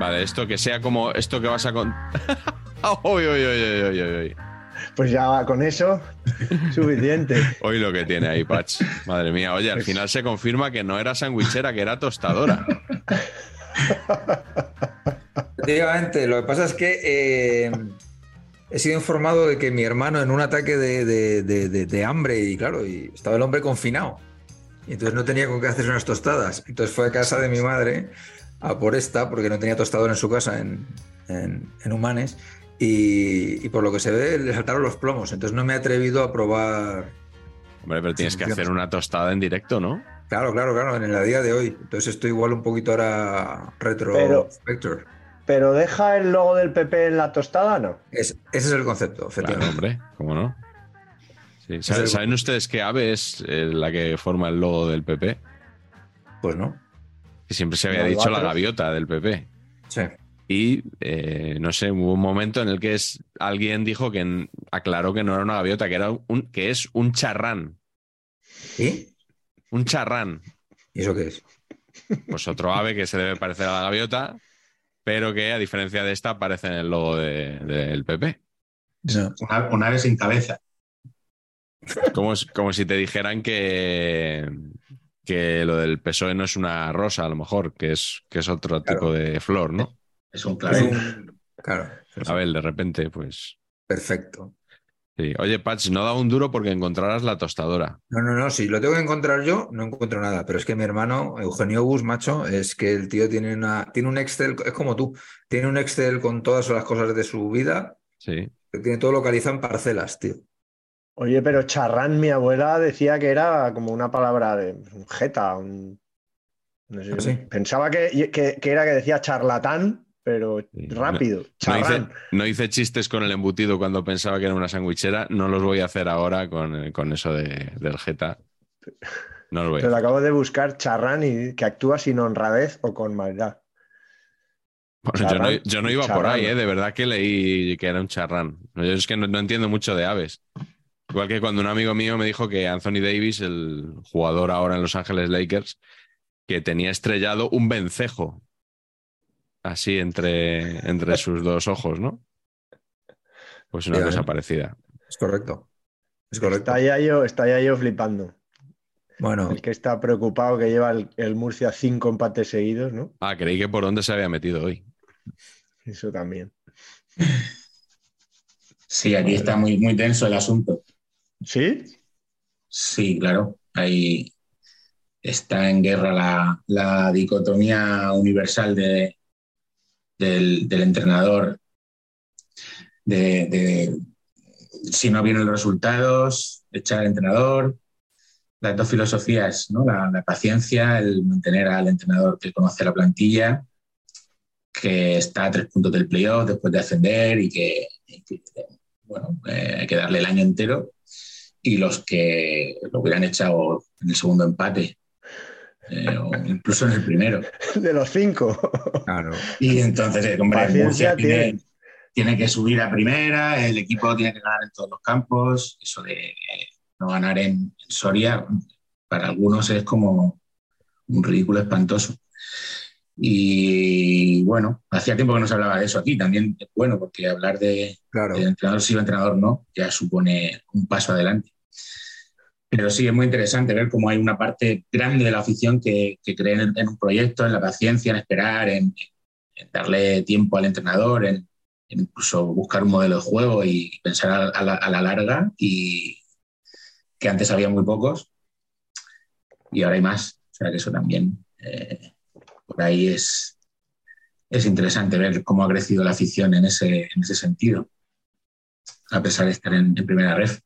Vale, esto que sea como esto que vas a contar. uy, uy, uy. Pues ya con eso, suficiente. Hoy lo que tiene ahí, Patch. Madre mía, oye, al final se confirma que no era sandwichera, que era tostadora. Efectivamente, lo que pasa es que eh, he sido informado de que mi hermano en un ataque de, de- de- de- de hambre y claro, y estaba el hombre confinado. Y entonces no tenía con qué hacer unas tostadas. Entonces fue a casa de mi madre a por esta, porque no tenía tostador en su casa en, en, en Humanes. Y, y por lo que se ve, le saltaron los plomos. Entonces no me he atrevido a probar. Hombre, pero tienes que hacer una tostada en directo, ¿no? Claro, claro, claro, en el día de hoy. Entonces estoy igual un poquito ahora retro Pero- Vector. Pero deja el logo del PP en la tostada, ¿no? Es- ese es el concepto, Claro, efectivamente. hombre, ¿cómo no? Sí, el- ¿Saben, saben ustedes qué ave es eh, la que forma el logo del PP? Pues no. Que siempre se había ¿El dicho la gaviota del PP. Sí. Y eh, no sé, hubo un momento en el que es, alguien dijo que aclaró que no era una gaviota, que, era un, que es un charrán. ¿Y? Un charrán. ¿Y eso qué es? Pues otro ave que se debe parecer a la gaviota, pero que a diferencia de esta aparece en el logo de- del PP. No. Una, una ave sin cabeza. Como, como si te dijeran que, que lo del PSOE no es una rosa, a lo mejor, que es, que es otro Claro. tipo de flor, ¿no? Es un clavel. Claro. A ver, de repente, pues. Perfecto. Sí. Oye, Patch, no da un duro porque encontrarás la tostadora. No, no, no, si lo tengo que encontrar yo, no encuentro nada. Pero es que mi hermano, Eugenio Bus, macho, es que el tío tiene una, tiene un Excel, es como tú, tiene un Excel con todas las cosas de su vida, Sí. que tiene todo localizado en parcelas, tío. Oye, pero charrán, mi abuela decía que era como una palabra de un jeta, un... no sé, ¿Ah, sí? Pensaba que, que- que era que decía charlatán, pero rápido. No hice, no hice chistes con el embutido cuando pensaba que era una sandwichera. No los voy a hacer ahora con, con eso de, del Jeta. No los voy a Pero acabo de buscar charrán y que actúa sin honradez o con maldad. Bueno, yo, no, charrán, yo no iba por ahí, ¿eh? de verdad que leí que era un charrán. Yo es que no entiendo mucho de aves. Igual que cuando un amigo mío me dijo que Anthony Davis, el jugador ahora en Los Ángeles Lakers, que tenía estrellado un vencejo. Así entre, entre sus dos ojos, ¿no? Pues una Ya, cosa ¿eh? parecida. Es correcto. Es correcto. Está ya yo, está ya yo flipando. Bueno, El que está preocupado que lleva el, el Murcia cinco empates seguidos, ¿no? Ah, creí que por dónde se había metido hoy. Eso también. Sí, aquí está muy, muy tenso el asunto. ¿Sí? Sí, claro. Ahí está en guerra la, la dicotomía universal de, del, del entrenador. De, si no vienen los resultados, echar al entrenador. Las dos filosofías, ¿no? La, la paciencia, el mantener al entrenador que conoce la plantilla, que está a tres puntos del playoff después de ascender y que, y que, bueno, eh, hay que darle el año entero y los que lo hubieran echado en el segundo empate eh, o incluso en el primero. De los cinco. claro. Y entonces, eh, hombre, Murcia tiene, tiene. tiene que subir a primera, el equipo tiene que ganar en todos los campos. Eso de eh, no ganar en, en Soria, para algunos es como un ridículo espantoso. Y bueno, hacía tiempo que no se hablaba de eso aquí. También es bueno, porque hablar de, Claro. de entrenador sí o entrenador no, ya supone un paso adelante. Pero sí, es muy interesante ver cómo hay una parte grande de la afición que, que cree en, en un proyecto, en la paciencia, en esperar, en, en darle tiempo al entrenador, en, en incluso buscar un modelo de juego y pensar a, a la, a la larga. Y que antes había muy pocos y ahora hay más. O sea que eso también eh, por ahí es, es interesante ver cómo ha crecido la afición en ese, en ese sentido, a pesar de estar en, en primera ref.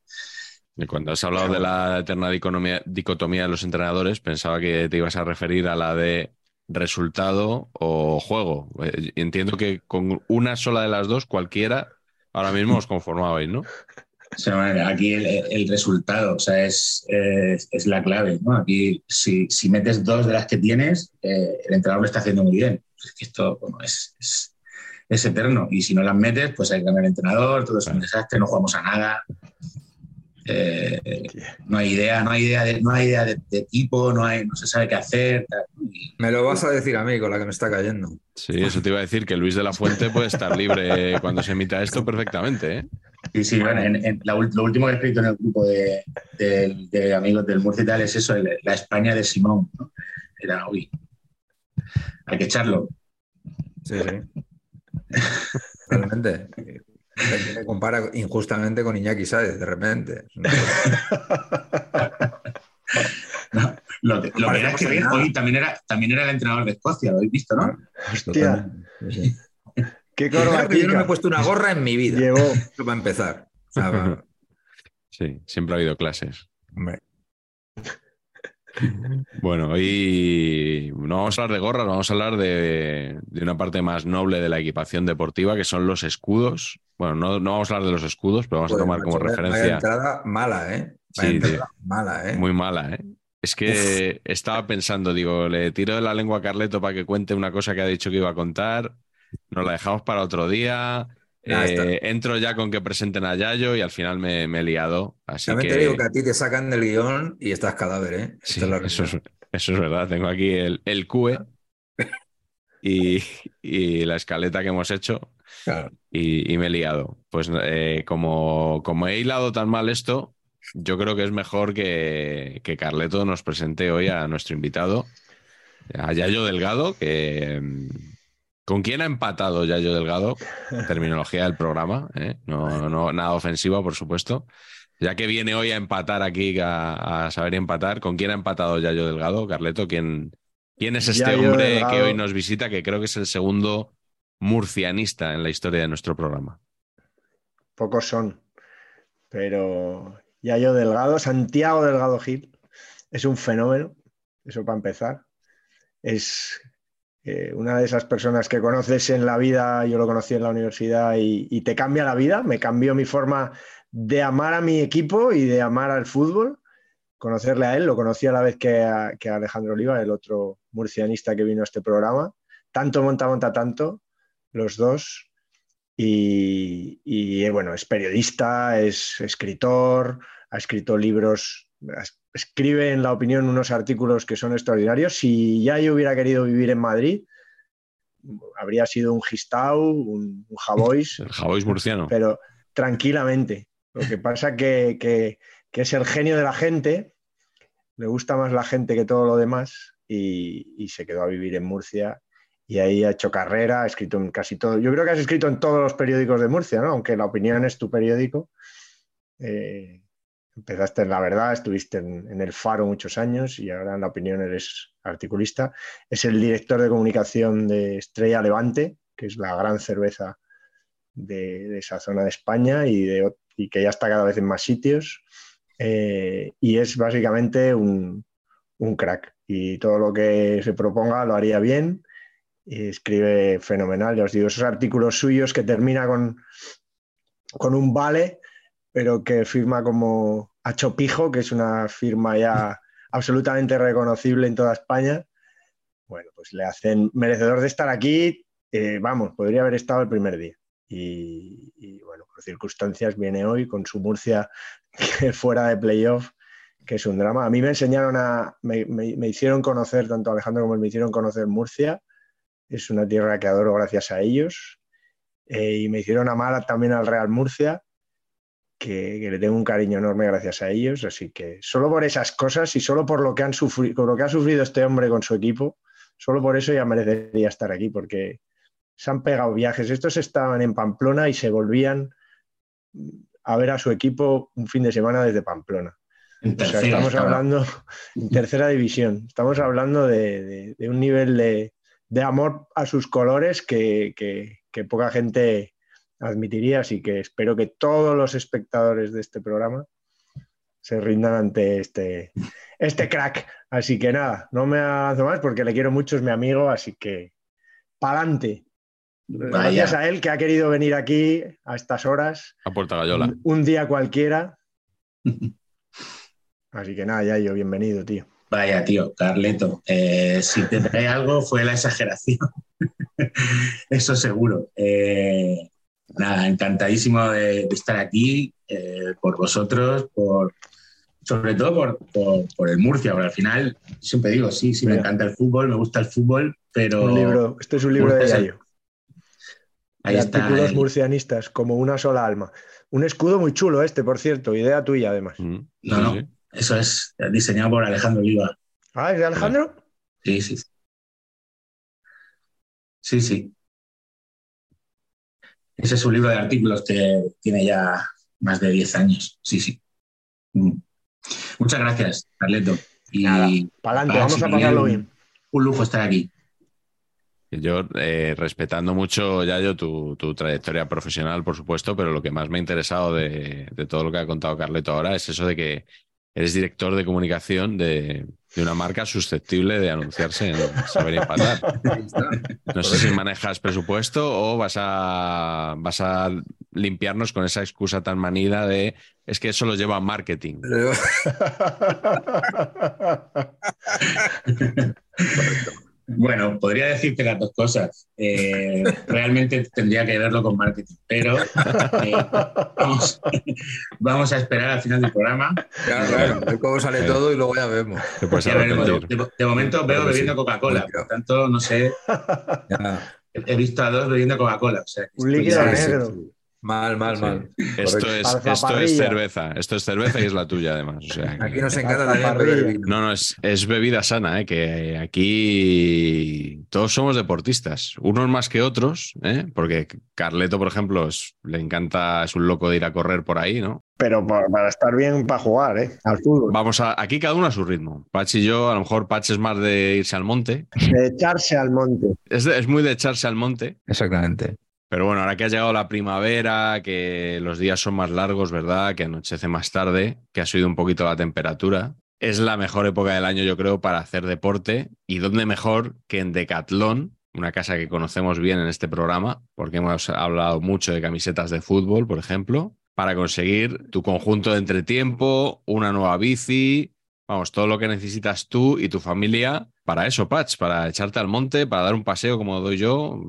Y cuando has hablado de la eterna dicotomía, dicotomía de los entrenadores, pensaba que te ibas a referir a la de resultado o juego. Eh, Entiendo que con una sola de las dos, cualquiera, ahora mismo os conformabais, ¿no? O sea, aquí el, el resultado o sea, es, es, es la clave. ¿no? Aquí, si, si, metes dos de las que tienes, eh, el entrenador lo está haciendo muy bien. Esto bueno, es, es, es, eterno. Y si no las metes, pues hay que cambiar el entrenador, todo es un desastre, no jugamos a nada. Eh, no hay idea, no hay idea de, no hay idea de, de equipo, no, hay, no se sabe qué hacer. Tal. Me lo vas a decir a mí con la que me está cayendo. Sí, eso te iba a decir que Luis de la Fuente puede estar libre cuando se emita esto perfectamente. ¿eh? Sí, sí, bueno, en, en la, lo último que he escrito en el grupo de, de, de amigos del Murcia y tal es eso, el, la España de Simón. ¿no? Era, uy, hay que echarlo. Sí, sí. Realmente. Me compara injustamente con Iñaki Sáez, de repente. No, lo, que, lo que era es que hoy también era, también era el entrenador de Escocia, lo habéis visto, ¿no? Hostia. Sí. Qué corbatica. Yo no me he puesto una gorra en mi vida. Llevó. Eso para empezar. O sea, va... Sí, siempre ha habido clases. Hombre. Bueno, hoy no vamos a hablar de gorras, vamos a hablar de, de, una parte más noble de la equipación deportiva, que son los escudos. Bueno, no, no vamos a hablar de los escudos, pero vamos a tomar como referencia. Vaya entrada mala, ¿eh? Vaya Sí, entrada mala, ¿eh? Muy mala, ¿eh? Es que estaba pensando, digo, le tiro de la lengua a Carleto para que cuente una cosa que ha dicho que iba a contar, nos la dejamos para otro día. Está. Eh, entro ya con que presenten a Yayo y al final me, me he liado. Así También que te digo que a ti te sacan del guion y estás cadáver, ¿eh? Sí, es eso, es, realidad. eso es verdad. Tengo aquí el, el QE y, y la escaleta que hemos hecho Claro. y, y me he liado. Pues eh, como, como he hilado tan mal esto, yo creo que es mejor que, que Carleto nos presente hoy a nuestro invitado, a Yayo Delgado, que... ¿Con quién ha empatado Yayo Delgado? Terminología del programa, ¿eh? no, no, nada ofensiva, por supuesto. Ya que viene hoy a empatar aquí, a, a saber empatar, ¿con quién ha empatado Yayo Delgado? Carleto, ¿quién, quién es este Yayo hombre Delgado. que hoy nos visita? Que creo que es el segundo murcianista en la historia de nuestro programa. Pocos son. Pero Yayo Delgado, Santiago Delgado Gil, es un fenómeno. Eso para empezar. Es eh, una de esas personas que conoces en la vida, yo lo conocí en la universidad y, te cambia la vida. Me cambió mi forma de amar a mi equipo y de amar al fútbol. Conocerle a él, lo conocí a la vez que a, que Alejandro Oliva, el otro murcianista que vino a este programa. Tanto monta, monta tanto, los dos. Y, y, bueno, es periodista, es escritor, ha escrito libros, escribe en la opinión unos artículos que son extraordinarios. Si ya yo hubiera querido vivir en Madrid, habría sido un Gistau, un, un Javois. El Javois murciano. Pero tranquilamente. Lo que pasa que, que, que, es el genio de la gente, le gusta más la gente que todo lo demás y, y se quedó a vivir en Murcia y ahí ha hecho carrera, ha escrito en casi todo. Yo creo que has escrito en todos los periódicos de Murcia, ¿no? Aunque La Opinión es tu periódico. Eh, empezaste en La Verdad, estuviste en, El Faro muchos años y ahora en La Opinión eres articulista. Es el director de comunicación de Estrella Levante, que es la gran cerveza de, esa zona de España y, que ya está cada vez en más sitios. Eh, y es básicamente un, crack. Y todo lo que se proponga lo haría bien y escribe fenomenal. Ya os digo, esos artículos suyos que termina con un vale, pero que firma como Achopijo, que es una firma ya absolutamente reconocible en toda España. Bueno, pues le hacen merecedor de estar aquí. Eh, vamos, podría haber estado el primer día. y, y, bueno, por circunstancias viene hoy con su Murcia fuera de playoff, que es un drama. A mí me enseñaron a, me, me, me hicieron conocer, tanto Alejandro como él me hicieron conocer Murcia, es una tierra que adoro gracias a ellos, eh, y me hicieron amar también al Real Murcia, que, que, le tengo un cariño enorme gracias a ellos, así que solo por esas cosas y solo por lo que, han sufrido, por lo que ha sufrido este hombre con su equipo, solo por eso ya merecería estar aquí, porque se han pegado viajes. Estos estaban en Pamplona y se volvían a ver a su equipo un fin de semana desde Pamplona. O sea, estamos hablando en tercera división, estamos hablando de, de, de un nivel de, de, amor a sus colores que, que, que, poca gente admitiría, así que espero que todos los espectadores de este programa se rindan ante este, este crack. Así que nada, no me avanzo más porque le quiero mucho, es mi amigo, así que pa'lante. Gracias a él que ha querido venir aquí a estas horas. A Puerta Gallola. Un, un día cualquiera. Así que nada, ya yo, bienvenido, tío. Vaya, tío, Carleto. Eh, si te trae algo fue la exageración. Eso seguro. Eh, nada, encantadísimo de, de estar aquí eh, por vosotros, por, sobre todo por, por, por, el Murcia, porque al final siempre digo, sí, sí, Mira. me encanta el fútbol, me gusta el fútbol, pero... Un libro, este es un libro Murcia de Yayo. Ahí de está artículos murcianistas, como una sola alma. Un escudo muy chulo este, por cierto, idea tuya además. Mm, no, no, sí. eso es diseñado por Alejandro Oliva. Ah, ¿es de Alejandro? Sí, sí. Sí, sí. Ese es un libro de artículos que tiene ya más de 10 años. Sí, sí. Mm. Muchas gracias, Carleto. Y para adelante, vamos a pasarlo bien. Un lujo estar aquí. Yo, eh, respetando mucho, Yayo, tu, tu, trayectoria profesional, por supuesto, pero lo que más me ha interesado de, de, todo lo que ha contado Carleto ahora es eso de que eres director de comunicación de, de una marca susceptible de anunciarse en Saber Empatar. No sé si manejas presupuesto o vas a, vas a limpiarnos con esa excusa tan manida de es que eso lo lleva a marketing. Bueno, podría decirte las dos cosas. Eh, realmente tendría que verlo con marketing, pero eh, vamos, vamos, a esperar al final del programa. Claro, claro, ver cómo sale todo y luego ya vemos. Ya veremos. De, de, momento veo bebiendo Coca-Cola, por tanto, no sé. Ya. He visto a dos bebiendo Coca-Cola. O sea, Un líquido negro. Mal, mal, mal. Esto es, esto es, cerveza. Esto es cerveza y es la tuya, además. O sea, aquí nos encanta también beber vino. No, no, es, es, bebida sana, ¿eh? que aquí todos somos deportistas, unos más que otros, ¿eh? porque Carleto, por ejemplo, es, le encanta, es un loco de ir a correr por ahí, ¿no? Pero para, para estar bien, para jugar, ¿eh? Al fútbol. Vamos a, aquí cada uno a su ritmo. Pach y yo, a lo mejor Pach es más de irse al monte. De echarse al monte. Es, de, es muy de echarse al monte. Exactamente. Pero bueno, ahora que ha llegado la primavera, que los días son más largos, ¿verdad? Que anochece más tarde, que ha subido un poquito la temperatura. Es la mejor época del año, yo creo, para hacer deporte. ¿Y dónde mejor que en Decathlon, una casa que conocemos bien en este programa, porque hemos hablado mucho de camisetas de fútbol, por ejemplo, para conseguir tu conjunto de entretiempo, una nueva bici, vamos, todo lo que necesitas tú y tu familia para eso, Patch, para echarte al monte, para dar un paseo como doy yo.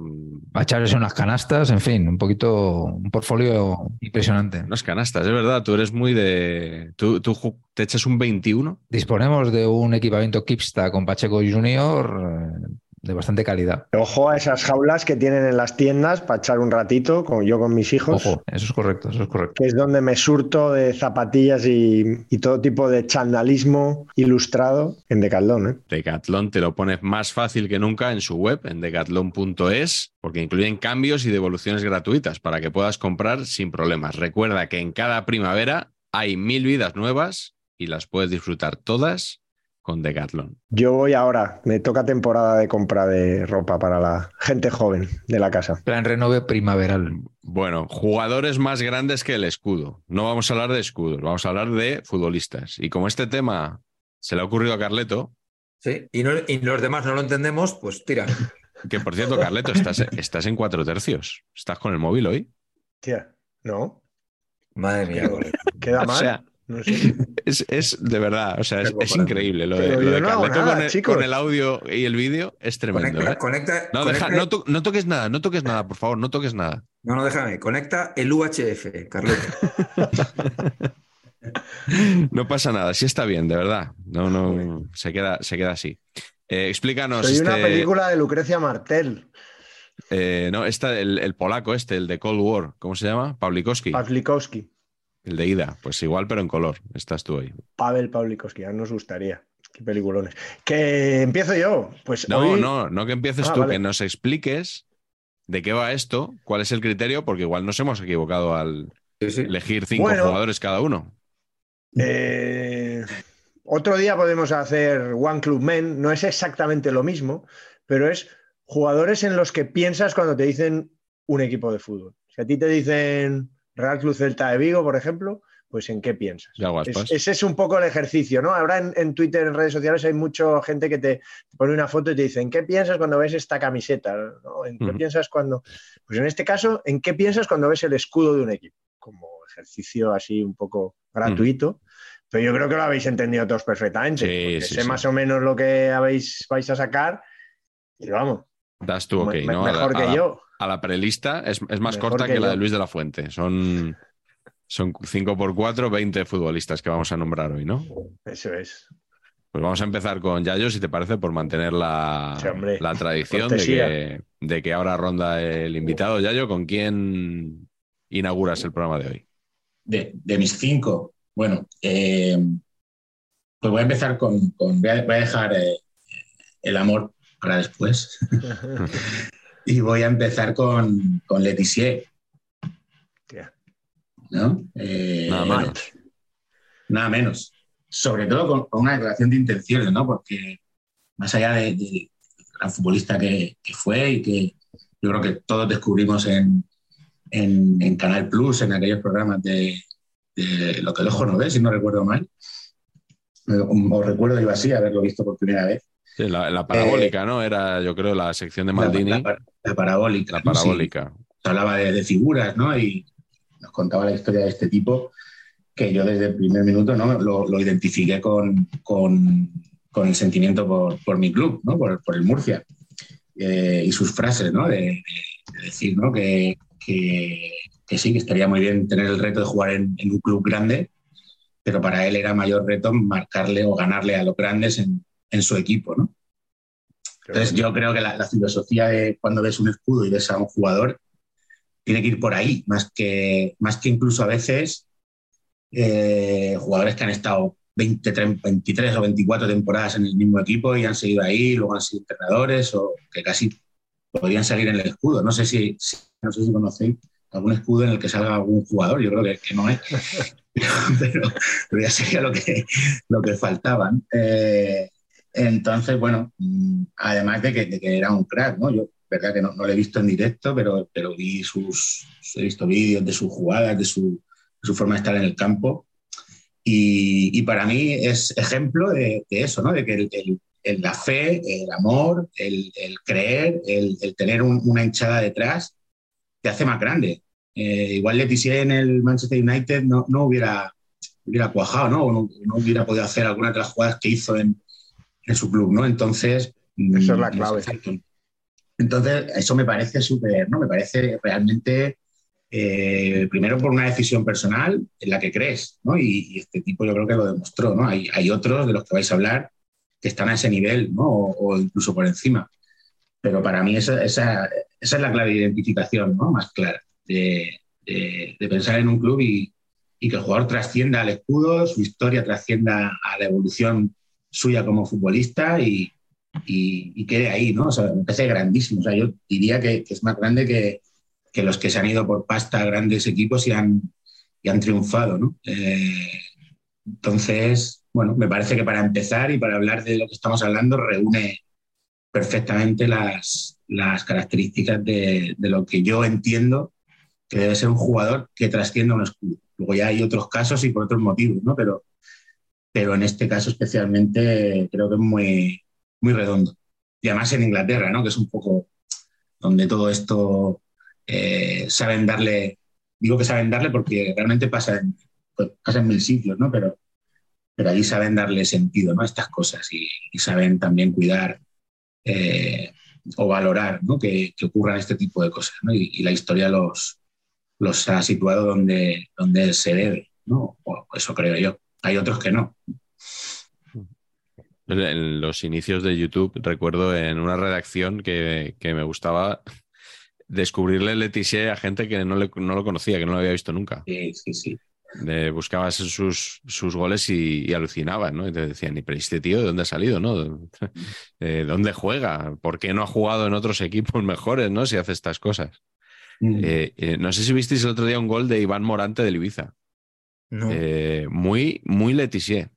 Para echarse unas canastas, en fin, un poquito, un portfolio impresionante. Unas canastas, es verdad, tú eres muy de... ¿Tú, tú te echas un 21? Disponemos de un equipamiento Kipsta con Pacheco Junior de bastante calidad. Ojo a esas jaulas que tienen en las tiendas para echar un ratito, como yo con mis hijos. Ojo, eso es correcto, eso es correcto. Que es donde me surto de zapatillas y, y todo tipo de chandalismo ilustrado en Decathlon. ¿eh? Decathlon te lo pones más fácil que nunca en su web, en decathlon.es, porque incluyen cambios y devoluciones gratuitas para que puedas comprar sin problemas. Recuerda que en cada primavera hay mil vidas nuevas y las puedes disfrutar todas con Decathlon. Yo voy ahora, me toca temporada de compra de ropa para la gente joven de la casa. Plan renove primaveral. Bueno, jugadores más grandes que el escudo. No vamos a hablar de escudos, vamos a hablar de futbolistas. Y como este tema se le ha ocurrido a Carleto. Sí, y, no, y los demás no lo entendemos, pues tira. Que por cierto, Carleto, estás, estás en cuatro tercios. ¿Estás con el móvil hoy? Tía, no. Madre mía, ¿Queda mal? O sea, No sé. Es, es de verdad, o sea, es, increíble. Lo de, lo de no hago Carleto nada, con, el, con el audio y el vídeo es tremendo. Conecta, ¿eh? conecta, No, deja- no, to- no toques nada, no toques nada, por favor, no toques nada. no, no, déjame. Conecta el UHF, Carleto. No pasa nada, sí está bien, de verdad. No, no, se queda, se queda así. Eh, explícanos. Soy una este- película de Lucrecia Martel, eh, no, esta, el, el polaco este, el de Cold War, ¿cómo se llama? Pawlikowski. Pawlikowski. El de Ida, pues igual, pero en color. Estás tú ahí. Pavel Pawlikowski, ya nos gustaría. Qué peliculones. Que empiezo yo. Pues No, hoy- no, no que empieces Ah, tú, vale. que nos expliques de qué va esto, cuál es el criterio, porque igual nos hemos equivocado al Sí, sí. elegir cinco Bueno. jugadores cada uno. Eh, otro día podemos hacer One Club Men, no es exactamente lo mismo, pero es jugadores en los que piensas cuando te dicen un equipo de fútbol. Si a ti te dicen Real Club Celta de Vigo, por ejemplo, pues ¿en qué piensas? Es- ese es un poco el ejercicio, ¿no? Ahora en, en Twitter, en redes sociales, hay mucha gente que te, pone una foto y te dice, ¿en qué piensas cuando ves esta camiseta? ¿no? ¿En qué piensas cuando...? Pues en este caso, ¿en qué piensas cuando ves el escudo de un equipo? Como ejercicio así un poco gratuito. Pero yo creo que lo habéis entendido todos perfectamente. Sí, sé sí. más o menos lo que habéis, vais a sacar. Y vamos, Das tú, ok, mejor a que yo. A la prelista es, es más Mejor corta que que, la de Luis de la Fuente. Son, son 5 por 4 20 futbolistas que vamos a nombrar hoy, ¿no? Eso es. Pues vamos a empezar con Yayo, si te parece, por mantener la, Sí, la tradición de que, de que ahora ronda el invitado. Yayo, ¿con quién inauguras el programa de hoy? de, de mis cinco, bueno, eh, pues voy a empezar con, con- voy, a, voy a dejar eh, el amor para después y voy a empezar con, con Letizier. ¿no? Eh, Nada menos. Nada menos. Sobre todo con, con una declaración de intenciones, ¿no? Porque más allá de, de gran futbolista que, que fue y que yo creo que todos descubrimos en, en, en Canal Plus, en aquellos programas de, de Lo que el ojo no ve, si no recuerdo mal. Eh, O recuerdo yo así, haberlo visto por primera vez. Sí, la, la parabólica, ¿no? Era, yo creo, la sección de Maldini. La, La, la- la parabólica. ¿no? Sí. parabólica. Se hablaba de, de figuras, ¿no? Y nos contaba la historia de este tipo que yo desde el primer minuto ¿no? lo, lo identifiqué con, con, con el sentimiento por, por mi club, ¿no? por, por el Murcia. Eh, y sus frases, ¿no? De, de- de decir ¿no? que, que, que sí, que estaría muy bien tener el reto de jugar en, en un club grande, pero para él era mayor reto marcarle o ganarle a los grandes en, en su equipo, ¿no? Entonces yo creo que la, la filosofía de cuando ves un escudo y ves a un jugador tiene que ir por ahí, más que, más que incluso a veces eh, jugadores que han estado 20, 30, 23 o 24 temporadas en el mismo equipo y han seguido ahí, luego han sido entrenadores o que casi podrían salir en el escudo. No sé si, si- no sé si conocéis algún escudo en el que salga algún jugador, yo creo que, que no es, pero, pero ya sería lo que, lo que faltaban. Eh, entonces, bueno, mm, además de que, de que era un crack, ¿no? Yo, verdad que no, no lo he visto en directo, pero, pero vi sus, he visto vídeos de sus jugadas, de su, su forma de estar en el campo. Y, para mí es ejemplo de, eso, ¿no? De que el, el- el- la fe, el amor, el, creer, el, tener un- una hinchada detrás, te hace más grande. Eh, igual Letizier en el Manchester United no, no hubiera, hubiera cuajado, ¿no? O no, no hubiera podido hacer alguna de las jugadas que hizo en, en su club, ¿no? Entonces... mm, Esa es la clave. Exacto. Entonces, eso me parece súper, ¿no? Me parece realmente, eh, primero por una decisión personal en la que crees, ¿no? Y, y este tipo yo creo que lo demostró, ¿no? Hay, hay otros de los que vais a hablar que están a ese nivel, ¿no? O, o incluso por encima. Pero para mí esa, esa, esa es la clave de identificación, ¿no? Más clara, de, de- de pensar en un club y, y que el jugador trascienda al escudo, su historia trascienda a la evolución suya como futbolista y, y, y quede ahí, ¿no? O sea, me parece grandísimo. O sea, yo diría que, que es más grande que, que los que se han ido por pasta a grandes equipos y han, y han triunfado, ¿no? Eh, entonces, bueno, me parece que para empezar y para hablar de lo que estamos hablando, reúne perfectamente las, las características de, de lo que yo entiendo que debe ser un jugador que trascienda un escudo. Luego ya hay otros casos y por otros motivos, ¿no? Pero, pero en este caso especialmente creo que es muy, muy redondo. Y además en Inglaterra, ¿no? Que es un poco donde todo esto eh, saben darle, digo que saben darle porque realmente pasa en, pasa en mil sitios, ¿no? Pero, pero ahí saben darle sentido ¿no? a estas cosas y, saben también cuidar eh, o valorar ¿no? que, que, ocurran este tipo de cosas. Y, la historia los, los ha situado donde, donde se debe. ¿no? Eso creo yo. Hay otros que no. En los inicios de YouTube recuerdo en una redacción que, que me gustaba descubrirle Leticia a gente que no, le, no, lo conocía, que no lo había visto nunca. Sí, sí, sí. De, buscabas sus, sus goles y, y, alucinabas, ¿no? Y te decían, ¿y pero este tío de dónde ha salido, no? ¿De dónde juega? ¿Por qué no ha jugado en otros equipos mejores, no? Si hace estas cosas. Mm. Eh, eh, no sé si visteis el otro día un gol de Iván Morante del Ibiza. No. Eh, muy, muy Leticia.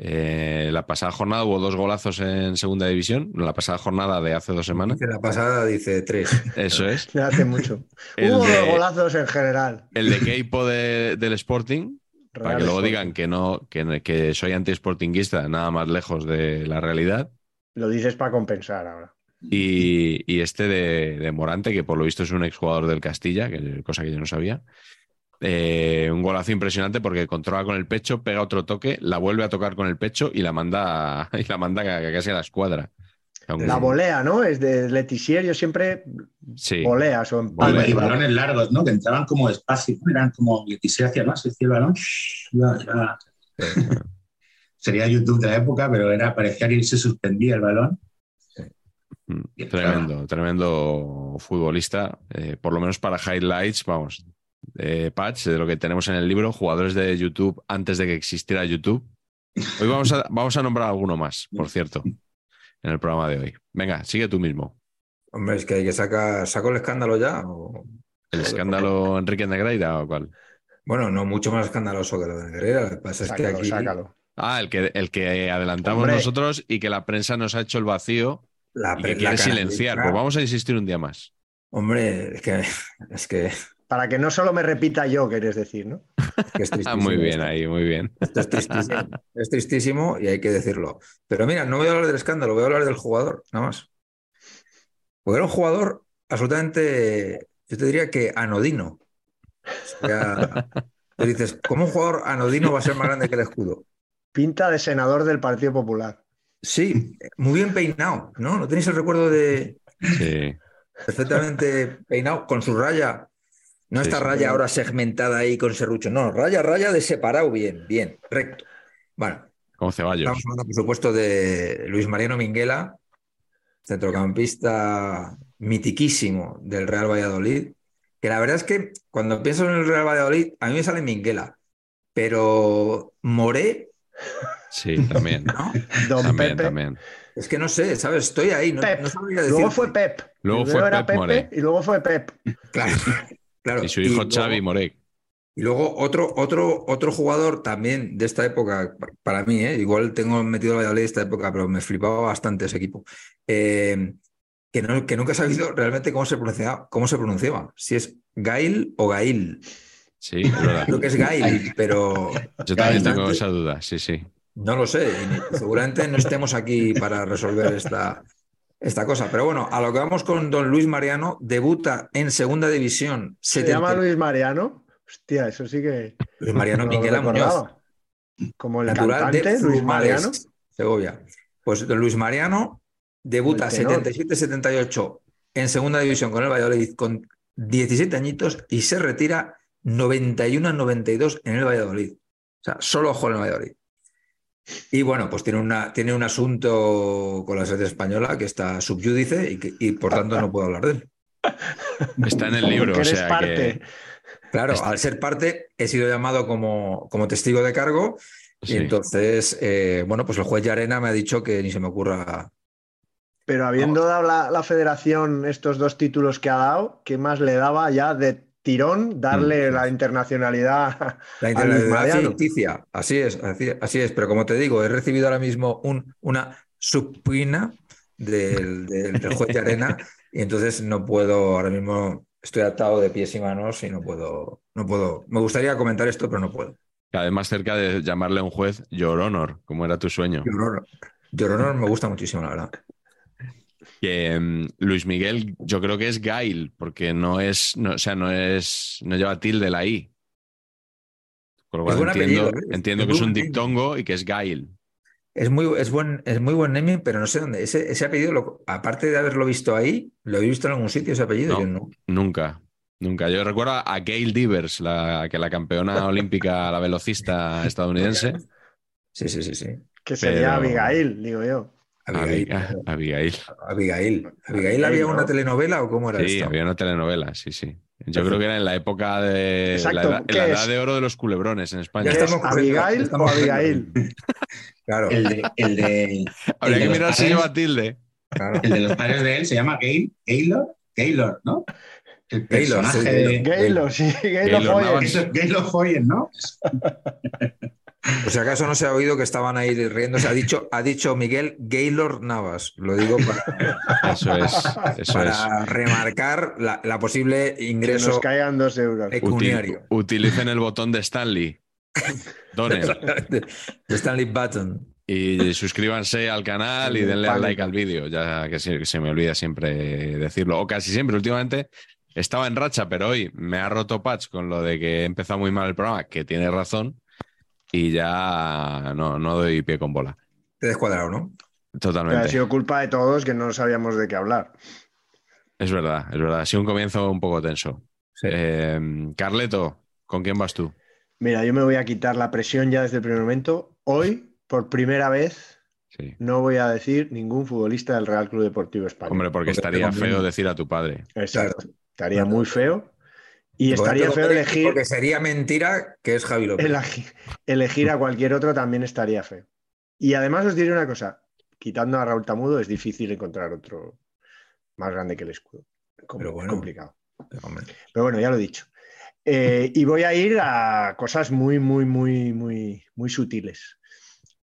Eh, la pasada jornada hubo dos golazos en segunda división. La pasada jornada de hace dos semanas. La pasada dice tres. Eso es. Me hace mucho. hubo de, dos golazos en general. El de Keipo de, del Sporting. Real para que luego Sporting. digan que no, que, que soy anti-sportinguista, nada más lejos de la realidad. Lo dices para compensar ahora. Y, y este de, de, Morante, que por lo visto es un exjugador del Castilla, que, cosa que yo no sabía. Eh, un golazo impresionante porque controla con el pecho, pega otro toque, la vuelve a tocar con el pecho y la manda, y la manda casi a la escuadra. La volea, ¿no? Es de Letizier, yo siempre sí. voleas o y balones largos, ¿no? Que entraban como despacio, eran como Letizier hacia más, decía el balón. Sería YouTube de la época, pero era, parecía que se suspendía el balón. Tremendo, tremendo futbolista. Eh, por lo menos para highlights, vamos, eh, Patch, de lo que tenemos en el libro, jugadores de YouTube antes de que existiera YouTube. Hoy vamos a, vamos a nombrar alguno más, por cierto, en el programa de hoy. Venga, sigue tú mismo. Hombre, es que hay que sacar, ¿saco el escándalo ya? O... ¿El escándalo Enrique Negreira o cuál? Bueno, no mucho más escandaloso que lo de Negreira. Lo que pasa sácalo, es que aquí... sácalo. Ah, el que, el que adelantamos Hombre. nosotros y que la prensa nos ha hecho el vacío La, y que quiere silenciar. Pues vamos a insistir un día más. Hombre, es que, es que, Para que no solo me repita yo, quieres decir, ¿no? que es Ah, tristísimo muy bien esto. ahí, muy bien. Esto es tristísimo. Es tristísimo y hay que decirlo. Pero mira, no voy a hablar del escándalo, voy a hablar del jugador, nada más. Porque era un jugador absolutamente, yo te diría que anodino. O sea, tú dices, ¿cómo un jugador anodino va a ser más grande que el escudo? Pinta de senador del Partido Popular. Sí, muy bien peinado, ¿no? ¿No tenéis el recuerdo de Sí. perfectamente peinado con su raya? No Sí, esta sí. raya ahora segmentada ahí con serrucho, no, raya, raya de separado bien, bien, recto. Bueno, Como Ceballos. Estamos hablando, por supuesto, de Luis Mariano Minguela, centrocampista mitiquísimo del Real Valladolid, que la verdad es que cuando pienso en el Real Valladolid, a mí me sale Minguela, pero Moré, Sí, también. ¿no? Don también, Pepe. también. Es que no sé, ¿sabes? Estoy ahí, no, Pep. no sabría decir. Luego fue Pep. Luego fue era Pep Pepe Moré. y luego fue Pep. Claro, claro. Y su hijo luego- Xavi Morek. Y luego otro, otro, otro jugador también de esta época, pa- para mí, ¿eh? igual tengo metido el Valladolid de esta época, pero me flipaba bastante ese equipo, eh, que, no, que nunca he sabido realmente cómo se pronunciaba, cómo se pronunciaba, si es Gail o Gail. Sí, es verdad. Creo que es Gail, pero Yo también tengo esa duda, sí, sí. no lo sé. seguramente no estemos aquí para resolver esta, esta cosa. Pero bueno, a lo que vamos con don Luis Mariano, debuta en segunda división. Se 70 llama Luis Mariano. Hostia, eso sí que. Luis Mariano no Minguela Muñoz. Como el natural de Luis Mariano. Segovia. Pues don Luis Mariano debuta El tenor. 77-78 en segunda división con el Valladolid con 17 añitos y se retira 91-92 en el Valladolid. O sea, solo ojo en el Valladolid. Y bueno, pues tiene, una, tiene un asunto con la selección española que está subyúdice y, que- y por tanto no puedo hablar de él. Está en el libro, Porque o sea parte. que. Claro, Está- al ser parte he sido llamado como, como testigo de cargo Sí. y entonces, eh, bueno, pues el juez Yarena me ha dicho que ni se me ocurra Pero habiendo dado la, la federación estos dos títulos que ha dado, ¿qué más le daba ya de tirón darle Mm. la internacionalidad? La a Luis internacionalidad Mariano? ficticia, así es, así, así es. Pero como te digo, he recibido ahora mismo un, una subpina del, del, del juez de arena y entonces no puedo, ahora mismo estoy atado de pies y manos y no puedo, no puedo. Me gustaría comentar esto, pero no puedo. Cada vez más cerca de llamarle a un juez Your Honor, como era tu sueño. Lloronor, Lloronor me gusta muchísimo, la verdad. Que mm, Luis Miguel, yo creo que es Gail, porque no es, no, o sea, no es, no lleva tilde la I. Con lo Es cual buen entiendo, apellido, ¿eh? entiendo Es que es un buen diptongo y que es Gail. Es muy, es buen, es muy buen naming, pero no sé dónde. Ese, ese apellido, lo- aparte de haberlo visto ahí, ¿lo habéis visto en algún sitio ese apellido? No. Yo no. Nunca, nunca. Yo recuerdo a Gail Divers, la, que la campeona olímpica, la velocista estadounidense. Sí, sí, sí, sí. Que sería Pero- Abigail, digo yo. Abigail. Abigail. Abigail. Abigail. ¿Abigail había ¿no? una telenovela o cómo era Sí, esto? había una telenovela, sí, sí. Yo creo que era en la época de Exacto, la, edad, de oro de los culebrones en España. Ya ¿Es Abigail estamos o Abigail? Claro, El de, el de, Habría el de que mirar si lleva tilde. claro. el de los padres de él se llama Gail, Gaylor, Gaylor, ¿no? El Gaylor, personaje sí, de- Gailo, sí, Gailo Gaylor. Eso es Gaylor Foyer, ¿no? Por si acaso no se ha oído que estaban ahí riéndose. Ha dicho, ha dicho Miguel Gaylor Navas. Lo digo para, Eso es, eso es. para remarcar la, la posible Que ingreso nos caigan dos euros. Util- utilicen el botón de Stanley. Donen. de Stanley Button. Y suscríbanse al canal y denle al like al vídeo, ya que se, que se me olvida siempre decirlo. O casi siempre, últimamente estaba en racha, pero hoy me ha roto Patch con lo de que he empezado muy mal el programa, que tiene razón, y ya no, no doy pie con bola. Te he descuadrado, ¿no? Que ha Totalmente. sido culpa de todos que no sabíamos de qué hablar. Es verdad, es verdad. Ha sido un comienzo un poco tenso. Sí. Eh, Carleto, ¿con quién vas tú? Mira, yo me voy a quitar la presión ya desde el primer momento. Hoy, por primera vez, Sí. no voy a decir ningún futbolista del Real Club Deportivo Español. Hombre, porque estaría feo decir a tu padre. Exacto. Estaría muy feo. Y estaría feo elegir, Porque sería mentira que es Javi López. elegi- elegir a cualquier otro también estaría feo. Y además os diré una cosa, quitando a Raúl Tamudo es difícil encontrar otro más grande que el escudo. Pero bueno. complicado. Hombre. Pero bueno, ya lo he dicho. Eh, y voy a ir a cosas muy, muy, muy, muy, muy sutiles.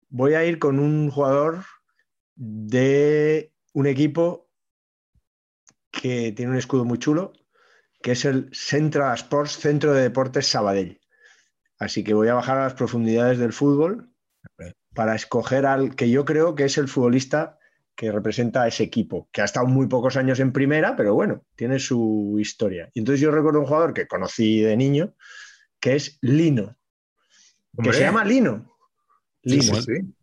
Voy a ir con un jugador de un equipo que tiene un escudo muy chulo, que es el Central Sports Centro de Deportes Sabadell. Así que voy a bajar a las profundidades del fútbol para escoger al que yo creo que es el futbolista que representa a ese equipo, que ha estado muy pocos años en primera, pero bueno, tiene su historia. Y entonces yo recuerdo un jugador que conocí de niño, que es Lino, que se llama Lino. Lino. sí, sí.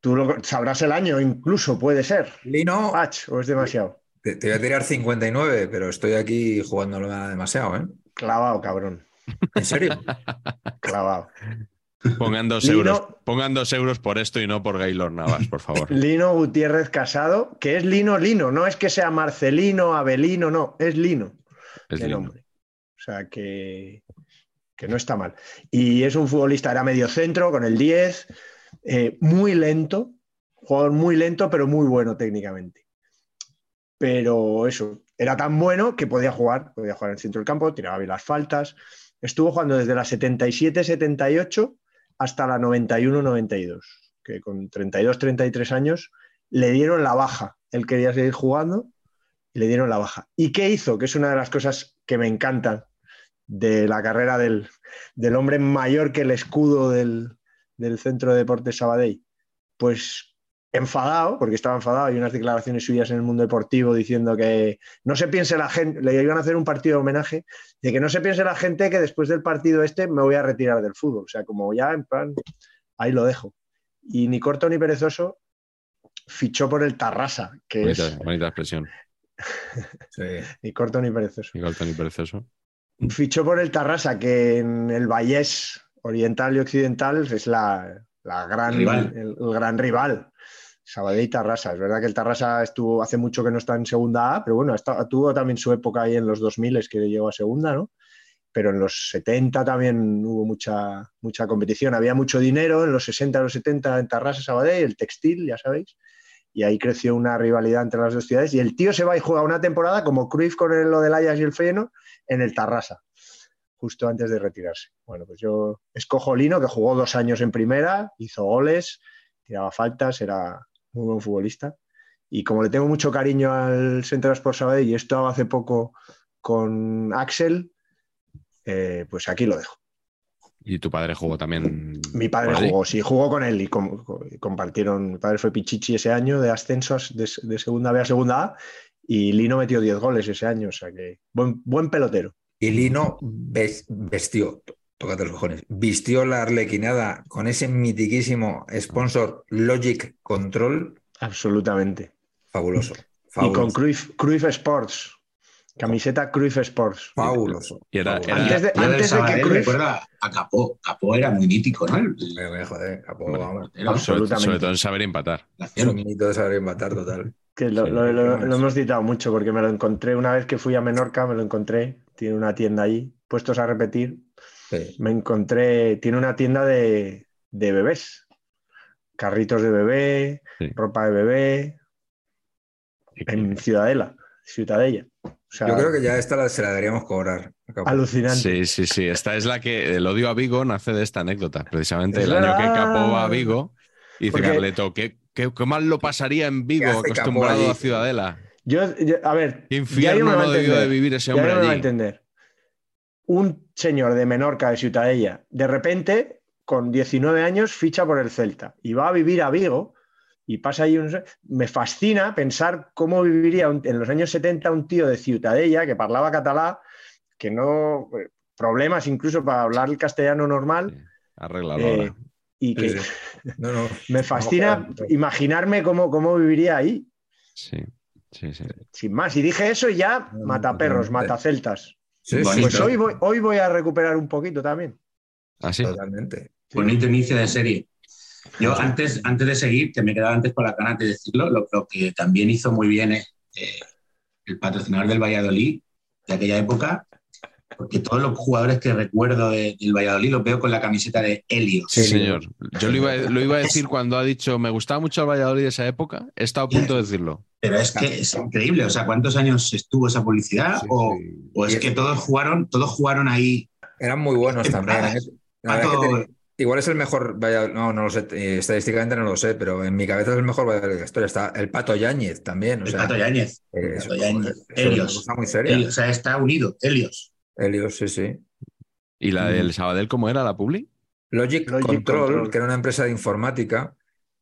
Tú lo- sabrás el año, incluso puede ser. Lino, Patch, o es demasiado. Te, te voy a tirar 59, pero estoy aquí jugándolo demasiado, ¿eh? Clavado, cabrón. ¿En serio? Clavado. Pongan dos, Lino- euros, pongan dos euros por esto y no por Gaylor Navas, por favor. Lino Gutiérrez Casado, que es Lino Lino, no es que sea Marcelino, Abelino, no, es Lino. Es de lindo. nombre. O sea que, que no está mal. Y es un futbolista, era medio centro con el 10, eh, muy lento, jugador muy lento, pero muy bueno técnicamente. Pero eso, era tan bueno que podía jugar, podía jugar en el centro del campo, tiraba bien las faltas. Estuvo jugando desde la 77-78 hasta la 91-92, que con 32-33 años le dieron la baja. Él quería seguir jugando y le dieron la baja. ¿Y qué hizo? Que es una de las cosas que me encantan de la carrera del, del hombre mayor que el escudo del, del Centro de Deportes Sabadell. Pues enfadado, porque estaba enfadado, hay unas declaraciones suyas en el mundo deportivo diciendo que no se piense la gente, le iban a hacer un partido de homenaje, de que no se piense la gente que después del partido este me voy a retirar del fútbol. O sea, como ya en plan, ahí lo dejo. Y ni corto ni perezoso fichó por el Tarrasa, que Bonita, es bonita expresión. Sí. Ni corto ni perezoso. Igual tan precioso. Fichó por el Tarrasa, que en el Vallés Oriental y Occidental es la, la gran, Rival. El, el gran rival. Sabadell y Tarrasa. Es verdad que el Tarrasa estuvo hace mucho que no está en segunda A, pero bueno, tuvo también su época ahí en los 2000 que llegó a segunda, ¿no? Pero en los 70 también hubo mucha, mucha competición. Había mucho dinero en los 60 y los 70 en Tarrasa, Sabadell, el textil, ya sabéis. Y ahí creció una rivalidad entre las dos ciudades. Y el tío se va y juega una temporada como Cruyff con el- lo del Ajax y el Feyenoord en el Tarrasa, justo antes de retirarse. Bueno, pues yo escojo Lino, que jugó dos años en primera, hizo goles, tiraba faltas, era muy buen futbolista. Y como le tengo mucho cariño al Central Sports Sabadell y he estado hace poco con Axel, eh, pues aquí lo dejo. Y tu padre jugó también. Mi padre por jugó, sí, jugó con él y com- co- compartieron. Mi padre fue Pichichi ese año de ascensos de, de segunda B a segunda A y Lino metió 10 goles ese año, o sea que buen, buen pelotero. Y Lino ves- vestió. Tócate los cojones, vistió la arlequinada con ese mitiquísimo sponsor Logic Control, Absolutamente. fabuloso. Y con Cruyff, Cruyff Sports. Camiseta Cruyff Sports. fabuloso. Y era- fabuloso. era- Antes de, antes que Cruyff. recuerda a Capó. Capó era muy mítico, ¿no? El- el- Eh, Joder, vamos. era sobre, absolutamente. sobre todo en saber empatar. Es un mito de saber matar total. Que lo, Sí, lo- lo- vamos. lo hemos citado mucho porque me lo encontré una vez que fui a Menorca, me lo encontré, tiene una tienda ahí, puestos a repetir, Sí. me encontré, tiene una tienda de, de bebés, carritos de bebé, Sí. ropa de bebé, en Ciudadela, Ciutadella. O sea, Yo creo que ya esta la- se la deberíamos cobrar. alucinante. Sí, sí, sí. Esta es la que el odio a Vigo nace de esta anécdota. Precisamente Es el año que. Capó va a Vigo. Y dice Porque- Carleto, ¿qué, qué, qué mal lo pasaría en Vigo, ¿Qué hace Capó acostumbrado a Ciudadela? Yo, yo- a ver, Qué ya infierno no debió de vivir ese Ya hombre no me va a entender. Un señor de Menorca, de Ciutadella, de repente, con 19 años, ficha por el Celta y va a vivir a Vigo y pasa ahí. un- Me fascina pensar cómo viviría un- en los años 70 un tío de Ciutadella que parlaba catalá, que no. eh, Problemas incluso para hablar el castellano normal. Arréglalo eh, ahora. y que Sí, sí. No, no. me fascina imaginarme cómo, cómo viviría ahí. Sí, sí, sí. Sin más, y dije eso y ya mata perros, mata celtas. Sí, sí, Bonito. Pues hoy voy, hoy voy a recuperar un poquito también. Así. Totalmente. Bonito inicio de serie. Yo antes, antes de seguir, que me quedaba antes con la ganas de decirlo, lo, lo que también hizo muy bien eh, eh, el patrocinador del Valladolid de aquella época, porque todos los jugadores que recuerdo de- del Valladolid los veo con la camiseta de Helios. Sí, señor. Yo lo iba, lo iba a decir cuando ha dicho, me gustaba mucho el Valladolid de esa época. He estado a punto de decirlo. Pero es que es increíble, o sea, ¿cuántos años estuvo esa publicidad? Sí, o, sí. o es que todos jugaron, todos jugaron ahí. Eran muy buenos también. ¿eh? Es que igual es el mejor Valladolid- no, no lo sé, eh, estadísticamente no lo sé, pero en mi cabeza es el mejor Valladolid de la historia. Está el Pato Yáñez también. O El sea, Pato Yáñez. eh, Pato Yáñez. eso es una Helios. cosa muy seria. Helios, O sea, está unido, Helios. Helios, sí, sí. ¿Y la del Sabadell cómo era la publi? Logic, Logic Control, Control. que era una empresa de informática,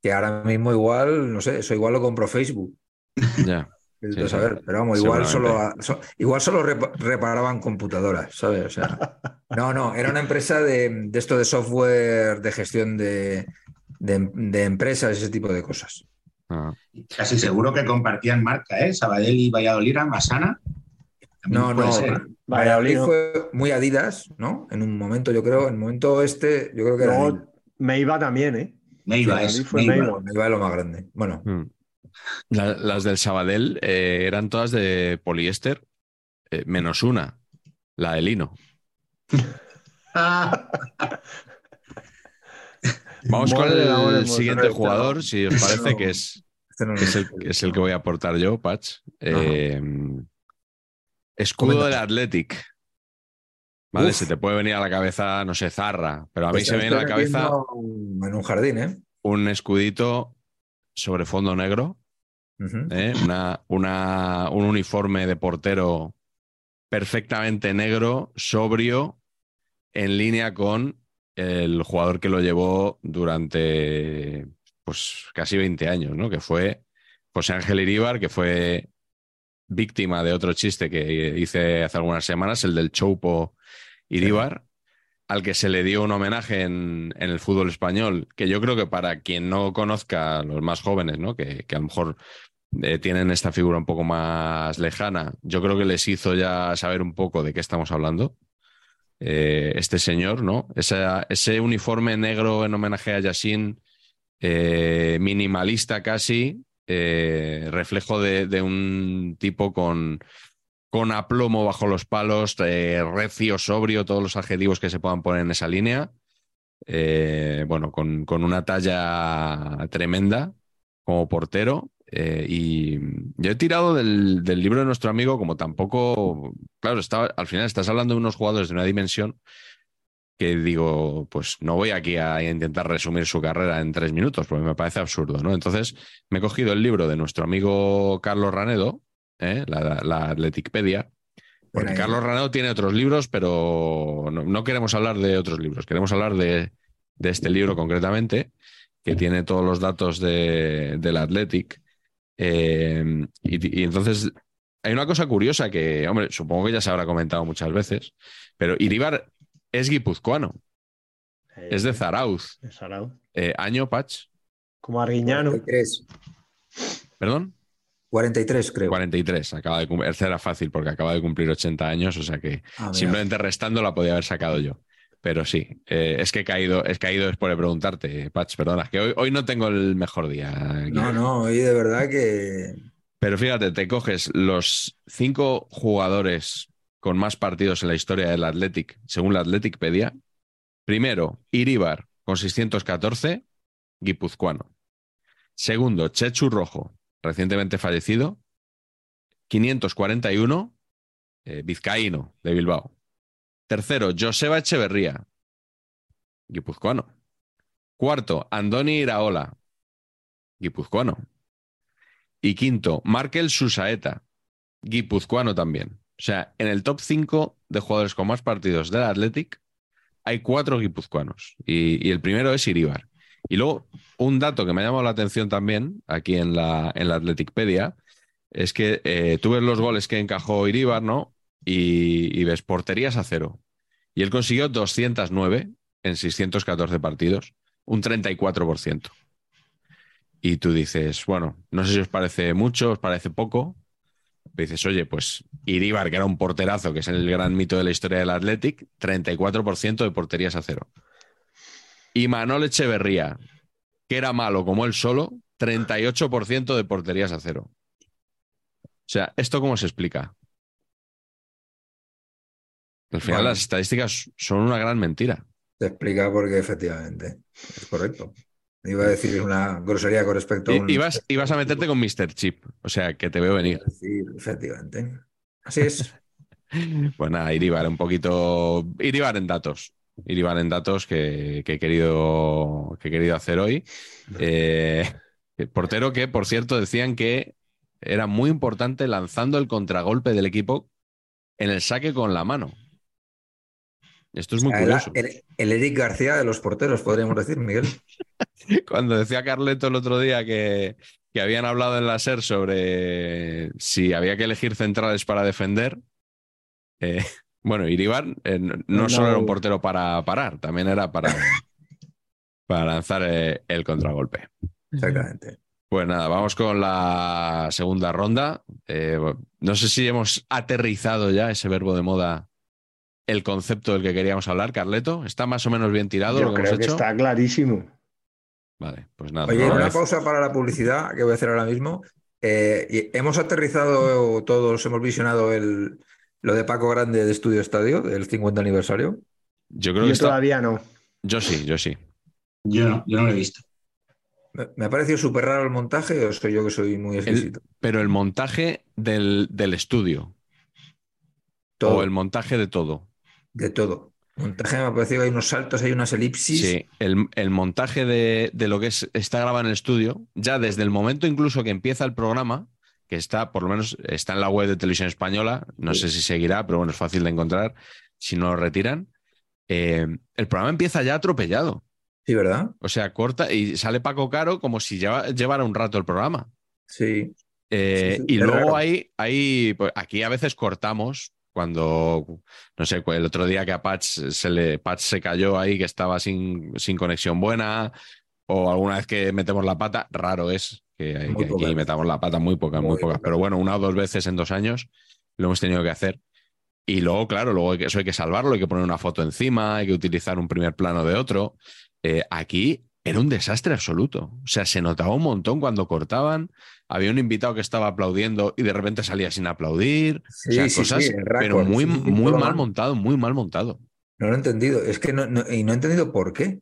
que ahora mismo igual, no sé, eso igual lo compró Facebook. Ya. Sí, a pero vamos, igual solo, so- igual solo repa- reparaban computadoras, ¿sabes? O sea, no, no, era una empresa de, de esto de software de gestión de, de- de empresas, ese tipo de cosas. Ah. Casi seguro que compartían marca, ¿eh? Sabadell y Valladolid eran Masana. No, no, ser. Valladolid Valladolid no. fue muy Adidas, ¿no? En un momento, yo creo, en el momento este, yo creo que era Luego me iba también, ¿eh? Valladolid es fue Neiva. Neiva. me iba lo más grande. Bueno, Mm. La- las del Sabadell eh, eran todas de poliéster, eh, menos una, la de lino. Vamos con el siguiente jugador, si os parece, No. que es, este no que lo es, el, sé. que es el que voy a aportar yo, Patch. Eh, escudo del Athletic. Vale, Uf. se te puede venir a la cabeza, no sé, Zarra, pero a mí Pues se me viene a la cabeza En un jardín, ¿eh? un escudito sobre fondo negro. ¿eh? una, una- un uniforme de portero perfectamente negro, sobrio, en línea con el jugador que lo llevó durante pues casi 20 años, ¿no? Que fue José Ángel Iríbar, que fue víctima de otro chiste que hice hace algunas semanas, el del Choupo Iríbar, al que se le dio un homenaje en, en el fútbol español, que yo creo que para quien no conozca, los más jóvenes, ¿no? que, que a lo mejor eh, tienen esta figura un poco más lejana, yo creo que les hizo ya saber un poco de qué estamos hablando. Eh, este señor, ¿no? Esa- ese uniforme negro en homenaje a Yassin, eh, minimalista casi, eh, reflejo de, un tipo con, con aplomo bajo los palos, eh, recio, sobrio, todos los adjetivos que se puedan poner en esa línea. Eh, bueno, con, con una talla tremenda como portero. y yo he tirado del, del libro de nuestro amigo, como tampoco, claro, está, al final estás hablando de unos jugadores de una dimensión que digo, pues no voy aquí a intentar resumir su carrera en tres minutos, porque me parece absurdo, ¿no? Entonces me he cogido el libro de nuestro amigo Carlos Ranedo, ¿eh? la, la Atleticpedia, porque ahí. Carlos Ranedo tiene otros libros, pero no, no queremos hablar de otros libros, queremos hablar de, de este libro concretamente, que tiene todos los datos de, del Athletic. Eh, y, y entonces hay una cosa curiosa que, hombre, supongo que ya se habrá comentado muchas veces, pero Iribar es guipuzcoano, Eh, es de Zarauz. de Sarau. Eh, año, Patch, Como Arguiñano. 43, perdón, 43 creo. 43. Acaba de cumplir, era fácil porque acaba de cumplir 80 años, o sea que Ah, simplemente restando la podía haber sacado yo. Pero sí, eh, es que he caído, he caído después de preguntarte, Patch, perdona, que hoy, hoy no tengo el mejor día. aquí. No, no, y de verdad que. Pero fíjate, te coges los cinco jugadores con más partidos en la historia del Athletic, según la Athleticpedia. Primero, Iribar, con 614, guipuzcoano. Segundo, Chechu Rojo, recientemente fallecido, 541, eh, vizcaíno, de Bilbao. Tercero, Joseba Echeverría, guipuzcoano. Cuarto, Andoni Iraola, guipuzcoano. Y quinto, Markel Susaeta, guipuzcoano también. O sea, en el top 5 de jugadores con más partidos del Athletic hay cuatro guipuzcoanos. Y, el primero es Iribar. Y luego, un dato que me ha llamado la atención también aquí en la, en la Athleticpedia es que eh, tú ves los goles que encajó Iribar, ¿no? Y, y ves porterías a cero. Y él consiguió 209 en 614 partidos, un 34%. Y tú dices, bueno, no sé si os parece mucho, os parece poco. Dices, oye, pues Iribar, que era un porterazo, que es el gran mito de la historia del Athletic, 34% de porterías a cero. Y Manol Echeverría, que era malo como él solo, 38% de porterías a cero. O sea, ¿esto cómo se explica? Al final Bueno. las estadísticas son una gran mentira. Se explica porque efectivamente es correcto. Iba a decir una grosería con respecto a un. ibas, ibas a meterte con Mr. Chip, o sea, que te veo venir. Sí, efectivamente. Así es. Pues nada, Iribar, un poquito. Iribar en datos. Iribar en datos que, que he, querido, que he querido hacer hoy. Eh, portero que, por cierto, decían que era muy importante lanzando el contragolpe del equipo en el saque con la mano. Esto es muy curioso. el- el Eric García de los porteros, podríamos decir, Miguel. Cuando decía Carleto el otro día que, que habían hablado en la SER sobre si había que elegir centrales para defender, eh, bueno, Iribar eh, no, solo era un portero para parar, también era para, para lanzar eh, el contragolpe. Exactamente. Pues nada, vamos con la segunda ronda. No sé si hemos aterrizado ya ese verbo de moda, el concepto del que queríamos hablar, Carleto. ¿Está más o menos bien tirado Yo lo que creo hemos que hecho? está clarísimo. Vale, pues nada. Oye, ¿no? una pausa para la publicidad que voy a hacer ahora mismo. Eh, y hemos aterrizado todos, hemos visionado el, lo de Paco Grande de Estudio Estadio, del 50 aniversario. Yo creo Yo que está. todavía no. Yo sí, yo sí. Yo no, yo no lo he visto. Me, me ha parecido súper raro el montaje o soy yo que soy muy exquisito. Pero el montaje del, del estudio Todo, o el montaje de todo. De todo. Montaje me ha parecido hay unos saltos, hay unas elipsis. Sí, el, el montaje de, de lo que es, está grabado en el estudio, ya desde el momento incluso que empieza el programa, que está, por lo menos, está en la web de Televisión Española, no Sí. sé si seguirá, pero bueno, es fácil de encontrar si no lo retiran. eh, el programa empieza ya atropellado. Sí, ¿verdad? O sea, corta y sale Paco Caro como si lleva- llevara un rato el programa. Sí. Eh, Sí, sí, y luego hay, pues, aquí a veces cortamos cuando, no sé, el otro día que a Patch se le, Patch se cayó ahí, que estaba sin, sin conexión buena, o alguna vez que metemos la pata, raro es que, que Muy aquí pocas metamos la pata, muy pocas, muy, Muy pocas, pocas. pero bueno, una o dos veces en dos años lo hemos tenido que hacer. Y luego, claro, luego hay que- eso hay que salvarlo, hay que poner una foto encima, hay que utilizar un primer plano de otro. Eh, aquí era un desastre absoluto. O sea, se notaba un montón cuando cortaban. Había un invitado que estaba aplaudiendo y de repente salía sin aplaudir. Sí, o sea, sí, cosas, sí, pero muy, muy mal montado, muy mal montado. No lo he entendido. Es que no, no- y no he entendido por qué.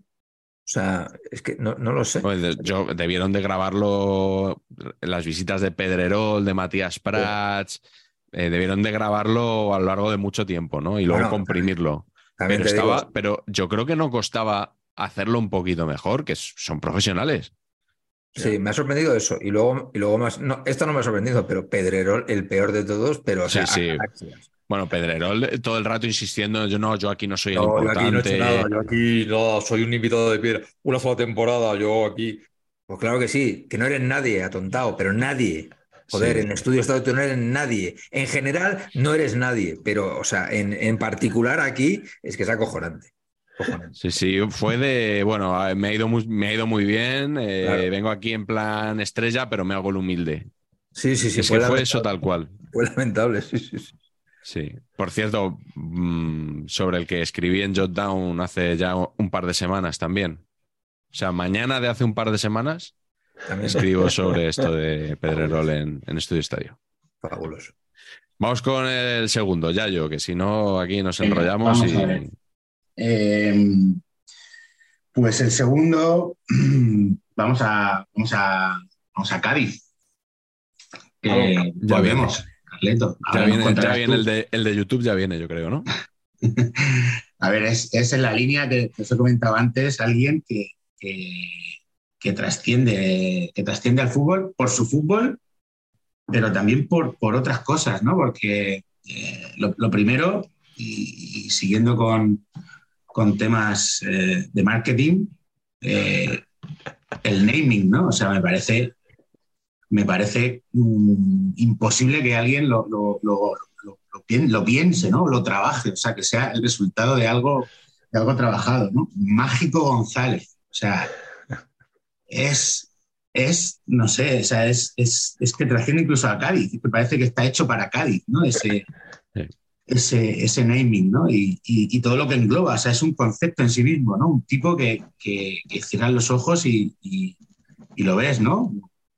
O sea, es que no, no lo sé. De- yo, debieron de grabarlo las visitas de Pedrerol, de Matías Prats. eh, debieron de grabarlo a lo largo de mucho tiempo, ¿no? Y luego Bueno, comprimirlo. También Pero digo, estaba, pero yo creo que no costaba hacerlo un poquito mejor, que son profesionales. sí, me ha sorprendido eso. Y luego, y luego más. No, esto no me ha sorprendido, pero Pedrerol, el peor de todos, pero o Sí, sea, sí. Bueno, Pedrerol eh, todo el rato insistiendo, yo no, yo aquí no soy el No, yo importante. aquí no he hecho nada, yo aquí no, soy un invitado de piedra. Una sola temporada, yo aquí. Pues claro que sí, que no eres nadie, atontado, pero nadie. Joder, Sí. en estudio estado tú no eres nadie. En general, no eres nadie, pero, o sea, en, en particular aquí es que es acojonante. Sí, sí, fue de, bueno, me ha ido muy, me ha ido muy bien, eh, Claro. vengo aquí en plan estrella, pero me hago el humilde. Sí, sí, sí. es que fue eso tal cual. Fue lamentable, sí, sí, sí. Sí. Por cierto, mm, sobre el que escribí en Jotdown hace ya un par de semanas también. O sea, mañana de hace un par de semanas También escribo sobre esto de Pedrerol en, en Estudio Estadio. fabuloso. Vamos con el segundo, Yayo, que si no aquí nos enrollamos vamos a y... Eh, pues el segundo, vamos a, vamos a, vamos a Cádiz. Ya volvemos, Carleto. Ya viene, ya el, de, el de YouTube, ya viene, yo creo, ¿no? A ver, es, es en la línea que, que os he comentado antes, alguien que, que, que trasciende, que trasciende al fútbol por su fútbol, pero también por, por otras cosas, ¿no? Porque eh, lo, lo primero, y, y siguiendo con, con temas eh, de marketing, eh, el naming, ¿no? O sea, me parece, me parece mm, imposible que alguien lo, lo- lo- lo- lo pien- lo piense, ¿no? Lo trabaje, o sea, que sea el resultado de algo, de algo trabajado, ¿no? Mágico González, o sea, es, es no sé, o sea, es, es, es que trasciende incluso a Cádiz, me parece que está hecho para Cádiz, ¿no? Ese. Ese, ese naming, ¿no? Y, y- y todo lo que engloba, o sea, es un concepto en sí mismo, ¿no? Un tipo que, que, que cierras los ojos y, y- lo ves, ¿no?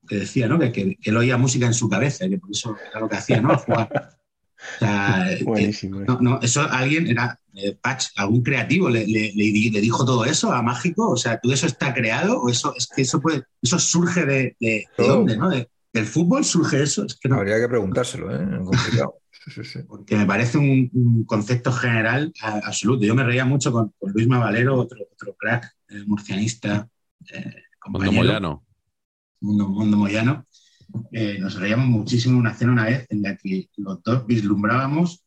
Que decía, ¿no? Que, que, él oía música en su cabeza, que por eso era lo que hacía, ¿no? Jugar. O sea, eh, Buenísimo. no, no, eso alguien era eh, Patch, algún creativo le, le- le di- le dijo todo eso a Mágico, o sea, todo eso está creado o eso es que eso puede, eso surge de, de, dónde, ¿no? De- del fútbol surge eso, es que no, Habría que preguntárselo, ¿eh? Complicado. Sí, sí, sí. porque me parece un, un concepto general a- absoluto. Yo me reía mucho con, con Luis Mavalero, otro, otro crack eh, murcianista, eh, Mundo Moyano. Mundo, Mundo Moyano. Eh, nos reíamos muchísimo en una cena una vez en la que los dos vislumbrábamos,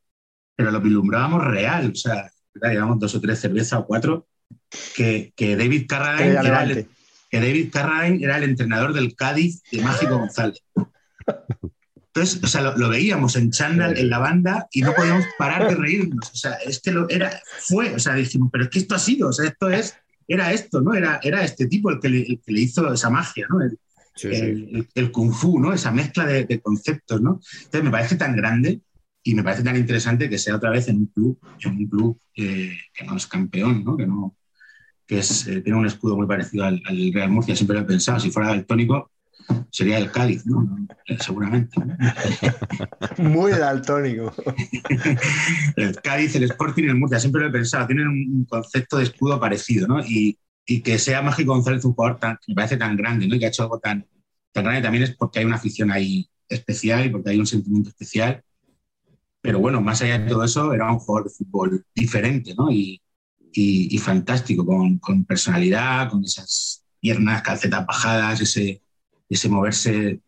pero lo vislumbrábamos real, o sea, ¿verdad? llevamos dos o tres cervezas o cuatro, que, que David Carradine era el, que David Carradine era el entrenador del Cádiz de Mágico González. Entonces, o sea, lo, lo veíamos en chándal en la banda y no podíamos parar de reírnos. O sea, es que lo era, fue, o sea, dijimos, pero es que esto ha sido, o sea, esto es, era esto, ¿no? Era, era este tipo el que, le, el que le hizo esa magia, ¿no? El, Sí, sí. el, el- kung fu, ¿no? Esa mezcla de, de conceptos, ¿no? Entonces me parece tan grande y me parece tan interesante que sea otra vez en un club, en un club eh, que no es campeón, ¿no? Que no, que es, eh, tiene un escudo muy parecido al, al Real Murcia, siempre lo he pensado, si fuera el tónico sería el Cádiz, ¿no? Seguramente. Muy daltónico. El Cádiz, el Sporting y el Murcia, siempre lo he pensado, tienen un, un concepto de escudo parecido, ¿no? Y, y que sea Mágico González un jugador tan, que me parece tan grande, ¿no? Y que ha hecho algo tan, tan grande también es porque hay una afición ahí especial y porque hay un sentimiento especial. Pero bueno, más allá de todo eso, era un jugador de fútbol diferente, ¿no? Y, y- y fantástico, con, con personalidad, con esas piernas, calcetas bajadas, ese, ese moverse,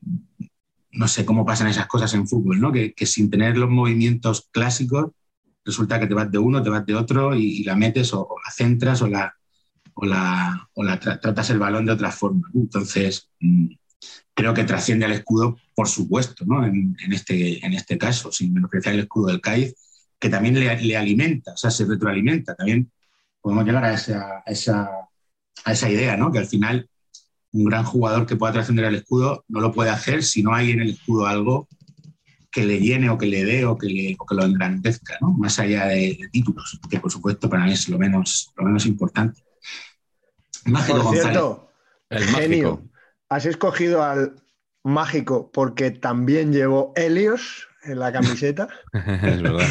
no sé cómo pasan esas cosas en fútbol, ¿no? Que, sin tener los movimientos clásicos, resulta que te vas de uno, te vas de otro y, la metes o, la centras o la, o la, o la tra- tratas el balón de otra forma. Entonces, mm, creo que trasciende al escudo, por supuesto, ¿no? en, en este, en este caso, sin menospreciar el escudo del Cádiz, que también le, le alimenta, o sea, se retroalimenta. También podemos llegar a esa, a esa, a esa idea, ¿no? que al final un gran jugador que pueda trascender al escudo no lo puede hacer si no hay en el escudo algo que le llene o que le dé o que, le- o que lo engrandezca, ¿no? más allá de, de títulos, que por supuesto para mí es lo menos, lo menos importante. Mágico Por González. cierto, El genio, mágico. has escogido al mágico porque también llevó Helios en la camiseta. es verdad.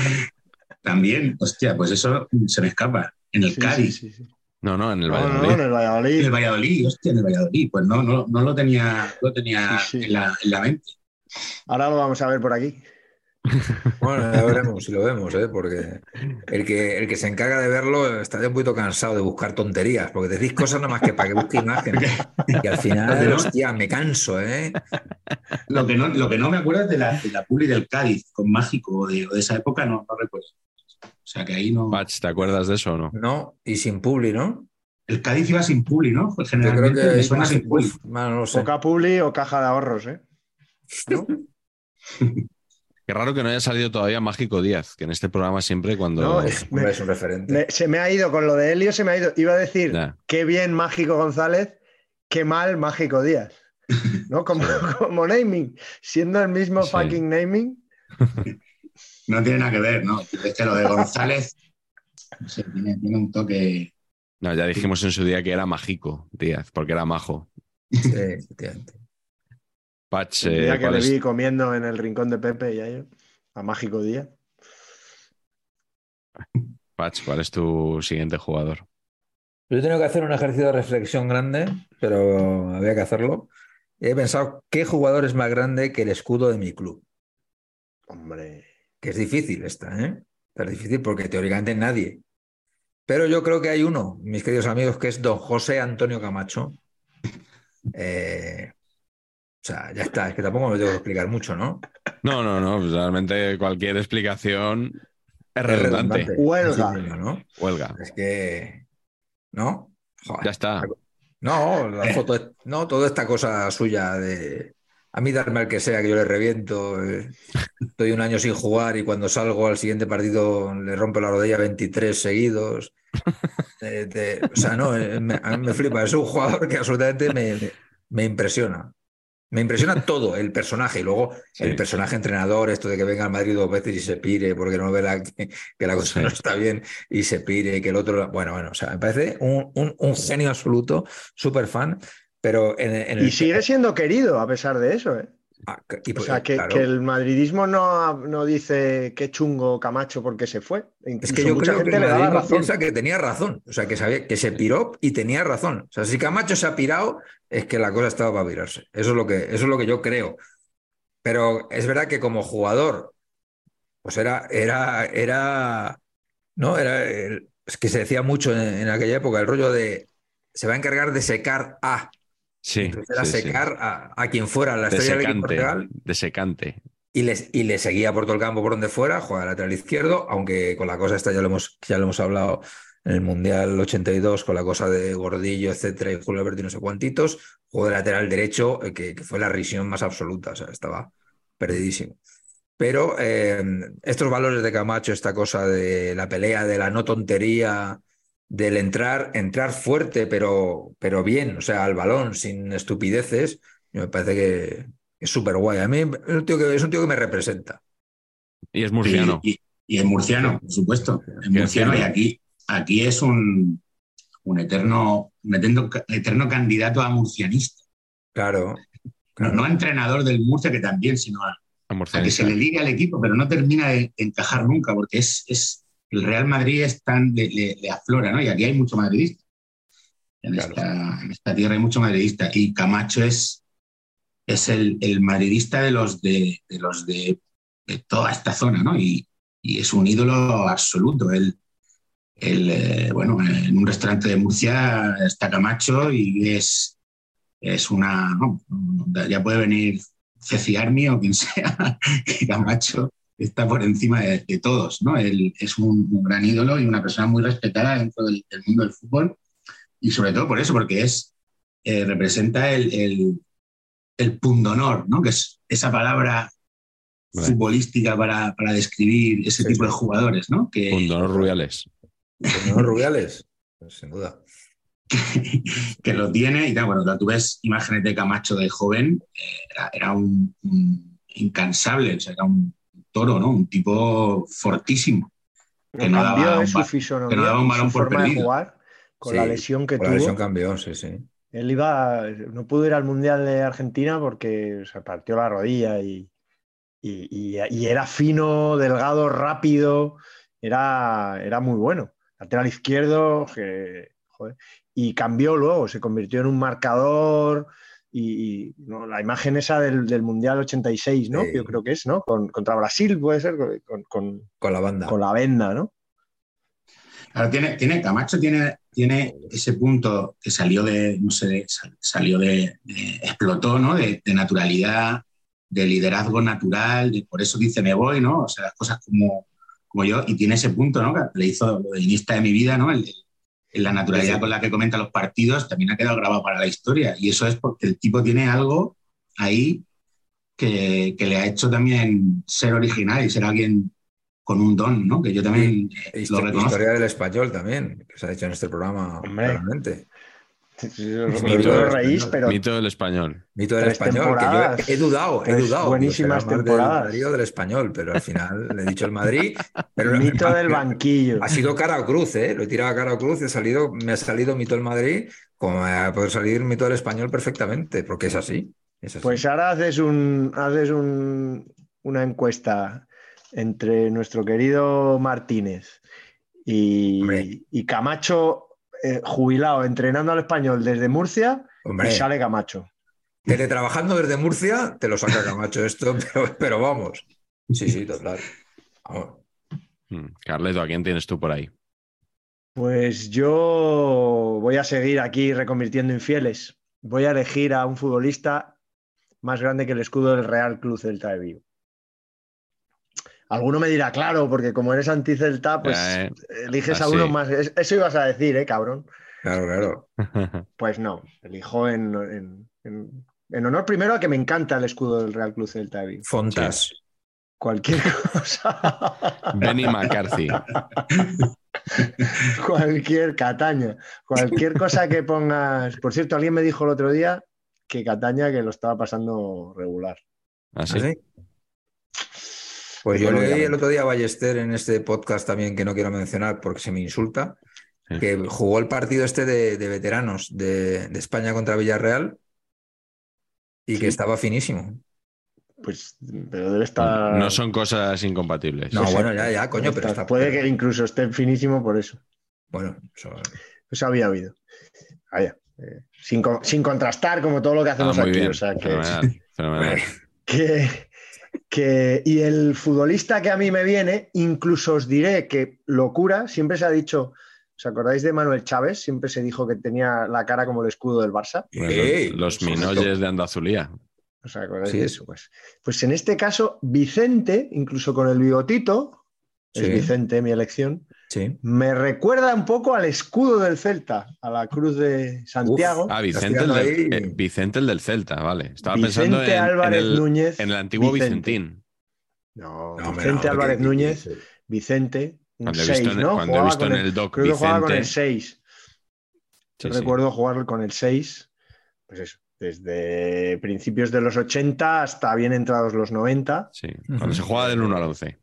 También, hostia, pues eso se me escapa. En el Sí, Cádiz, sí, sí, sí. No, no, en el No, no, Valladolid. en el Valladolid. en el Valladolid, hostia, en el Valladolid. Pues no, no, no lo tenía, lo tenía Sí, sí. En, la, en la mente. Ahora lo vamos a ver por aquí. Bueno, ya veremos si lo vemos, ¿eh? porque el que, el que se encarga de verlo está ya un poquito cansado de buscar tonterías, porque decís cosas nada más que para que busque imágenes. Y al final, hostia, me canso, ¿eh? Lo que no, lo que no me acuerdo es de la, de la publi del Cádiz con Mágico o de, o de esa época, no, no recuerdo. O sea que ahí no. Patch, ¿te acuerdas de eso o no? No, y sin publi, ¿no? El Cádiz iba sin publi, ¿no? Pues Yo creo generalmente que me suena sin publi. bueno, no sé. Poca publi o caja de ahorros, ¿eh? ¿No? Qué raro que no haya salido todavía Mágico Díaz, que en este programa siempre cuando... No, es- un referente. Me- se me ha ido con lo de Helio, se me ha ido. Iba a decir, qué bien Mágico González, qué mal Mágico Díaz. ¿No? Como, como naming. Siendo el mismo Sí. fucking naming. No tiene nada que ver, ¿no? Es que lo de González no sé, tiene, tiene un toque. No, ya dijimos en su día que era Mágico Díaz, porque era majo. Sí, efectivamente. Patch, El eh, día que ¿cuál le es? vi comiendo en el rincón de Pepe y a a Mágico Díaz. Patch, ¿cuál es tu siguiente jugador? Yo he tenido que hacer un ejercicio de reflexión grande, pero había que hacerlo. He pensado, ¿qué jugador es más grande que el escudo de mi club? Hombre. Que es difícil esta, ¿eh? Es difícil porque teóricamente nadie. Pero yo creo que hay uno, mis queridos amigos, que es don José Antonio Camacho. Eh, o sea, ya está, es que tampoco me tengo que explicar mucho, ¿no? No, no, no, pues realmente cualquier explicación es Es redundante. redundante. Huelga. Sí, ¿no? Huelga. Es que. ¿No? Joder. Ya está. No, la foto, es- no, toda esta cosa suya de a mí darme al que sea que yo le reviento. eh, Estoy un año sin jugar y cuando salgo al siguiente partido le rompo la rodilla 23 seguidos. Eh, te- o sea, no, eh, me, a mí me flipa. Es un jugador que absolutamente me, me- me impresiona. Me impresiona todo, el personaje y luego Sí. el personaje entrenador, esto de que venga al Madrid dos veces y se pire porque no ve la, que, que la cosa Sí. no está bien y se pire y que el otro. Bueno, bueno, o sea, me parece un, un- un genio absoluto, súper fan, pero en, en el. Y sigue siendo querido a pesar de eso, ¿eh? Ah, y O pues, sea, que, claro. que el madridismo no, no dice qué chungo Camacho porque se fue. Es que yo mucha creo que el le razón. piensa que tenía razón. O sea, que sabía que se piró y tenía razón. O sea, si Camacho se ha pirado, es que la cosa estaba para pirarse. Eso es lo que, eso es lo que yo creo. Pero es verdad que como jugador, pues era, era, era, no, era, el- es que se decía mucho en, en aquella época, el rollo de se va a encargar de secar a. Sí, era sí, sí. secar a, a quien fuera la De estrella secante, real de secante. y le, y le seguía por todo el campo por donde fuera, juega lateral izquierdo, aunque con la cosa esta ya lo hemos, ya lo hemos hablado en el Mundial 82, con la cosa de Gordillo, etcétera, y Julio Alberto y no sé cuantitos, jugó de lateral derecho, eh, que, que fue la risión más absoluta, o sea, estaba perdidísimo. Pero eh, estos valores de Camacho, esta cosa de la pelea, de la no tontería, del entrar, entrar fuerte, pero, pero bien, o sea, al balón, sin estupideces, me parece que es súper guay. A mí es un, tío que, es un tío que me representa. Y es murciano. Y, y- y es murciano, por supuesto. Es murciano y aquí, aquí es un, un eterno, un eterno, eterno candidato a murcianista. Claro. No, claro. no a entrenador del Murcia, que también, sino a, a a que se le ligue al equipo, pero no termina de encajar nunca, porque es, es el Real Madrid es tan, le, le- le aflora, ¿no? Y aquí hay mucho madridista. En, Claro. esta, en esta tierra hay mucho madridista. Y Camacho es, es el, el madridista de los de, de los de, de toda esta zona, ¿no? Y, y es un ídolo absoluto. Él, él, eh, bueno, en un restaurante de Murcia está Camacho y es, es una. no, ya puede venir Ceci Army o quien sea, que Camacho está por encima de, de todos, ¿no? Él es un, un gran ídolo y una persona muy respetada dentro del, del mundo del fútbol y sobre todo por eso, porque es eh, representa el, el, el pundonor, ¿no? Que es esa palabra Vale. futbolística para, para describir ese Sí, tipo sí. de jugadores, ¿no? Que, Fundador Rubiales. ¿No, Rubiales? Pues sin duda. que lo tiene. Y tal, bueno, cuando tú ves imágenes de Camacho de joven, eh, era, era un, un incansable, o sea, era un toro, ¿no? Un tipo fortísimo. que no cambió daba eh, un su que no daba un balón su por forma de perdido. jugar con Sí, la lesión que Con la tuvo. lesión cambió, sí, sí. Él iba, no pudo ir al Mundial de Argentina porque se partió la rodilla y, y- y- y era fino, delgado, rápido, era, era muy bueno. Lateral izquierdo, que, joder, y cambió luego, se convirtió en un marcador y, y, ¿no? la imagen esa del, del Mundial 86, ¿no? Sí. Yo creo que es, ¿no? Con- contra Brasil puede ser, con, con- Con la banda. con la venda, ¿no? Claro, tiene, tiene, Camacho tiene, tiene ese punto que salió de, no sé, salió de, de- explotó, ¿no? De, de naturalidad, de liderazgo natural, de por eso dice me voy, ¿no? O sea, las cosas como, como yo, y tiene ese punto, ¿no? Que le hizo lo de de mi vida, ¿no? El, el- la naturalidad Sí. con la que comenta los partidos también ha quedado grabado para la historia, y eso es porque el tipo tiene algo ahí que, que le ha hecho también ser original y ser alguien con un don, ¿no? Que yo también eh, lo Histo- reconozco. Historia del español también, que se ha hecho en este programa Hombre. claramente. Mito del pero Mito del español. Mito del español, que yo temporadas, he, he dudado, he dudado. buenísimas temporadas. Del del español, pero al final le he dicho el Madrid. Pero mito del banquillo. Ha sido cara o cruz, ¿eh? Lo he tirado a cara o cruz y ha salido, me ha salido mito del Madrid, como me ha podido salir mito del español perfectamente, porque es así. es así. Pues ahora haces un haces un, una encuesta entre nuestro querido Martínez y, y Camacho eh, jubilado entrenando al español desde Murcia Hombre, y sale Camacho. teletrabajando desde Murcia, te lo saca Camacho esto, pero, pero vamos. Sí, sí, total. Vamos. Mm. Carleto, ¿a quién tienes tú por ahí? Pues yo voy a seguir aquí reconvirtiendo infieles. Voy a elegir a un futbolista más grande que el escudo del Real Club Celta de Vigo. Alguno me dirá, claro, porque como eres anti-Celta, pues Eh, eliges a uno más. Es- Eso ibas a decir, ¿eh, cabrón? Claro, claro. Pues no, elijo en, en- en- en honor primero a que me encanta el escudo del Real Club Celta de Vigo. Fontas. Cualquier cosa. Benny McCarthy. cualquier Cataña, cualquier cosa que pongas. Por cierto, alguien me dijo el otro día que Cataña que lo estaba pasando regular. Así. ¿Ah, sí? Pues yo leí el otro día a Ballester en este podcast también que no quiero mencionar porque se me insulta, Sí. que jugó el partido este de, de veteranos de, de España contra Villarreal y que estaba finísimo. Pues, pero debe estar. No son cosas incompatibles. No, Sí, bueno, ya, ya, coño, pero está. Puede que incluso esté finísimo por eso. Bueno, eso- Eso había oído. Vaya, eh, sin, con- sin contrastar como todo lo que Ah, hacemos muy aquí. bien. O sea, que, Fenomenal, fenomenal. que, que- y el futbolista que a mí me viene, incluso os diré que locura, siempre se ha dicho, ¿os acordáis de Manuel Chávez? Siempre se dijo que tenía la cara como el escudo del Barça. Bueno, los pues, minolles de Andazulía. ¿Os acordáis Sí. de eso? Pues, pues en este caso, Vicente, incluso con el bigotito, es. Vicente mi elección, sí. me recuerda un poco al escudo del Celta, a la cruz de Santiago. Ah, Estás Vicente el, del, eh, Vicente el del Celta, vale. Estaba pensando Vicente en, en Álvarez el, Núñez. en el antiguo Vicente. Vicentín. No, No, Vicente no, Álvarez Núñez, Vicente, un Cuando he visto 6, en, ¿no? cuando he Jugaba visto con en el doc Creo que jugaba con el Vicente. 6. Sí, Yo sí. recuerdo jugar con el 6, pues eso, desde principios de los 80 hasta bien entrados los 90, Sí, cuando se juega del 1 al 11.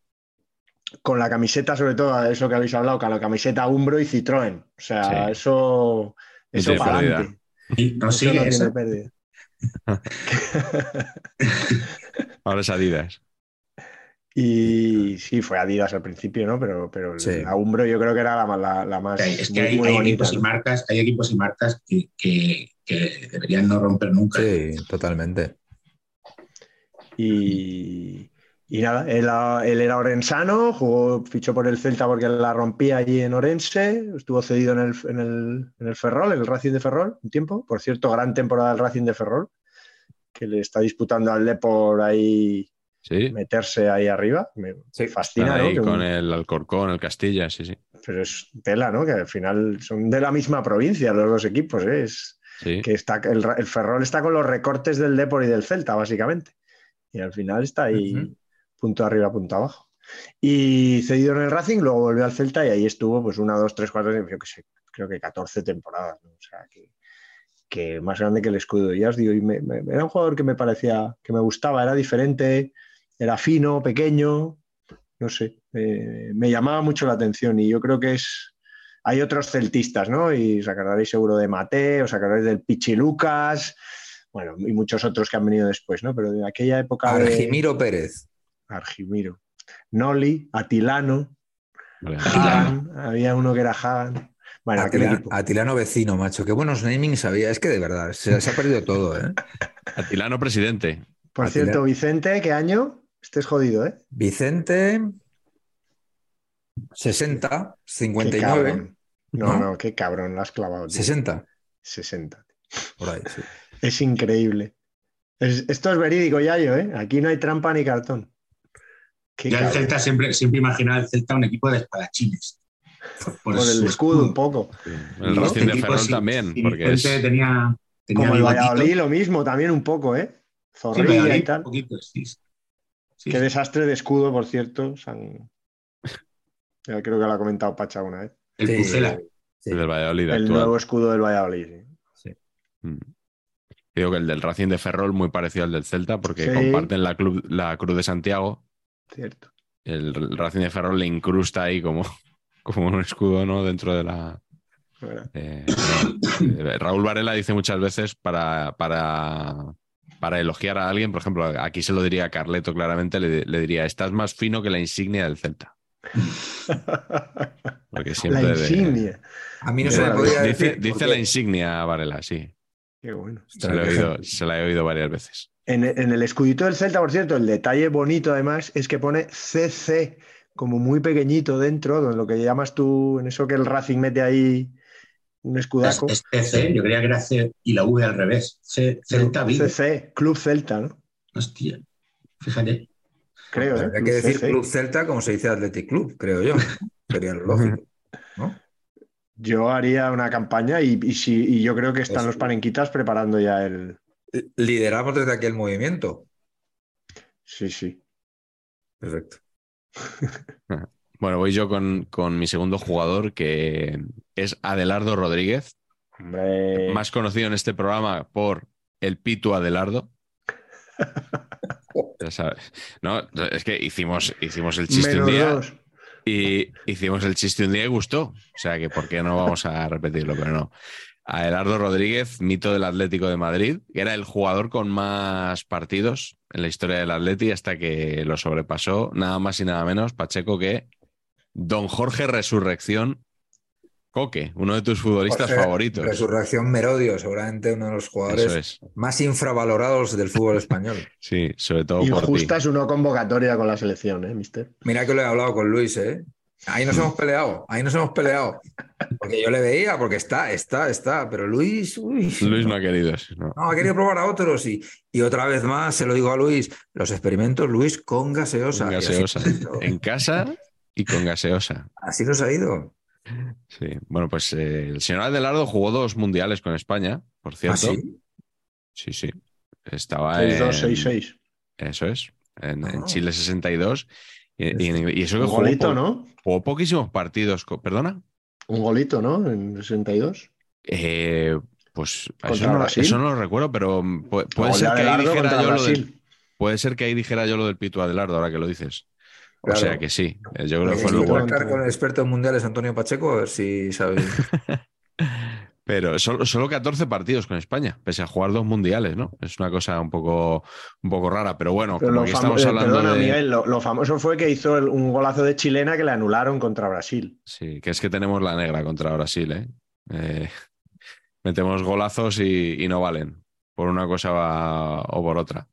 Con la camiseta, sobre todo, eso que habéis hablado, con la camiseta Umbro y Citroën. O sea, Sí. eso, eso para pérdida. adelante. Y no Eso sigue no tiene. Ahora es Adidas. Y sí, fue Adidas al principio, ¿no? Pero, pero Sí. la Umbro yo creo que era la, la- la más. Es que muy- hay, muy hay bonita, equipos y marcas, hay equipos y marcas que, que- que deberían no romper nunca. Sí, totalmente. Y, y nada, él, él era orensano, jugó, fichó por el Celta porque la rompía allí en Orense, estuvo cedido en el, en el, en el Ferrol, en el Racing de Ferrol, un tiempo. Por cierto, gran temporada del Racing de Ferrol, que le está disputando al Depor ahí Sí. meterse ahí arriba. Me Sí, fascina, Están ¿no? ahí Que un- con el Alcorcón, el Castilla, sí, sí. Pero es tela, ¿no? Que al final son de la misma provincia los dos equipos, ¿eh? Es, sí. que está, el, el Ferrol está con los recortes del Depor y del Celta, básicamente. Y al final está ahí Ujú. Punto arriba, punto abajo. Y cedido en el Racing, luego volvió al Celta y ahí estuvo pues una, dos, tres, cuatro, yo qué sé, creo que 14 temporadas. ¿no? O sea, que, que más grande que el escudo. Ya os digo, y me- me- era un jugador que me parecía, que me gustaba, era diferente, era fino, pequeño, no sé, eh, me llamaba mucho la atención y yo creo que es... Hay otros celtistas, ¿no? Y os acordaréis seguro de Mate, os acordaréis del Pichi Lucas, bueno, y muchos otros que han venido después, ¿no? Pero de aquella época de Argimiro Pérez. Argimiro. Noli, Atilano, Vale. Hagan, había uno que era Hagan. Bueno, Atila-. Atilano Vecino, macho. Qué buenos namings había. Es que de verdad, se, se ha perdido todo, ¿eh? Atilano presidente. Por Atila- cierto, Vicente, ¿qué año? Este es jodido, ¿eh? Vicente, 60, Qué 59, cabrón. No, ¿No? no, qué cabrón, lo has clavado. tío. 60, 60. por ahí, sí. Es increíble. Es- esto es verídico, Yayo, ¿eh? Aquí no hay trampa ni cartón. Qué Yo el. Celta siempre, siempre imaginaba el Celta un equipo de espadachines. Por, Por el escudo un poco. El Racing este de Ferrol también, sí, porque es, tenía, tenía Como el. Valladolid, lo mismo, también un poco, ¿eh? Zorrilla y un tal. poquito, sí. Sí, Qué sí. desastre de escudo, por cierto. San- Ya creo que lo ha comentado Pacha una vez. El Sí. Pucela. Sí. El del Valladolid El actual. nuevo escudo del Valladolid. sí. Mm. Digo que el del Racing de Ferrol muy parecido al del Celta porque Sí. comparten la, club- la Cruz de Santiago. Cierto. El, el Racing de Ferrol le incrusta ahí como, como un escudo ¿no? dentro de la... eh, eh, Raúl Varela dice muchas veces para, para, para elogiar a alguien, por ejemplo, aquí se lo diría a Carleto claramente, le, le diría, estás más fino que la insignia del Celta. Porque siempre La de- insignia. A mí no se me podía Dice, decir. dice porque- la insignia Varela, sí. Qué bueno. Se la, he oído, se la he oído varias veces. En, en el escudito del Celta, por cierto, el detalle bonito además es que pone CC como muy pequeñito dentro, donde lo que llamas tú, en eso que el Racing mete ahí un Es, escudaco. es TC, yo creía que era C y la V al revés. C- Celta Vigo. CC, Club Celta, ¿no? Hostia, fíjate. Creo, ¿eh? Habría que decir CC. Club Celta como se dice Athletic Club, creo yo. Sería lo lógico. ¿no? Yo haría una campaña y, y si- y yo creo que están Eso. los panenquitas preparando ya el. Lideramos desde aquí el movimiento. Sí, sí. Perfecto. Bueno, voy yo con, con mi segundo jugador, que es Adelardo Rodríguez, Hombre. más conocido en este programa por el Pitu Adelardo. Ya sabes. No, es que hicimos, hicimos el chiste menos un día dos. y hicimos el chiste un día y gustó. O sea que, ¿por qué no vamos a repetirlo? Pero no. Adelardo Rodríguez, mito del Atlético de Madrid, que era el jugador con más partidos en la historia del Atleti hasta que lo sobrepasó nada más y nada menos, Pacheco, que Don Jorge Resurrección Coque, uno de tus futbolistas Jorge, favoritos. Resurrección Merodio, seguramente uno de los jugadores es. más infravalorados del fútbol español. Sí, sobre todo por ti. Injusta su no convocatoria con la selección, ¿eh, mister? Mira que lo he hablado con Luis, ¿eh? Ahí nos hemos peleado, ahí nos hemos peleado. Porque yo le veía, porque está, está, está. Pero Luis, uy, Luis no ha querido no. no, ha querido probar a otros. Y, y otra vez más, se lo digo a Luis, los experimentos, Luis, con gaseosa. Con gaseosa. En casa y con gaseosa. Así nos ha ido. Sí. Bueno, pues eh, el señor Adelardo jugó dos mundiales con España, por ¿Ah, cierto. sí? Sí, sí. Estaba en... 6-2-6-6. Eso es. En, en Ah. Chile 62. Y, y- y eso que Un jugó, golito, ¿no? jugó poquísimos partidos. ¿Perdona? Un golito, ¿no? En 62. Eh, pues eso ¿Contra no, eso no lo recuerdo, pero pu- puede, Gol de ser que ahí dijera yo lo del, puede ser que ahí dijera yo lo del Pito Adelardo, ahora que lo dices. O Claro. sea que sí. Eh, Yo creo que fue que el lugar. con el experto en mundiales Antonio Pacheco, a ver si sabe. Pero solo, solo 14 partidos con España, pese a jugar dos mundiales, ¿no? Es una cosa un poco, un poco rara, pero bueno, Pero como lo aquí estamos eh, hablando perdona, de. Miguel, lo, lo famoso fue que hizo el- un golazo de chilena que le anularon contra Brasil. Sí, que es que tenemos la negra contra Brasil, ¿eh? Eh, metemos golazos y, y no valen, por una cosa va- o por otra.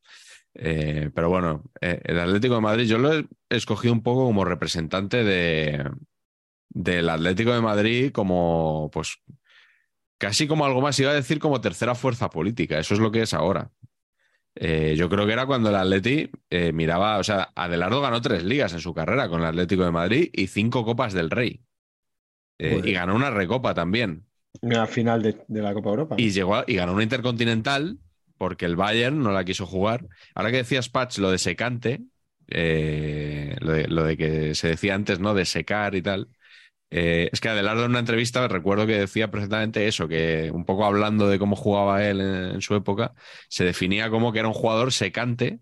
Eh, pero bueno, eh, el Atlético de Madrid yo lo he escogido un poco como representante de, del Atlético de Madrid como, pues, casi como algo más, iba a decir como tercera fuerza política, eso es lo que es ahora. Eh, yo creo que era cuando el Atleti eh, miraba, o sea, Adelardo ganó tres ligas en su carrera con el Atlético de Madrid y cinco copas del Rey. Eh, y ganó una recopa también. La final de, de la Copa Europa. Y llegó a- y ganó una intercontinental porque el Bayern no la quiso jugar. Ahora que decías, Patch, lo de secante, lo, de, lo de que se decía antes, ¿no? De secar y tal. Eh, es que Adelardo en una entrevista recuerdo que decía perfectamente eso, que un poco hablando de cómo jugaba él en, en su época, se definía como que era un jugador secante,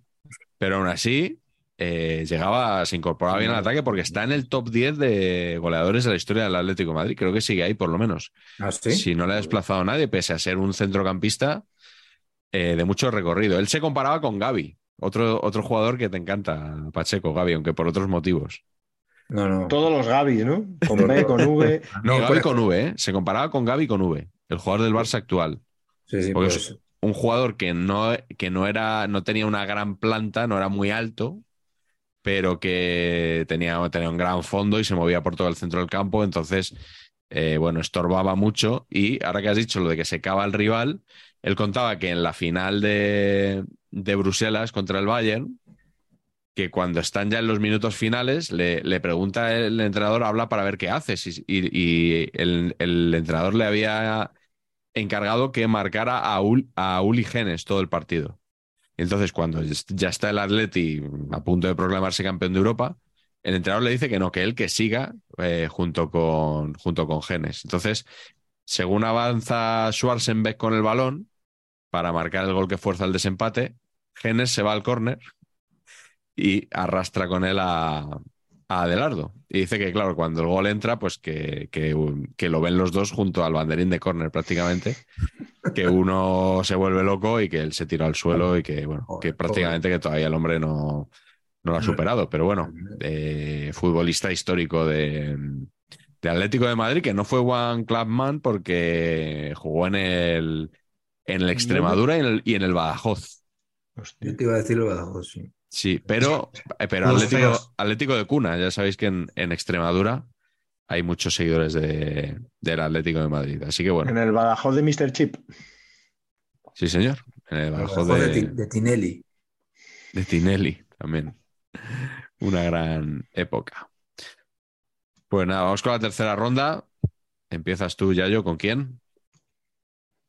pero aún así eh, llegaba, se incorporaba bien al ataque porque está en el top 10 de goleadores de la historia del Atlético de Madrid. Creo que sigue ahí por lo menos. ¿Ah, sí? Si no le ha desplazado a nadie, pese a ser un centrocampista eh, de mucho recorrido. Él se comparaba con Gaby, otro, otro jugador que te encanta, Pacheco, Gaby, aunque por otros motivos. No, no. Todos los Gaby, ¿no? Con B, con V. No, Gaby con V, ¿eh? Se comparaba con Gaby con V, el jugador del Barça actual. Sí, sí, Porque pues, es un jugador que no, que no era, no tenía una gran planta, no era muy alto, pero que tenía, tenía un gran fondo y se movía por todo el centro del campo. Entonces, eh, bueno, estorbaba mucho. Y ahora que has dicho lo de que se cava el rival, él contaba que en la final de, de Bruselas contra el Bayern, que cuando están ya en los minutos finales, le, pregunta el entrenador, habla para ver qué haces. Y, el entrenador le había encargado que marcara a, Ul, a Uli Genes todo el partido. Entonces, cuando ya está el Atleti a punto de proclamarse campeón de Europa, el entrenador le dice que no, que él que siga eh, junto, con, junto con Genes. Entonces, según avanza Schwarzenbeck con el balón para marcar el gol que fuerza el desempate, Genes se va al córner y arrastra con él a, a Adelardo. Y dice que, claro, cuando el gol entra, pues que, que, lo ven los dos junto al banderín de córner prácticamente, que uno se vuelve loco y que él se tira al suelo y que, bueno, que prácticamente que todavía el hombre no, no lo ha superado. Pero bueno, eh, futbolista histórico de, de Atlético de Madrid, que no fue One Clubman porque jugó en el, en el Extremadura y en el, y en el Badajoz. Yo te iba a decir el Badajoz, sí. Sí, pero, eh, pero Atlético, Atlético, de cuna. Ya sabéis que en, en Extremadura hay muchos seguidores de, del Atlético de Madrid. Así que bueno. En el Badajoz de Mr. Chip. Sí, señor. En el Badajoz, de, de, Tinelli. De Tinelli también. Una gran época. Pues nada, vamos con la tercera ronda. Empiezas tú, Yayo, ¿con quién?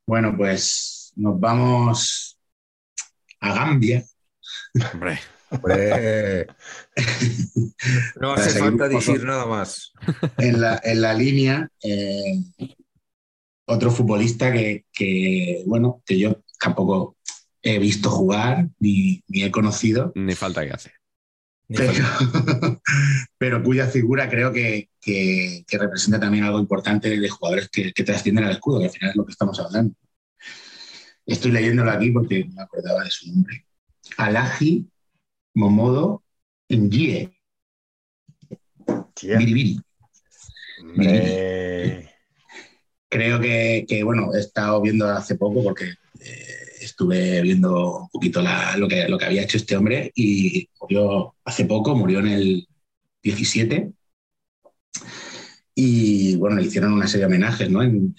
Bueno, pues nos vamos a Gambia. Hombre. no hace falta decir nada más. En la, línea, eh, otro futbolista que, bueno, que yo tampoco he visto jugar ni, he conocido. Ni falta que hace. Pero, cuya figura creo que, representa también algo importante de jugadores que, trascienden al escudo, que al final es lo que estamos hablando. Estoy leyéndolo aquí porque me acordaba de su nombre. Alaji Momodo Ngie. Biribiri. Creo que, bueno, he estado viendo hace poco porque eh, estuve viendo un poquito lo, que, lo que había hecho este hombre y murió hace poco, murió en el 17. Y bueno, le hicieron una serie de homenajes ¿no? en,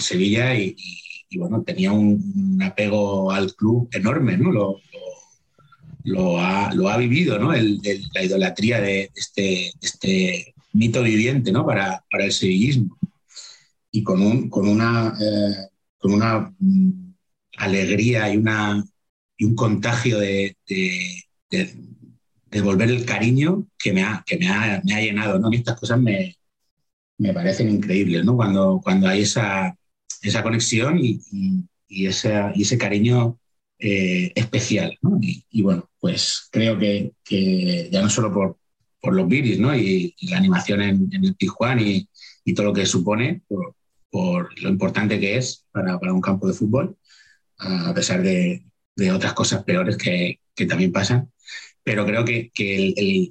Sevilla y, bueno, tenía un, apego al club enorme, ¿no? Lo, lo ha, lo ha vivido, ¿no? la idolatría de este, este mito viviente, ¿no? Para, para el sevillismo. Y con, un, con una, eh, con una mm, alegría y, una, y un contagio de, de, devolver el cariño que me ha, que me ha, me ha llenado, ¿no? estas cosas me, me, parecen increíbles, ¿no? Cuando, cuando hay esa, esa conexión y, ese, cariño eh, especial. Y, bueno, pues creo que, ya no solo por, los viris ¿no? y, la animación en, el Tijuana y, todo lo que supone, por, lo importante que es para, un campo de fútbol, a pesar de, otras cosas peores que, también pasan. Pero creo que,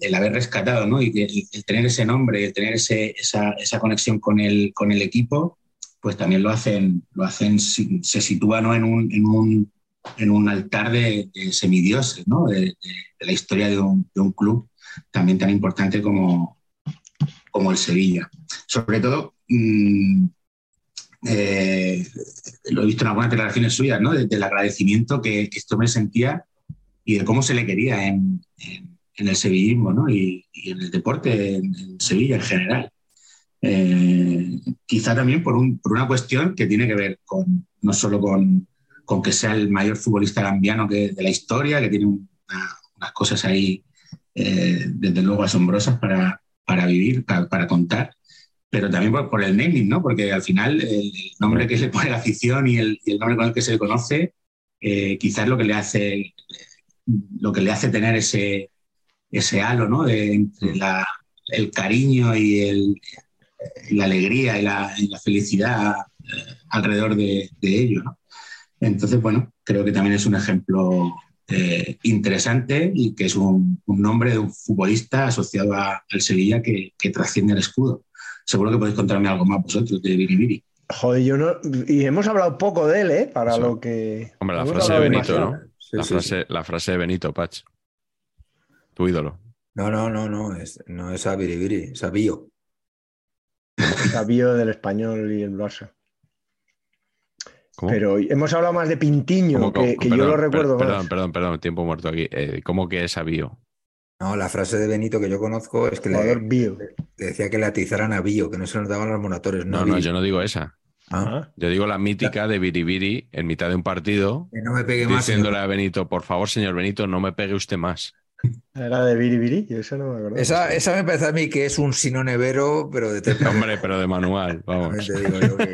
el, haber rescatado ¿no? y el, tener ese nombre, el tener ese, esa, conexión con el equipo, pues también lo hacen, lo hacen se sitúa ¿no? en, un, en, un, en un altar de, semidioses, ¿no? de, la historia de un, club también tan importante como, como el Sevilla. Sobre todo, mm, eh, lo he visto en algunas declaraciones suyas, ¿no? del agradecimiento que, que este hombre sentía y de cómo se le quería en, el sevillismo ¿no? y, en el deporte en, Sevilla en general. Eh, quizá también por, por, una cuestión que tiene que ver con, no solo con, con que sea el mayor futbolista gambiano de la historia, que tiene unas cosas ahí, eh, desde luego, asombrosas para, para vivir, para, contar, pero también por, el naming, ¿no? Porque al final el, nombre que se pone la afición y el, nombre con el que se le conoce, eh, quizás lo que le hace, lo que le hace tener ese, ese halo, ¿no? Entre el cariño y, la alegría y la, felicidad eh, alrededor de, de ello, ¿no? Entonces, bueno, creo que también es un ejemplo eh, interesante y que es un, nombre de un futbolista asociado al Sevilla que, trasciende el escudo. Seguro que podéis contarme algo más vosotros de Viri Joder, yo no. Y hemos hablado poco de él, ¿eh? Para lo que. Hombre, la frase de Benito, ¿no? la, frase, la frase de Benito, Pach. Tu ídolo. No, no, no, no. Es, no es a Biribiri, es a Bio. Del español y el Barça. Pero hemos hablado más de Pintiño, que, yo lo recuerdo perdón, más. Perdón, perdón, tiempo muerto aquí. Eh, ¿Cómo que es a Bio? No, la frase de Benito que yo conozco es que le, decía que le atizaran a Bio, que no se nos daban los moratorios. No, no, yo no digo esa. Ah, Yo digo la mítica de Biribiri en mitad de un partido, Que no me pegue más. diciéndole a Benito, por favor, señor Benito, no me pegue usted más. Era de Biribiri, yo eso no me acuerdo. Esa, esa me parece a mí que es un sino nevero, pero de temporada. Hombre, pero de manual, vamos. Te digo yo que-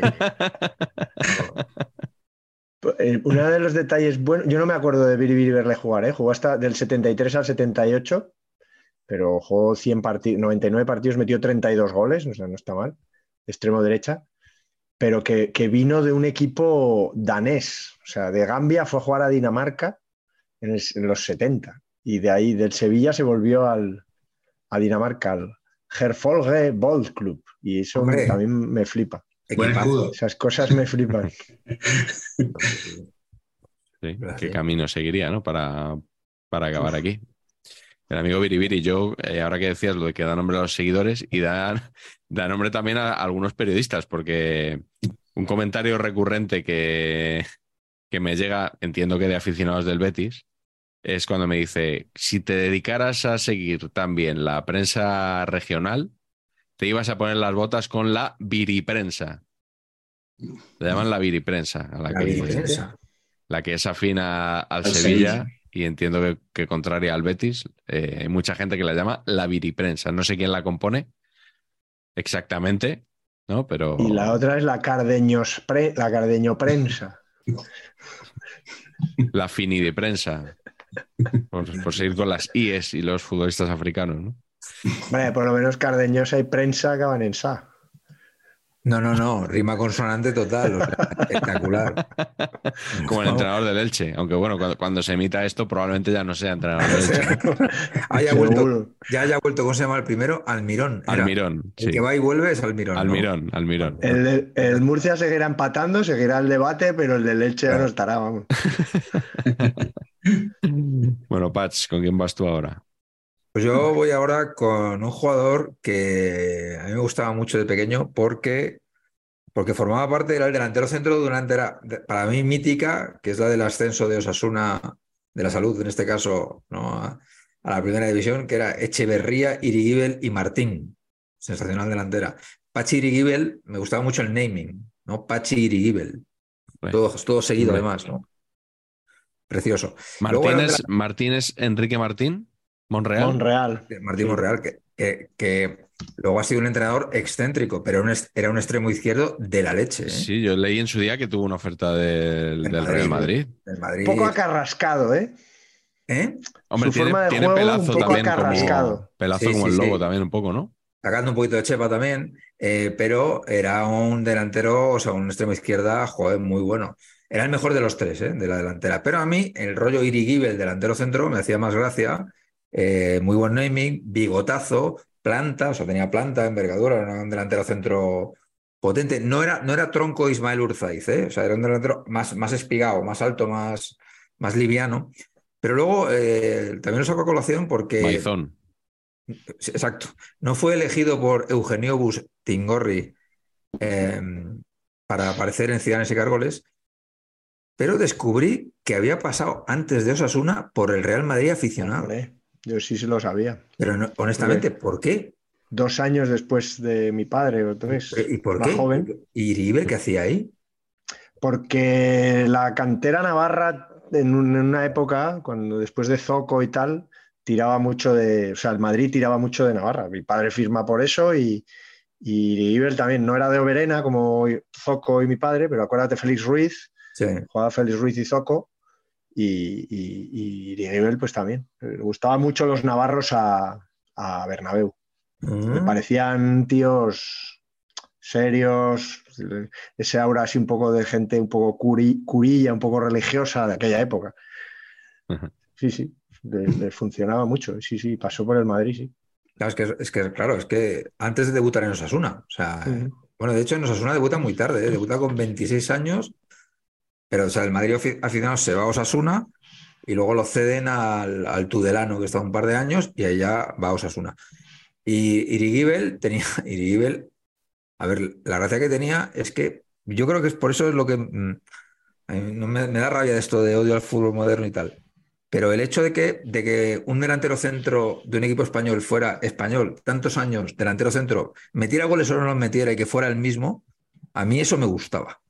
Eh, Uno de los detalles buenos, yo no me acuerdo de Biribiri verle jugar, ¿eh? jugó hasta del 73 al 78, pero jugó 100 partidos, 99 partidos, metió 32 goles, o sea, no está mal, de extremo derecha, pero que, que vino de un equipo danés, o sea, de Gambia fue a jugar a Dinamarca en, el- en los 70, y de ahí, del Sevilla, se volvió al, a Dinamarca, al Herfolge Bold Club, y eso Hombre. también me flipa. Buen Equipazo. escudo. Esas cosas me flipan. Sí, qué camino seguiría, ¿no? Para, para acabar aquí. El amigo Biribiri, yo, eh, ahora que decías lo de que da nombre a los seguidores y da, da nombre también a algunos periodistas, porque un comentario recurrente que, que me llega, entiendo que de aficionados del Betis, es cuando me dice, si te dedicaras a seguir también la prensa regional, te ibas a poner las botas con la viriprensa. Le llaman la viriprensa, a la, La que, diferencia. la que es afín a- al Al Sevilla, Sevilla. y entiendo que, que contraria al Betis. Eh, hay mucha gente que la llama la viriprensa. No sé quién la compone exactamente, ¿no? Pero Y la otra es la Cardeños pre- la Cardeño Prensa. la finidiprensa. Por, por seguir con las IES y los futbolistas africanos, ¿no? Hombre, por lo menos Cardeñosa y Prensa acaban en Sa. No, no, no, rima consonante total, o sea, espectacular. Como el entrenador del Elche. Aunque bueno, cuando, cuando se emita esto, probablemente ya no sea entrenador del Elche. Haya Seguro. vuelto, ya haya vuelto, ¿cómo se llama el primero? Almirón. era. Almirón, El que va y vuelve es Almirón. ¿no? Almirón, Almirón. El, Murcia seguirá empatando, seguirá el debate, pero el del Elche ya no estará, vamos. Bueno, Pats, ¿con quién vas tú ahora? Pues yo voy ahora con un jugador que a mí me gustaba mucho de pequeño porque, porque formaba parte del delantero centro entera, de- para mí mítica, que es la del ascenso de Osasuna, de la salud en este caso, ¿no? a, a la primera división, que era Echeverría, Irigibel y Martín. Sensacional delantera. Pachi Irigibel, me gustaba mucho el naming, ¿no? Pachi Irigibel. Bueno, Todo, todo seguido además, ¿no? Precioso. Luego Martínez, Martínez Enrique Martín, Monreal. Monreal. Martín Sí. Monreal, que, que, que luego ha sido un entrenador excéntrico, pero un era un extremo izquierdo de la leche, ¿eh? Sí, yo leí en su día que tuvo una oferta del, Real Madrid. Del Madrid. Un poco acarrascado, ¿eh? ¿Eh? Hombre, Su tiene, forma de tiene juego pelazo un poco también acarrascado. como pelazo Sí, como sí, el lobo sí. también un poco, ¿no? Sacando un poquito de chepa también, eh, pero era un delantero, o sea, un extremo izquierda, joder, muy bueno. Era el mejor de los tres, ¿eh? De la delantera. Pero a mí, el rollo Irigibel, el delantero centro, me hacía más gracia. Eh, muy buen naming, bigotazo, planta, o sea, tenía planta, envergadura, era un delantero centro potente. No era, no era tronco Ismael Urzaiz, ¿eh? O sea, era un delantero más, más espigado, más alto, más, más liviano. Pero luego eh, también lo saco a colación porque. Maizón. Exacto. No fue elegido por Eugenio Bustingorri eh, para aparecer en Ciudadanos y Cárgoles, pero descubrí que había pasado antes de Osasuna por el Real Madrid aficionado. Yo sí se lo sabía. Pero no- honestamente, ¿por qué? Dos años después de mi padre o tres. ¿Y por más qué? joven. ¿Y River qué hacía ahí? Porque la cantera navarra en, un- en una época, cuando después de Zoco y tal, tiraba mucho de, o sea, el Madrid tiraba mucho de Navarra. Mi padre firma por eso y, y Iber también no era de Oberena como Zoco y mi padre, pero acuérdate Félix Ruiz, Sí. jugaba Félix Ruiz y Zoco y, y, y pues también. Le gustaban mucho los navarros a, a Bernabéu. Me Mm. parecían tíos serios, ese aura así un poco de gente un poco curi- curilla, un poco religiosa de aquella época. Sí, sí, le, le funcionaba mucho. Sí, sí, pasó por el Madrid, sí. Claro, es que, es que, claro, es que antes de debutar en Osasuna, o sea, bueno, de hecho en Osasuna debuta muy tarde, ¿eh? debuta con 26 años, pero o sea, el Madrid afi- aficionado se va a Osasuna y luego lo ceden al, al Tudelano, que está un par de años, y allá va a Osasuna. Y Irigibel tenía, Irigibel, a ver, la gracia que tenía es que yo creo que es por eso es lo que mm, no me, me da rabia de esto de odio al fútbol moderno y tal. Pero el hecho de que, de que un delantero centro de un equipo español fuera español tantos años, delantero centro, metiera goles o no los metiera y que fuera el mismo, A mí eso me gustaba.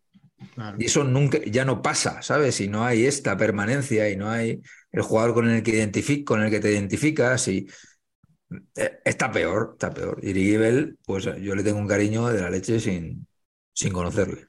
Y eso nunca, ya no pasa, ¿sabes? Y no hay esta permanencia y no hay el jugador con el que identific, con el que te identificas y eh, está peor, está peor. Y Irigivel, pues yo le tengo un cariño de la leche sin, sin conocerle.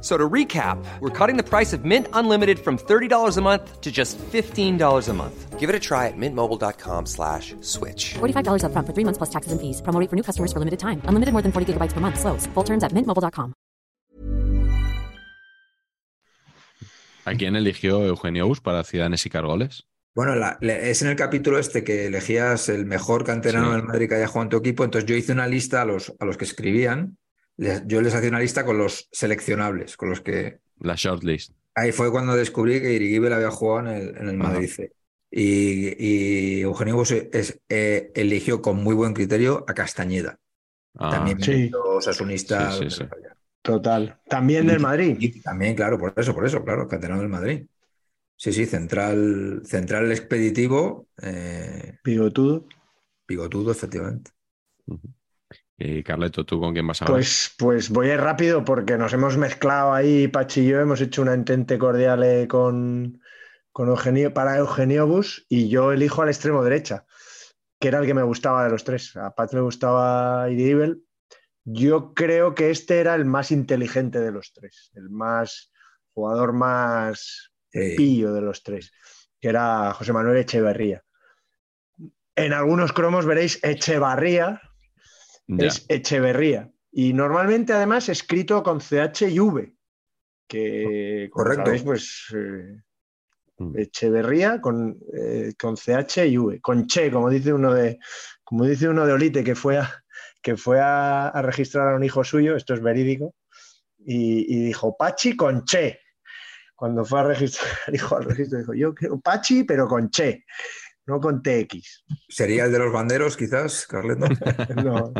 So to recap, we're cutting the price of Mint Unlimited from $30 a month to just $15 a month. Give it a try at mintmobile.com slash switch. $45 upfront for three months plus taxes and fees. Promo rate for new customers for limited time. Unlimited more than 40 gigabytes per month. Slows. Full terms at mintmobile.com. ¿A quién eligió Eugenio Bus para Ciudadanos y Cargoles? Bueno, la- le- es en el capítulo este que elegías el mejor canterano Sí. del Madrid que haya jugado en tu equipo. Entonces yo hice una lista a los, a los que escribían. Les- yo les hacía una lista con los seleccionables, con los que La shortlist. Ahí fue cuando descubrí que Irigibel había jugado en el, en el Ajá. Madrid C. Y, y Eugenio Bus es- eh, eligió con muy buen criterio a Castañeda, Ah, también sí. osasunista. Sí, sí, sí. Total. También del Madrid. Y también, claro, por eso, por eso, claro, canterano del Madrid. Sí, sí, central, central expeditivo, eh, Bigotudo. bigotudo, efectivamente. Y Carleto, ¿tú con quién vas a hablar? Pues, pues voy a ir rápido porque nos hemos mezclado ahí, Pachi y yo, hemos hecho una entente cordial eh, con, con Eugenio, para Eugenio Bus y yo elijo al extremo derecha, que era el que me gustaba de los tres. A Pat me gustaba Iriibel. Yo creo que este era el más inteligente de los tres, el más jugador más Sí. pillo de los tres, que era José Manuel Echeverría. En algunos cromos veréis Echevarría, Es Echeverría. Y normalmente, además, escrito con CH y V, que, Correcto. sabéis, pues eh, Mm. Echeverría con, eh, con CH y V, con Che, como dice uno de, como dice uno de Olite, que fue a, que fue a, a registrar a un hijo suyo, esto es verídico, y, y dijo Pachi con Che. Cuando fue a registrar, dijo al registro, dijo yo quiero Pachi, pero con Che, no con TX. ¿Sería el de los banderos, quizás, Carleto? No,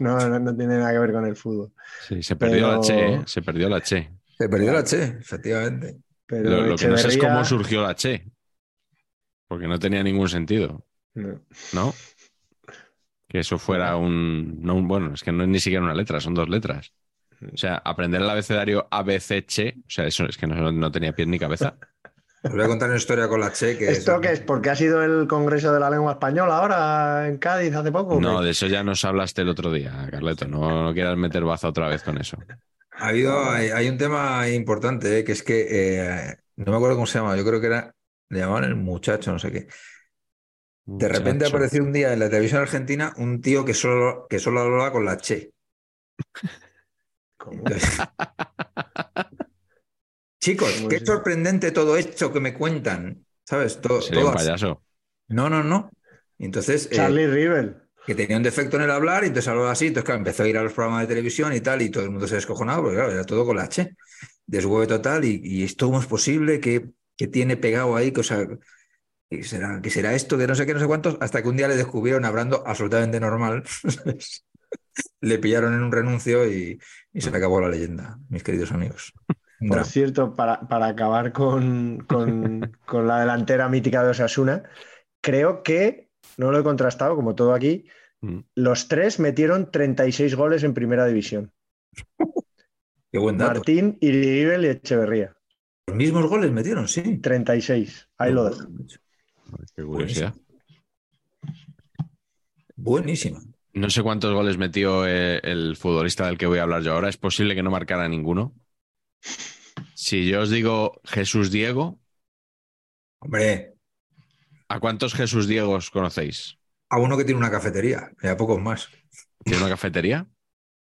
no, no, no tiene nada que ver con el fútbol. Sí, se perdió Pero- la Che, ¿eh? Se perdió la Che. Se perdió la Che, efectivamente. Pero Lo, lo que no sé es cómo surgió la Che. Porque no tenía ningún sentido, No. ¿no? Que eso fuera un, no un- Bueno, es que no es ni siquiera una letra, son dos letras. O sea, aprender el abecedario ABC-Che, o sea, eso es que no, no tenía pies ni cabeza. Os voy a contar una historia con la Che que ¿Esto qué es? ¿Porque ha sido el Congreso de la Lengua Española ahora en Cádiz hace poco? No, de eso ya nos hablaste el otro día, Carleto. No, no quieras meter baza otra vez con eso. Ha habido, hay, hay un tema importante, eh, que es que eh, no me acuerdo cómo se llama, yo creo que era, le llamaban el muchacho, no sé qué. De repente apareció un día en la televisión argentina un tío que solo, que solo hablaba con la Che. ¿Cómo? Entonces- Chicos, ¿Cómo qué sorprendente todo esto que me cuentan, ¿sabes? Todo, Sería todo un payaso. No, no, no. Entonces, eh, Charlie Rivel. que tenía un defecto en el hablar y entonces hablaba así, entonces claro, empezó a ir a los programas de televisión y tal y todo el mundo se descojonaba porque claro, era todo con la H, deshueve total y, y esto cómo es posible que, que tiene pegado ahí, que, o sea, que será, que será esto, que no sé qué, no sé cuántos, hasta que un día le descubrieron hablando absolutamente normal, le pillaron en un renuncio y, y se le acabó la leyenda, mis queridos amigos. Por cierto, para, para acabar con, con- con la delantera mítica de Osasuna, creo que, no lo he contrastado, como todo aquí, Mm. los tres metieron 36 goles en primera división. Qué buen dato. Martín, Iriibel y Echeverría. Los mismos goles metieron, sí. 36. Ahí lo dejo. Qué curiosidad. Buenísima. No sé cuántos goles metió eh, el futbolista del que voy a hablar yo ahora. Es posible que no marcara ninguno. Si yo os digo Jesús Diego, Hombre, ¿a cuántos Jesús Diegos conocéis? a uno que tiene una cafetería, y a pocos más. ¿Tiene una cafetería?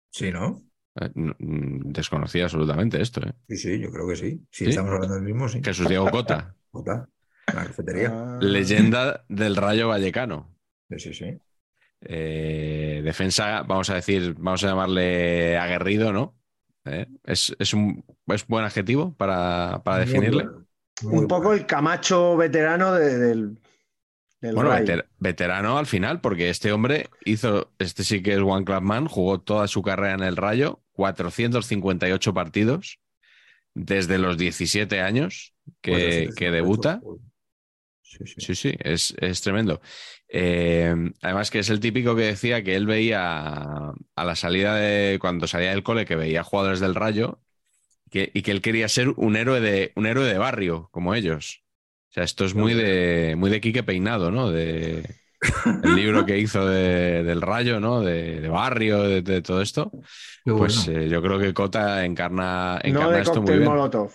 Sí, ¿no? Eh, mm, Desconocía absolutamente esto. ¿eh? Sí, sí, yo creo que sí. Si ¿Sí? estamos hablando del mismo, sí. Jesús Diego Cota, Jota, La cafetería. Ah, leyenda del Rayo Vallecano. Sí, sí, sí. Eh, defensa, vamos a decir, vamos a llamarle aguerrido, ¿no? ¿Eh? ¿Es, es un es buen adjetivo para, para definirle? bueno, un poco el Camacho veterano de- del, del Bueno, veter- veterano al final, porque este hombre hizo, este sí que es One Club Man, jugó toda su carrera en el Rayo, 458 partidos, desde los 17 años que, que debuta. Sí, sí. Sí, sí, es, es tremendo. Eh, además que es el típico que decía que él veía a la salida de cuando salía del cole, que veía jugadores del Rayo que- y que él quería ser un héroe de, un héroe de barrio, como ellos. O sea, esto es muy de, muy de Quique Peinado, ¿no? De, el libro que hizo de- del Rayo, ¿no? De, de barrio, de, de todo esto. Pues eh, yo creo que Cota encarna, no encarna de esto muy bien. molotov,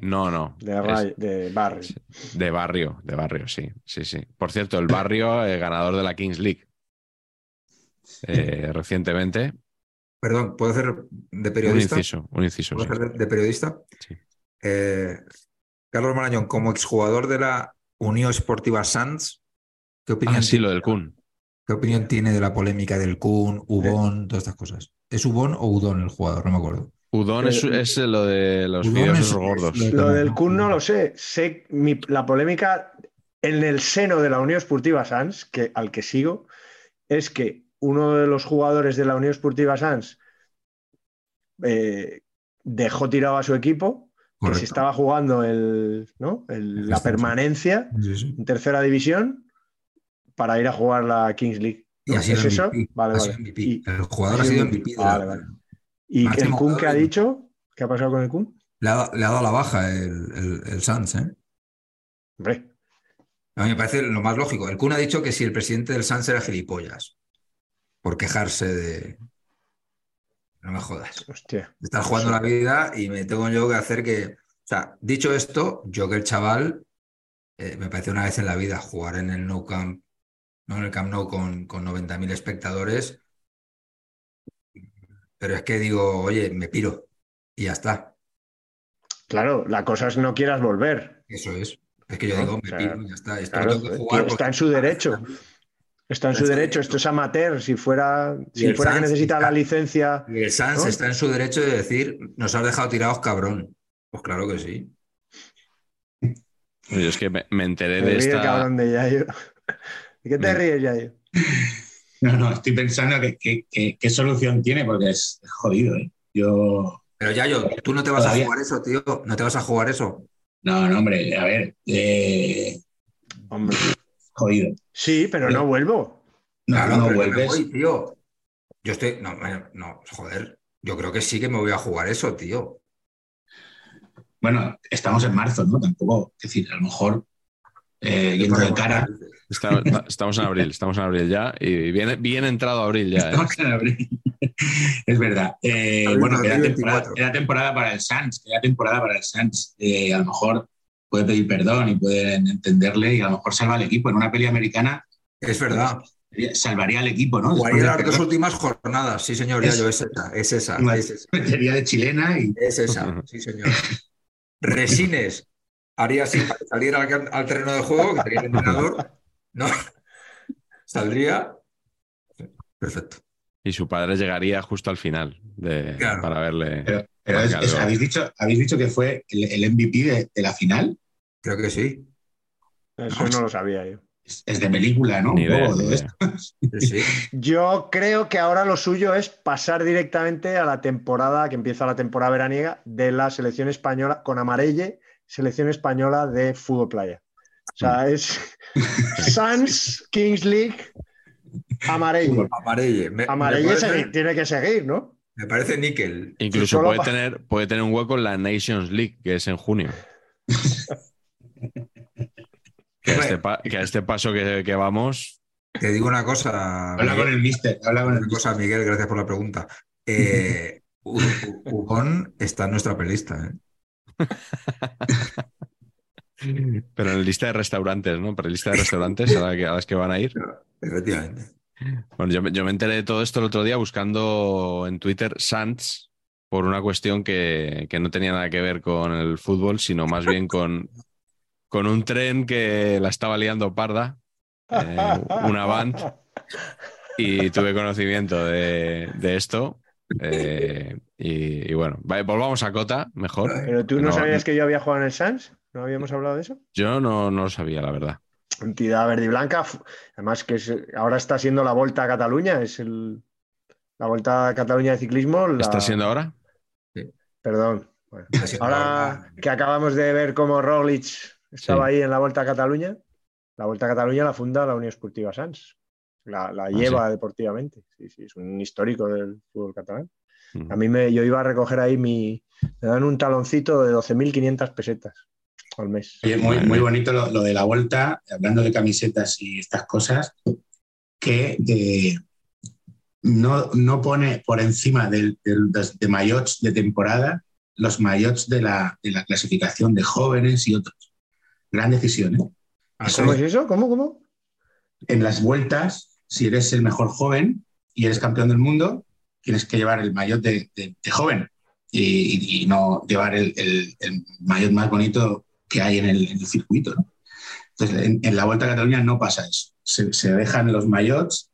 No, no. de, es- Rayo- de barrio. de barrio, de barrio, sí, sí, sí. Por cierto, el barrio, eh, ganador de la Kings League eh, recientemente. Perdón, ¿puedo hacer de Un periodista? inciso, un inciso. ¿Puedo sí. hacer de, de periodista? Sí. Eh, Carlos Marañón, como exjugador de la Unión Esportiva Sanz, ¿qué opinión, Ah, sí, tiene, lo del Kun. ¿qué opinión tiene de la polémica del Kun, Ubón, todas estas cosas? ¿Es Ubón o Udón el jugador? No me acuerdo. Udon es, es lo de los fideos gordos. Lo del Kun no lo sé. Sé mi- la polémica en el seno de la Unión Esportiva Sans, que, al que sigo, es que uno de los jugadores de la Unión Esportiva Sans eh, dejó tirado a su equipo, que Correcto. se estaba jugando el, ¿no? el- El la permanencia Sí, sí. en tercera división para ir a jugar la Kings League. Y ¿no? ha sido ¿Es eso? Vale, ha vale. sido MVP. Y- el jugador ha ha sido sido MVP. MVP. de la- Vale, vale. ¿Y el Kun qué ha dicho? ¿Qué ha pasado con el Kun? Le, ha, le ha dado la baja el, el, el Sanz, ¿eh? Hombre, A mí me parece lo más lógico. El Kun ha dicho que si el presidente del Sanz era gilipollas por quejarse de... No me jodas. hostia. Estás jugando la vida y me tengo yo que hacer que... O sea, dicho esto, yo que el chaval eh, me parece una vez en la vida jugar en el Nou Camp, no en el Camp Nou con, con 90.000 espectadores. Pero es que digo, oye, me piro y ya está. Claro, la cosa es no quieras volver. Eso es. Es que yo digo, O me sea, piro y ya está. Esto Claro, lo tengo que tío, jugar está en su derecho. Está en su derecho. Esto es amateur. Si fuera, si el fuera que necesita está- la licencia. Y el Sanz ¿no? está en su derecho de decir, nos has dejado tirados, cabrón. Pues claro que sí. Yo es que me, me enteré Me de el esta. cabrón de Yayo. ¿De qué te Me- ríes, Yayo? No, no, estoy pensando que, que- que- qué solución tiene porque es jodido, ¿eh? Yo. Pero Yayo, tú no te vas Todavía. a jugar eso, tío. No te vas a jugar eso. No, no, hombre, a ver. eh, Hombre. jodido. Sí, pero no vuelvo. No, Claro, no me vuelves. voy, tío. Yo estoy. No, bueno, no, joder. Yo creo que sí que me voy a jugar eso, tío. Bueno, estamos en marzo, ¿no? Tampoco, es decir, a lo mejor eh, yendo de cara. Está- estamos en abril, estamos en abril ya. Y bien, bien entrado abril ya. ¿eh? Estamos en abril. es verdad. Eh, Abril bueno, queda 2024. temporada, queda temporada para el Sans, queda temporada para el Sans. Eh, a lo mejor puede pedir perdón y pueden entenderle y a lo mejor salva al equipo. En una peli americana Es verdad. salvaría al equipo, ¿no? Después de las dos últimas jornadas. Sí, señor, Es- Yayo, es esa, es esa, Igual. es esa. de chilena y Es esa, sí, señor. Resines haría así para salir al, al terreno de juego, que sería el entrenador. ¿No? Saldría. Perfecto. Y su padre llegaría justo al final de, Claro. para verle. Pero, pero es- Marcado. es- habéis, dicho, habéis dicho que fue el, el MVP de, de la final. Creo que sí. Eso no lo sabía yo. Es, es de película, ¿no? Ni idea, ni idea. sí. Yo creo que ahora lo suyo es pasar directamente a la temporada, que empieza la temporada veraniega, de la selección española, con Amarelle, selección española de fútbol playa. O sea, es Sans, Kings League, Amarelle. Amarelle. Me, parece, tiene que seguir, ¿no? me parece níquel. Incluso puede pa- tener, puede tener un hueco en la Nations League, que es en junio. Que a Hombre. este, pa- que a este paso que, que vamos, Te digo una cosa. Habla con el mister, habla con el Una cosa, Miguel, gracias por la pregunta. Eh, Ugón está en nuestra pelista. ¿eh? pero en la lista de restaurantes, ¿no? Pero en lista de restaurantes a, la que- a las que van a ir. Efectivamente. Bueno, yo, me- yo me enteré de todo esto el otro día buscando en Twitter Sans por una cuestión que, que no tenía nada que ver con el fútbol, sino más bien con, con un tren que la estaba liando parda, eh, una band, y tuve conocimiento de, de esto. Eh, y, y bueno, vale, volvamos a Cota, mejor. Pero tú no, No, sabías que yo había jugado en el Sans, ¿no habíamos hablado de eso? Yo no, no lo sabía, la verdad. entidad verde y blanca. Además que es- ahora está siendo la Volta a Cataluña, es el, la Volta a Cataluña de ciclismo. la- ¿Está siendo ahora? Perdón. Bueno, ahora que acabamos de ver cómo Roglic estaba Sí. ahí en la Volta a Cataluña, la Volta a Cataluña la funda la Unión Esportiva Sans. La, la lleva deportivamente. Sí, sí, es un histórico del fútbol catalán. Mm. A mí me, yo iba a recoger ahí mi. Me dan un taloncito de 12.500 pesetas al mes. Oye, muy, muy bonito lo, lo de la vuelta, hablando de camisetas y estas cosas, que eh, no, no pone por encima del, del- de maillots de temporada los maillots de la, de la clasificación de jóvenes y otros. Gran decisión. ¿eh? Eso ¿Cómo es eso? ¿Cómo? ¿Cómo? En las vueltas, si eres el mejor joven y eres campeón del mundo, tienes que llevar el maillot de, joven y, no llevar el, el, maillot más bonito que hay en el, circuito. Entonces, en, la Vuelta a Cataluña no pasa eso. Se, dejan los maillots,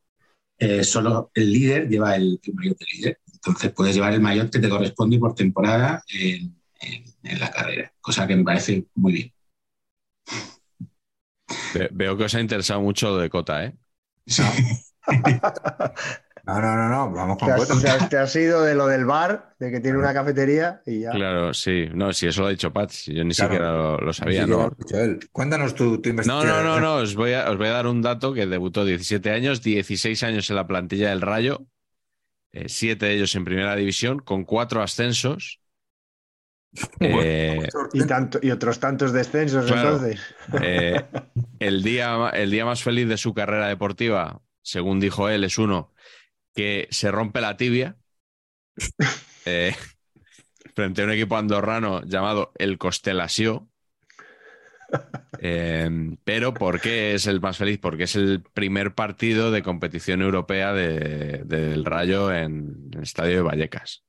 eh, solo el líder lleva el, maillot del líder. Entonces, puedes llevar el maillot que te corresponde por temporada en la carrera, cosa que me parece muy bien. Ve- Veo que os ha interesado mucho lo de Cota, ¿eh? No, no, no, no, vamos Te con has, te has- te has ido de lo del bar, de que tiene una cafetería y ya. Claro, sí. No, si eso lo ha dicho Pat, si yo ni Claro. siquiera lo, lo sabía, Sí, lo ¿no? ha dicho él. Cuéntanos tu, tu No, investigación. no, no, no. Os voy, a, os voy a dar un dato que debutó 17 años, 16 años en la plantilla del Rayo, eh, siete de ellos en primera división, con cuatro ascensos. Eh, Y, tanto, y otros tantos descensos, Claro. entonces. eh, el, día, el día más feliz de su carrera deportiva, según dijo él, es uno que se rompe la tibia eh, frente a un equipo andorrano llamado el Constelació. Eh, pero ¿por qué es el más feliz? Porque es el primer partido de competición europea de- del Rayo en el estadio de Vallecas.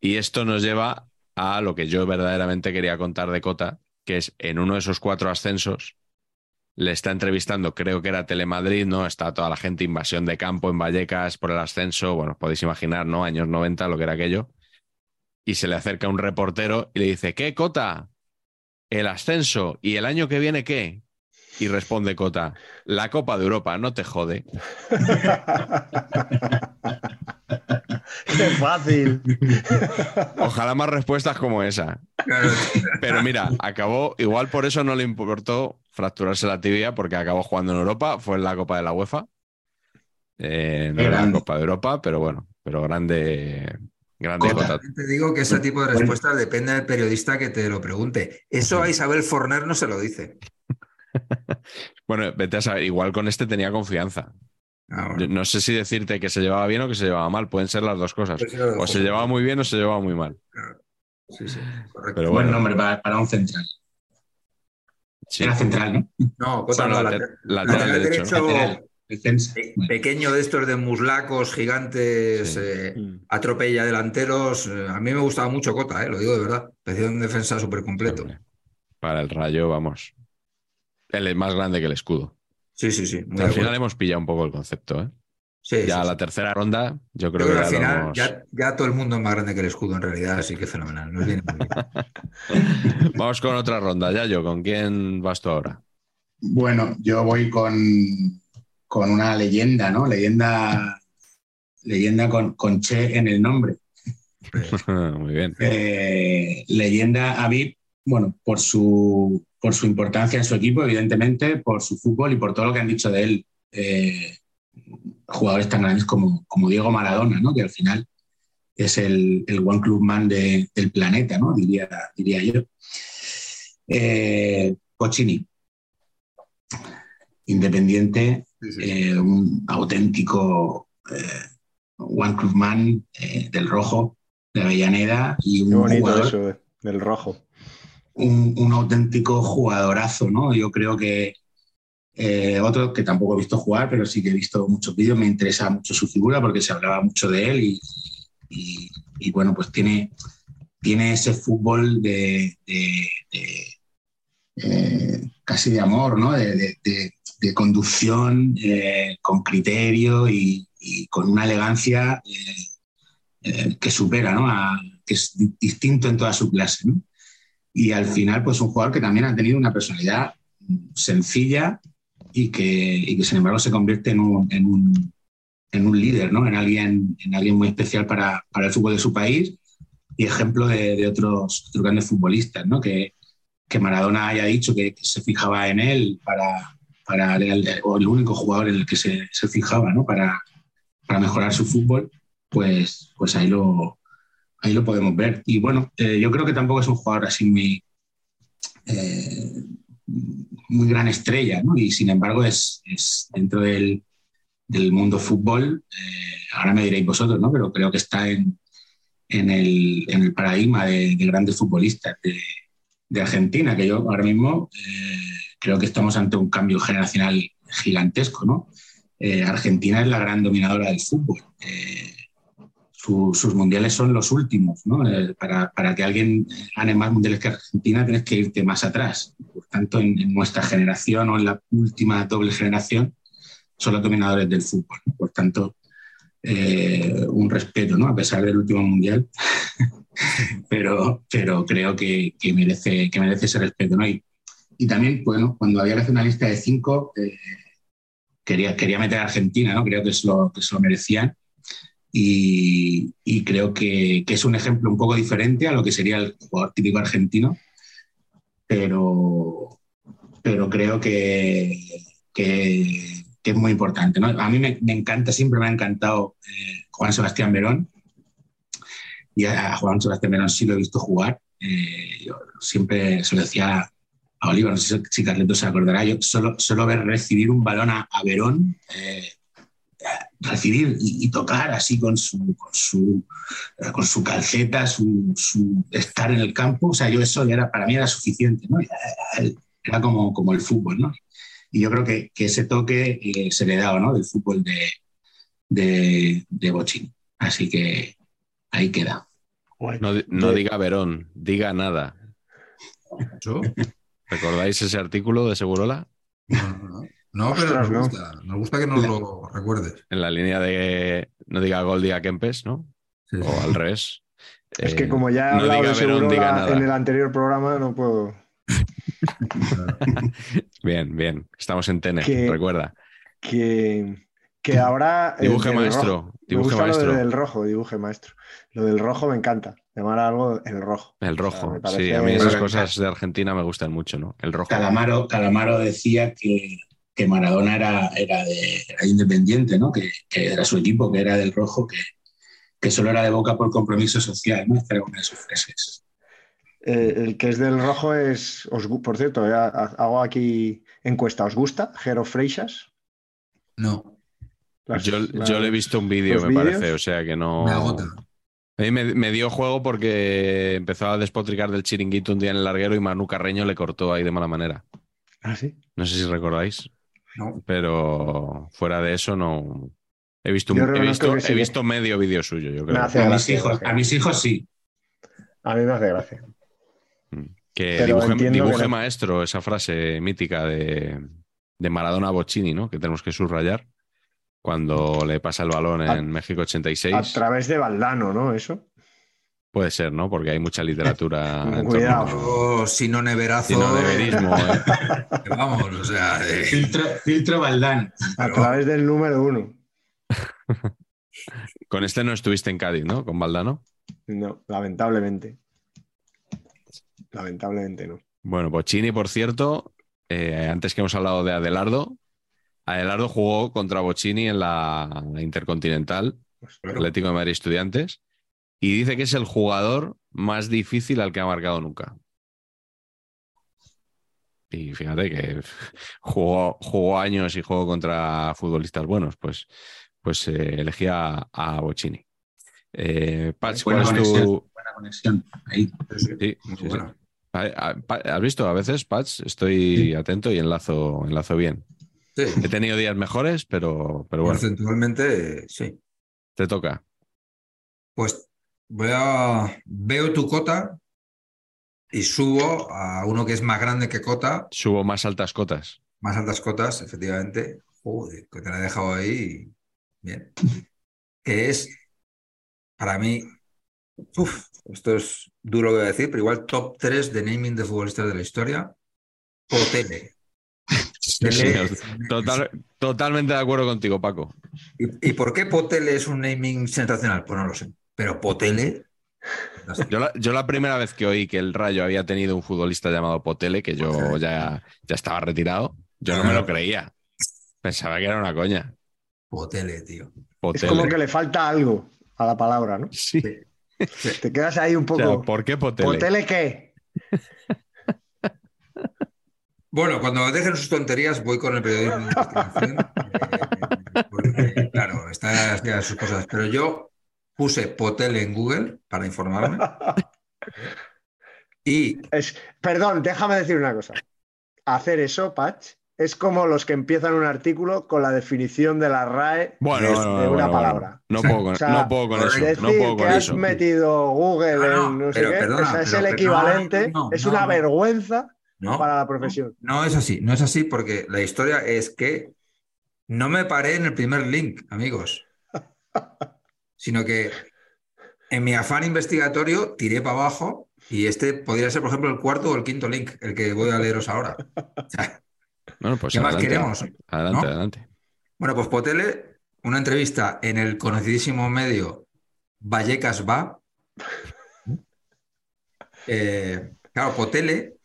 Y esto nos lleva a lo que yo verdaderamente quería contar de Cota, que es en uno de esos cuatro ascensos, le está entrevistando, creo que era Telemadrid, ¿no? Está toda la gente, invasión de campo en Vallecas por el ascenso, bueno, podéis imaginar, ¿no? Años 90, lo que era aquello. Y se le acerca un reportero y le dice, ¿qué, Cota? El ascenso. ¿Y el año que viene qué? Y responde Cota, la Copa de Europa, no te jode. ¡Qué fácil! Ojalá más respuestas como esa. Pero mira, acabó, igual por eso no le importó fracturarse la tibia, porque acabó jugando en Europa, fue en la Copa de la UEFA. Eh, no era la. Copa de Europa, pero bueno, pero grande, grande Cota. Te digo que ese tipo de respuestas depende del periodista que te lo pregunte. Eso a Isabel Forner no se lo dice. Bueno, vete a saber, igual con este tenía confianza. Ah, bueno. no sé si decirte que se llevaba bien o que se llevaba mal, pueden ser las dos cosas. Pues O se llevaba muy bien o se llevaba muy mal. Sí, sí, correcto. Pero Buen bueno, nombre para, para un central. sí. Era central, ¿no? No, Bueno, lateral lateral derecho. Lateral, pequeño de estos de muslacos gigantes, Sí. eh, Mm. atropella delanteros. eh, a mí me gustaba mucho Cota, eh, lo digo de verdad. Parecía un defensa súper completo. Para el rayo, vamos. Es más grande que el escudo. Sí, sí, sí. Al acuerdo. final hemos pillado un poco el concepto, ¿eh? Sí, ya sí, sí. la tercera ronda, yo Yo creo creo que que al ya final hemos- ya, ya todo el mundo es más grande que el escudo en realidad, así que fenomenal. Nos viene muy bien. Vamos con otra ronda, ya yo. ¿Con quién vas tú ahora? Bueno, yo voy con, con una leyenda, ¿no? Leyenda, leyenda con, con Che en el nombre. Muy bien. Eh, leyenda Aviv, bueno, por su, por su importancia en su equipo, evidentemente, por su fútbol y por todo lo que han dicho de él. eh, jugadores tan grandes como, como Diego Maradona, ¿no? Que al final es el, el one club man de- del planeta, ¿no? Diría, diría yo. Eh, Pochini. Independiente, eh, un auténtico eh, one club man eh, del rojo, de Avellaneda y un Qué bonito jugador eso eh, del rojo. Un, auténtico jugadorazo, ¿no? Yo creo que eh, otro que tampoco he visto jugar, pero sí que he visto muchos vídeos, me interesa mucho su figura porque se hablaba mucho de él y, bueno, pues tiene, tiene ese fútbol de, eh, casi de amor, ¿no? De, conducción eh, con criterio y, con una elegancia que supera, ¿no? Que es di- distinto en toda su clase, ¿no? Y al final, pues un jugador que también ha tenido una personalidad sencilla, y que, sin embargo se convierte en un, en un, en un líder, ¿no? en, alguien, en alguien muy especial para, para el fútbol de su país y ejemplo de, otros, grandes futbolistas, ¿no? que, que Maradona haya dicho que, que se fijaba en él para, para el, o el único jugador en el que se, se fijaba ¿no? para, para mejorar su fútbol, pues, pues ahí, lo, ahí lo podemos ver. Y bueno, eh, yo creo que tampoco es un jugador así muy, eh, muy gran estrella, ¿no? y sin embargo es, es dentro del, del mundo fútbol, eh, ahora me diréis vosotros, ¿no? pero creo que está en, en, el, en el paradigma de, de grandes futbolistas de, de, Argentina, que yo ahora mismo eh, creo que estamos ante un cambio generacional gigantesco. ¿no? Eh, Argentina es la gran dominadora del fútbol. Eh, su, sus mundiales son los últimos. ¿no? Eh, para, para, que alguien gane más mundiales que Argentina tienes que irte más atrás. Por tanto, en, en, nuestra generación o en la última doble generación son los dominadores del fútbol. ¿no? Por tanto, eh, un respeto, ¿no? a pesar del último mundial. pero, pero creo que, que, merece, que merece ese respeto. ¿no? Y, y también, bueno, cuando había que hacer una lista de cinco, eh, quería, quería meter a Argentina, ¿no? Creo que es lo que se lo merecían. Y, y creo que, es un ejemplo un poco diferente a lo que sería el jugador típico argentino, pero, pero creo que, que, que es muy importante. ¿no? A mí me, encanta, siempre me ha encantado eh, Juan Sebastián Verón, y a Juan Sebastián Verón sí lo he visto jugar. Eh, siempre se lo decía a Oliva, no sé si Carleto se acordará, yo solo, solo ver recibir un balón a, a Verón, eh, recibir y, y, tocar así con su, con su, eh, con su calceta, su, su, estar en el campo, o sea, yo eso era, para mí era suficiente, ¿no? Era, era como, como el fútbol, ¿no? Y yo creo que, que ese toque eh, se le daba, ¿no? Del fútbol de, de, de Bochini. Así que ahí queda. No, no diga Verón, diga nada. ¿Yo? ¿Recordáis ese artículo de Segurola? No, no, no pero nos gusta, nos gusta que nos lo recuerdes. En la línea de no diga gol, diga Kempes, ¿no? Sí, sí. O al revés. Es eh, que como ya he no hablado de Segurola en el anterior programa, no puedo... bien, bien. Estamos en Tenet, que, recuerda. Que, que ahora... Dibuje maestro. Dibuje maestro. Lo del rojo, dibuje maestro. Lo del rojo me encanta. Llamar algo el rojo. El rojo. O sea, parece... Sí, a mí esas cosas de Argentina me gustan mucho, ¿no? El rojo. Calamaro, Calamaro decía que, que Maradona era, era, de, era independiente, ¿no? Que, que, era su equipo, que era del rojo, que, que solo era de boca por compromiso social, ¿no? Esta era una de sus frases. Eh, el que es del rojo es, os, por cierto, eh, hago aquí encuesta. ¿Os gusta Jero Freixas? No. Las, yo, las, yo, le he visto un vídeo, me parece, o sea que no. Me agota. A mí me, me, dio juego porque empezó a despotricar del chiringuito un día en el larguero y Manu Carreño le cortó ahí de mala manera. ¿Ah, sí? No sé si recordáis. No. Pero fuera de eso no. He visto, un, he visto, he visto medio vídeo suyo, yo creo. a, mis hijos, a mis hijos sí. A mí me hace gracia. Que Pero dibuje, dibuje que... maestro, esa frase mítica de, de Maradona Boccini, ¿no? Que tenemos que subrayar cuando le pasa el balón en a, México 86. A través de Valdano, ¿no? Eso. Puede ser, ¿no? Porque hay mucha literatura. Cuidado. Si no neverazo. Si no neverismo. ¿eh? Vamos, o sea. Eh... Filtro, filtro Valdán. A Pero... través del número uno. Con este no estuviste en Cádiz, ¿no? Con Valdano. No, lamentablemente. Lamentablemente no. Bueno, Bochini, por cierto, eh, antes que hemos hablado de Adelardo, Adelardo jugó contra Bochini en la Intercontinental, Pero... Atlético de Madrid Estudiantes, y dice que es el jugador más difícil al que ha marcado nunca. Y fíjate que jugó, jugó años y jugó contra futbolistas buenos, pues, pues eh, elegía a, Bochini. Eh, Pach, ¿cuál es tu, conexión ahí. Sí, sí, sí, bueno. ¿Has visto? A veces, Patch, estoy atento y enlazo, enlazo bien. He tenido días mejores, pero, pero bueno. Porcentualmente, sí. Te toca. Pues voy a. Veo tu cota y subo a uno que es más grande que cota. Subo más altas cotas. Más altas cotas, efectivamente. Joder, que te la he dejado ahí. Bien. Que es, para mí, Uf, esto es duro que decir, pero igual top 3 de naming de futbolistas de la historia. Potele. Sí, señor. Total- totalmente de acuerdo contigo, Paco. ¿Y, y por qué Potele es un naming sensacional? Pues no lo sé. Pero Potele. Yo la, yo la primera vez que oí que el Rayo había tenido un futbolista llamado Potele, que yo ya, ya estaba retirado, yo no me lo creía. Pensaba que era una coña. Potele, tío. Es como que le falta algo a la palabra, ¿no? Sí. Te quedas ahí un O sea, poco. ¿por qué Potele? ¿Potele qué? Bueno, cuando dejen sus tonterías, voy con el periodismo de investigación. eh, porque, claro, está ya sus cosas. Pero yo puse Potele en Google para informarme. Y Es, perdón, déjame decir una cosa. Hacer eso, Patch, es como los que empiezan un artículo con la definición de la RAE Bueno, de, no, no, de una bueno. palabra. No puedo con, O sea, no puedo con eso. Decir No puedo que con has eso. metido Google No, no, en no sé pero qué, perdona, o sea, es pero- el equivalente, no, no, es una no. vergüenza no, para la profesión. no es así, no es así porque la historia es que no me paré en el primer link, amigos, sino que en mi afán investigatorio tiré para abajo y este podría ser, por ejemplo, el cuarto o el quinto link, el que voy a leeros ahora. Bueno, pues ¿Qué más queremos? Adelante, ¿No? adelante. Bueno, pues Potele, una entrevista en el conocidísimo medio Vallecas Va. Eh, claro, Potele,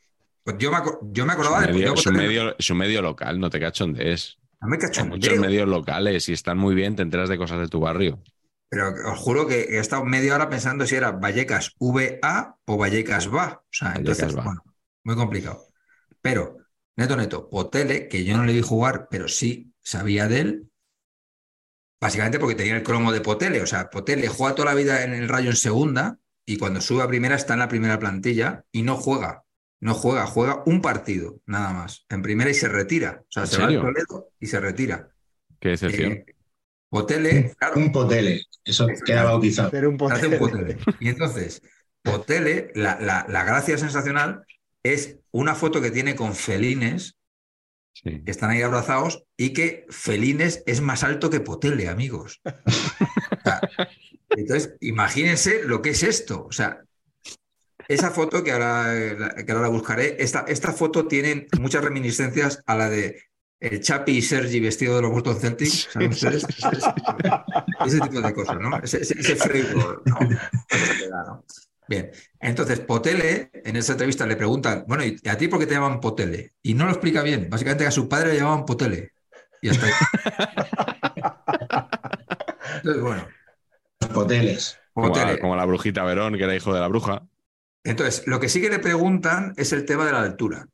pues yo me, yo me acordaba de. medio, Potele- medio- es un medio local, no te cachondees. no me Hay muchos medios locales y están muy bien, te enteras de cosas de tu barrio. Pero os juro que he estado media hora pensando si era Vallecas VA o Vallecas Va. O sea, Vallecas entonces, Va. bueno, muy complicado. Pero, neto, neto, Potele, que yo no le vi jugar, pero sí sabía de él, básicamente porque tenía el cromo de Potele. O sea, Potele juega toda la vida en el Rayo en segunda y cuando sube a primera está en la primera plantilla y no juega. No juega, juega un partido, nada más. En primera y se retira. O sea, ¿En se va al? Toledo y se retira. Qué decepción. Eh, Potele, claro, Un potele, eso queda bautizado. Hacer un hace un potele. Potele. Y entonces, Potele, la, la- la gracia sensacional es una foto que tiene con Felines, Sí. que están ahí abrazados, y que Felines es más alto que Potele, amigos. O sea, entonces, imagínense lo que es esto. O sea, esa foto que ahora, que ahora la buscaré, esta, esta foto tiene muchas reminiscencias a la de el Chapi y Sergi vestido de los Boston Celtics. ¿saben ustedes? Ese tipo de cosas, ¿no? Ese, ese. Bien, entonces Potele, en esa entrevista le preguntan, bueno, ¿y a ti por qué te llaman Potele? Y no lo explica bien. Básicamente que a su padre le llamaban Potele. Y hasta ahí. Entonces, bueno, Poteles. Como, Potele. la, como la brujita Verón, que era hijo de la bruja. Entonces, lo que sí que le preguntan es el tema de la altura.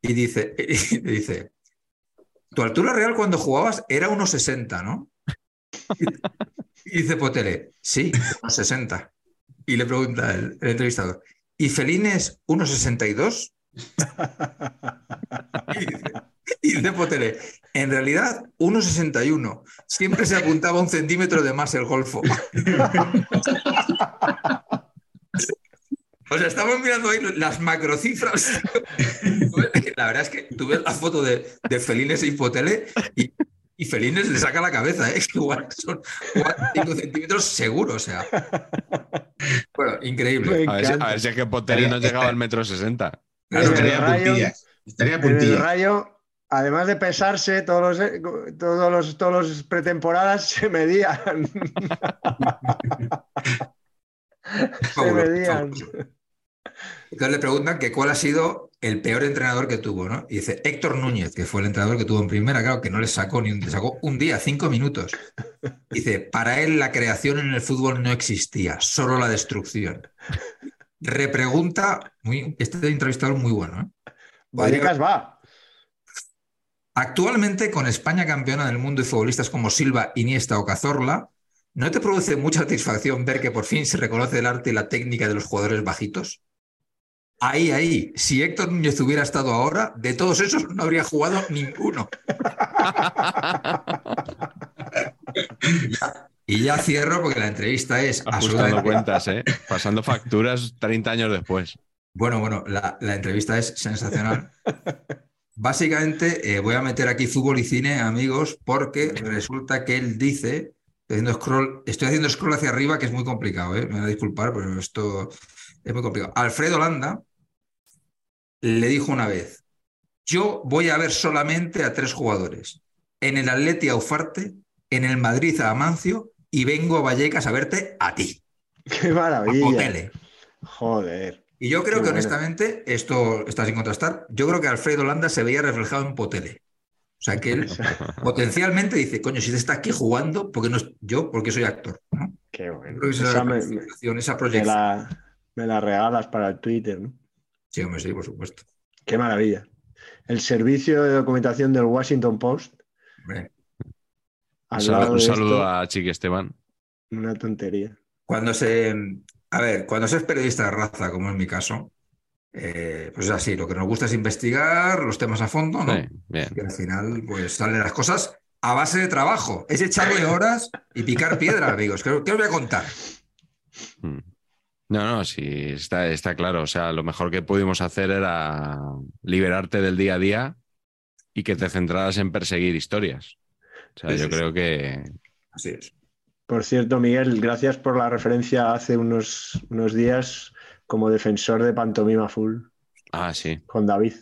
Y dice, dice, tu altura real cuando jugabas era unos 60, ¿no? Y dice Potele, sí, unos 60. Y le pregunta el, el entrevistador, ¿y Felines unos 62? Y dice, y dice Potele, en realidad 1,61. Siempre se apuntaba un centímetro de más el golfo. O sea, estamos mirando ahí las macrocifras. La verdad es que tú ves la foto de, de Felines y Potele y, y Felines le saca la cabeza, ¿eh? Es que igual son 5 centímetros seguro, o sea. Bueno, increíble. A ver, si- a ver si es que Poteri no llegaba al metro sesenta. Claro, En el estaría a Rayo- puntillas. Estaría el rayo, además de pesarse, todos los, todos los, todos los pretemporadas se medían. se medían. Entonces le preguntan que cuál ha sido el peor entrenador que tuvo, ¿no? Y dice Héctor Núñez, que fue el entrenador que tuvo en primera, claro, que no le sacó ni un, le sacó un día, cinco minutos. Dice, para él la creación en el fútbol no existía, solo la destrucción. Repregunta, muy, este entrevistador muy bueno, ¿eh? Vallecas va. Actualmente, con España campeona del mundo y futbolistas como Silva, Iniesta o Cazorla, ¿no te produce mucha satisfacción ver que por fin se reconoce el arte y la técnica de los jugadores bajitos? Ahí, ahí, si Héctor Núñez hubiera estado ahora, de todos esos no habría jugado ninguno. Y ya, y ya cierro porque la entrevista es absolutamente... cuentas, ¿eh? Pasando facturas 30 años después. Bueno, bueno, la, la entrevista es sensacional. Básicamente, eh, voy a meter aquí fútbol y cine, amigos, porque resulta que él dice, estoy haciendo scroll, estoy haciendo scroll hacia arriba, que es muy complicado, ¿eh? Me van a disculpar, pero esto es muy complicado. Alfredo Landa le dijo una vez, yo voy a ver solamente a tres jugadores. En el Atleti a Ufarte, en el Madrid a Amancio y vengo a Vallecas a verte a ti. Qué A maravilla. Potele. Joder. Y yo creo que bueno. honestamente, esto está sin contrastar, yo creo que Alfredo Landa se veía reflejado en Potele. O sea que él potencialmente dice, coño, si él está aquí jugando, porque no es yo, porque soy actor. ¿no? Qué bueno. Creo que esa me, me- me proyección. la, me la regalas para el Twitter, ¿no? Sí, hombre, sí, por supuesto. Qué maravilla. El servicio de documentación del Washington Post. Un saludo, lado un de saludo esto, a Chiqui Esteban. una tontería. Cuando se. A ver, cuando se es periodista de raza, como es mi caso, eh, pues es así. Lo que nos gusta es investigar los temas a fondo, ¿no? Sí, bien. Y al final, pues salen las cosas a base de trabajo. Es echarle horas y picar piedra, amigos. ¿Qué, qué os voy a contar? No, no, sí, está, está claro. O sea, lo mejor que pudimos hacer era liberarte del día a día y que te centraras en perseguir historias. O sea, Sí, yo sí, creo que Así es. Por cierto, Miguel, gracias por la referencia hace unos, unos días como defensor de Pantomima Full Ah, sí. con David.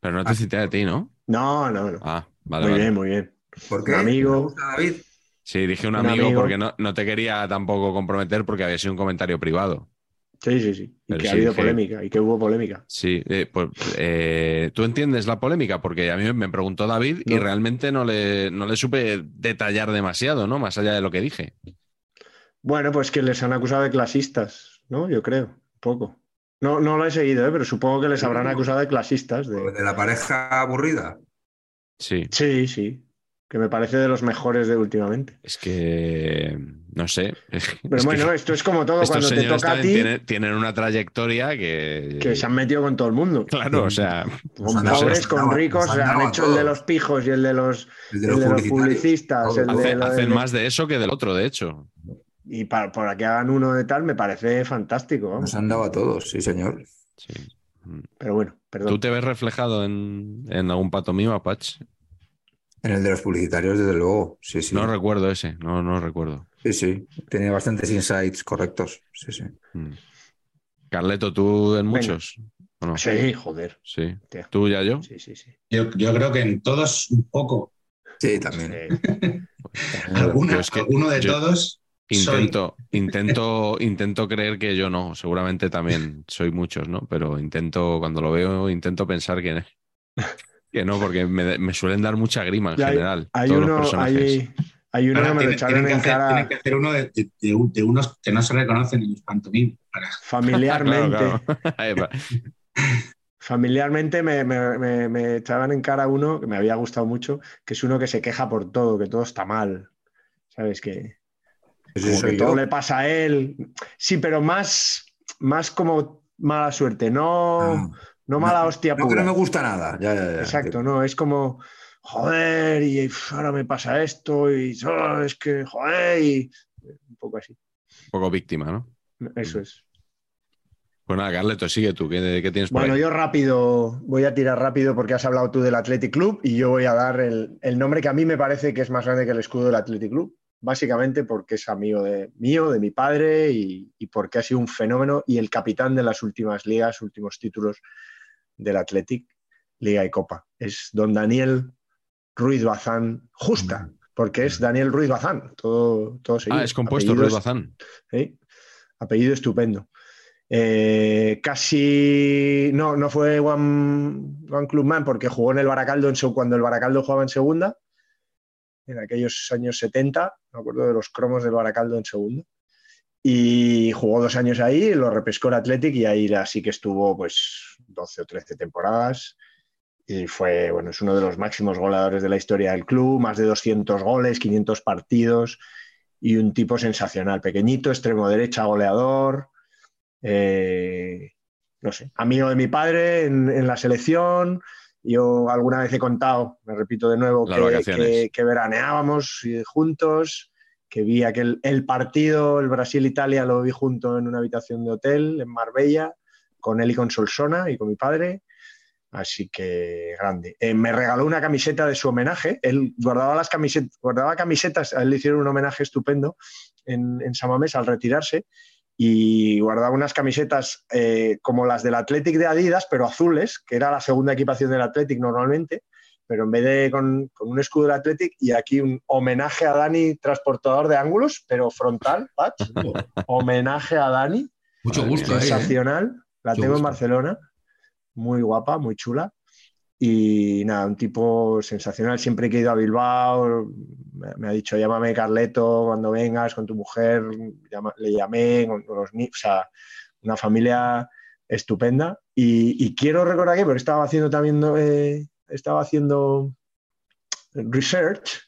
Pero no te cité a ti, ¿no? No, no, no. Ah, vale, muy vale. bien, muy bien. ¿Por qué? Un amigo. ¿Te gusta, David? Sí, dije un Un amigo, amigo. porque no, no te quería tampoco comprometer porque había sido un comentario privado. Sí, sí, sí. Y Pero que ha habido polémica y que hubo polémica. Sí, eh, pues, eh, ¿tú entiendes la polémica? Porque a mí me preguntó David y realmente no le, no le supe detallar demasiado, ¿no? Más allá de lo que dije. Bueno, pues que les han acusado de clasistas, ¿no? Yo creo, un poco. No, no lo he seguido, ¿eh? pero supongo que les habrán acusado de clasistas. ¿O De... de la pareja aburrida? Sí, Sí, sí. Que me parece de los mejores de últimamente. es que no sé. Pero Es que bueno, esto es como todo estos cuando te toca a ti, tienen, tienen una trayectoria que. que se han metido con todo el mundo. Claro, o sea, Con pobres, con ricos, nos han han, hecho el de los pijos y el de los, El de el los de los publicitarios. publicistas. El de hace- lo- hacen de- más de eso que del otro, de hecho. Y para, para que hagan uno de tal me parece fantástico. vamos. Nos han dado a todos, sí, señor. Sí. Pero bueno, ¿Tú perdón. te ves reflejado en, en algún pato mío, Patch? En el de los publicitarios, desde luego. Sí, sí. No recuerdo ese, no, no recuerdo. Sí, sí. Tiene bastantes insights correctos. Sí, sí. Mm. Carleto, ¿tú en muchos? ¿O no? Sí, joder. Sí. ¿Tú ya yo? Sí, sí, sí. Yo, yo creo que en todos un poco. Sí, también. Alguna- Yo es que alguno de todos. soy. Intento, intento, intento creer que yo no. Seguramente también soy muchos, ¿no? Pero intento, cuando lo veo, intento pensar que, que no, porque me, me suelen dar mucha grima en Ya general. Hay todos los personajes. hay, hay uno Ahora que me lo tienen- echaron tienen que en hacer- cara tienen que hacer uno de, de- de un- de unos que no se reconocen en los pantomimas. para- familiarmente. Claro, claro. Familiarmente me, me- me- me echaban en cara uno que me había gustado mucho, que es uno que se queja por todo, que todo está mal. ¿Sabes? Que, que todo le pasa a él. Sí, pero más, más como mala suerte, no, Ah. no mala hostia No, que pura. no me gusta nada. Ya, ya, ya. Exacto, no, es como, joder, y ahora me pasa esto, y oh, es que, joder, y un poco así. Un poco víctima, ¿no? Eso es. Pues nada, Carleto, sigue tú. ¿Qué, qué tienes por Bueno, ahí? yo rápido, voy a tirar rápido porque has hablado tú del Athletic Club y yo voy a dar el, el nombre que a mí me parece que es más grande que el escudo del Athletic Club, básicamente porque es amigo de mío, de mi padre y, y porque ha sido un fenómeno y el capitán de las últimas ligas, últimos títulos del Athletic, Liga y Copa. Es don Daniel Ruiz Bazán, justa, porque es Daniel Ruiz Bazán, todo, todo seguido. ah, es compuesto Apellido Ruiz Bazán. ¿sí? Apellido estupendo. Eh, casi no, no fue One, One Club Man porque jugó en el Baracaldo en, cuando el Baracaldo jugaba en segunda, en aquellos años 70, me acuerdo de los cromos del Baracaldo en segunda. Y jugó dos años ahí, lo repescó el Athletic y ahí sí que estuvo pues 12 o 13 temporadas. Y fue, bueno, es uno de los máximos goleadores de la historia del club, más de 200 goles, 500 partidos y un tipo sensacional, pequeñito, extremo derecha, goleador, eh, no sé, amigo de mi padre en, en la selección. Yo alguna vez he contado, me repito de nuevo, que- que veraneábamos eh, juntos, que vi aquel el partido, el Brasil-Italia, lo vi junto en una habitación de hotel en Marbella, con él y con Solsona y con mi padre. Así que grande. Eh, me regaló una camiseta de su homenaje. Él guardaba las camisetas, guardaba camisetas, a él le hicieron un homenaje estupendo en, en Samamés al retirarse. y guardaba unas camisetas eh, como las del Athletic de Adidas, pero azules, que era la segunda equipación del Athletic normalmente, pero en vez de con, con un escudo del Athletic y aquí un homenaje a Dani, transportador de ángulos, pero frontal, Patch. homenaje a Dani. Mucho gusto, ¿eh? Sensacional. La Mucho tengo en gusto. Barcelona. Muy guapa, muy chula. Y nada, un tipo sensacional. Siempre que he ido a Bilbao, me, me ha dicho, llámame Carleto cuando vengas con tu mujer. Llama- le llamé con los niños. O sea, una familia estupenda. Y, y quiero recordar que, porque estaba haciendo también, eh, estaba haciendo research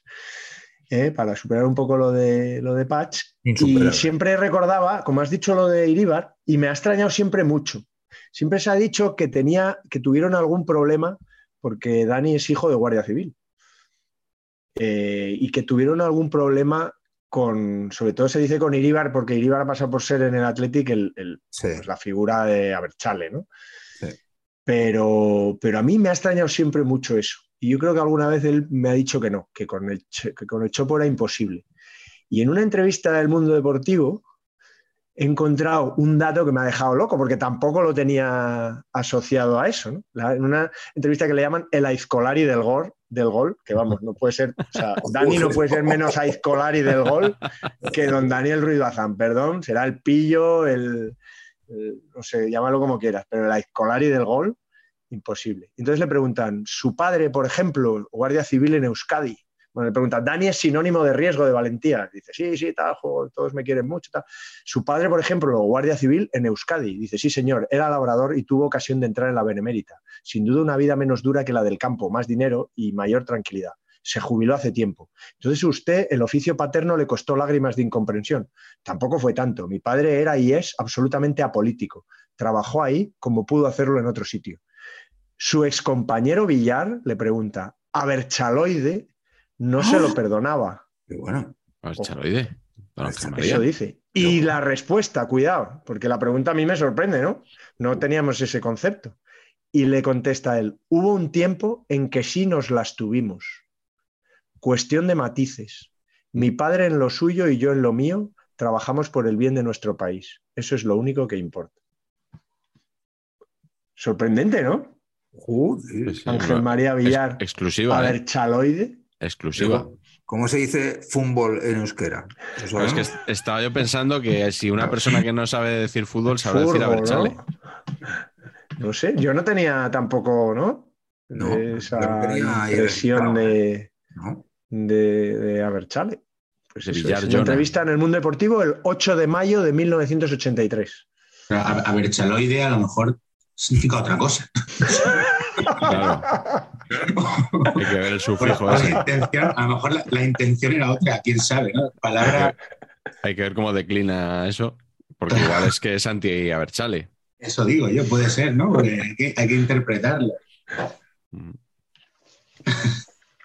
eh, para superar un poco lo de, lo de Patch. Y siempre recordaba, como has dicho lo de Iríbar, y me ha extrañado siempre mucho. Siempre se ha dicho que, tenía, que tuvieron algún problema porque Dani es hijo de Guardia Civil. Eh, y que tuvieron algún problema con, sobre todo se dice con Iríbar, porque Iríbar ha pasado por ser en el Athletic el, el- Sí. pues, la figura de Aberchale, ¿no? Sí. Pero, pero a mí me ha extrañado siempre mucho eso. Y yo creo que alguna vez él me ha dicho que no, que con el, que con el Chopo era imposible. Y en una entrevista del Mundo Deportivo he encontrado un dato que me ha dejado loco, porque tampoco lo tenía asociado a eso. ¿no? La- en una entrevista que le llaman el Aizcolari del gol, del gol, que vamos, no puede ser, o sea, Dani no puede ser menos Aizcolari del gol que don Daniel Ruiz Bazán, perdón, será el pillo, el, el- no sé, llámalo como quieras, pero el Aizcolari del gol, imposible. Entonces le preguntan, su padre, por ejemplo, guardia civil en Euskadi. Bueno, le preguntan, Dani es sinónimo de riesgo, de valentía. Dice, sí, sí, tal, todos me quieren mucho. Su padre, por ejemplo, guardia civil en Euskadi. Dice, sí, señor, era labrador y tuvo ocasión de entrar en la Benemérita. Sin duda una vida menos dura que la del campo, más dinero y mayor tranquilidad. Se jubiló hace tiempo. Entonces usted, el oficio paterno le costó lágrimas de incomprensión. Tampoco fue tanto. Mi padre era y es absolutamente apolítico. Trabajó ahí como pudo hacerlo en otro sitio. Su excompañero Villar le pregunta, Aberchaloide no se lo perdonaba. Qué bueno. Ángel María. Eso dice. Y la respuesta, cuidado, porque la pregunta a mí me sorprende, ¿no? No teníamos ese concepto. Y le contesta él, hubo un tiempo en que sí nos las tuvimos. Cuestión de matices. Mi padre en lo suyo y yo en lo mío trabajamos por el bien de nuestro país. Eso es lo único que importa. Sorprendente, ¿no? Joder. Sí, sí, Ángel María ex- Villar, exclusiva. a ¿eh? ver, chaloide. Exclusiva. ¿Cómo se dice fútbol en euskera? ¿Lo Pero es que estaba yo pensando que si una persona que no sabe decir fútbol sabe decir Furbo, Aberchale. ¿no? No sé, yo no tenía tampoco, ¿no? No, Esa impresión de, ¿No? de, de Aberchale. Pues eso es una entrevista en el Mundo Deportivo el 8 de mayo de 1983. Pero A, a ver, chaloide a lo mejor significa otra cosa. Claro. Hay que ver el sufijo ese. intención- a lo mejor la, la intención era otra, quién sabe, ¿no? Palabra, Hay que ver cómo declina eso. Porque igual es que es anti-Aberchale. eso digo yo, puede ser, ¿no? Porque hay que, hay que interpretarlo. Mm.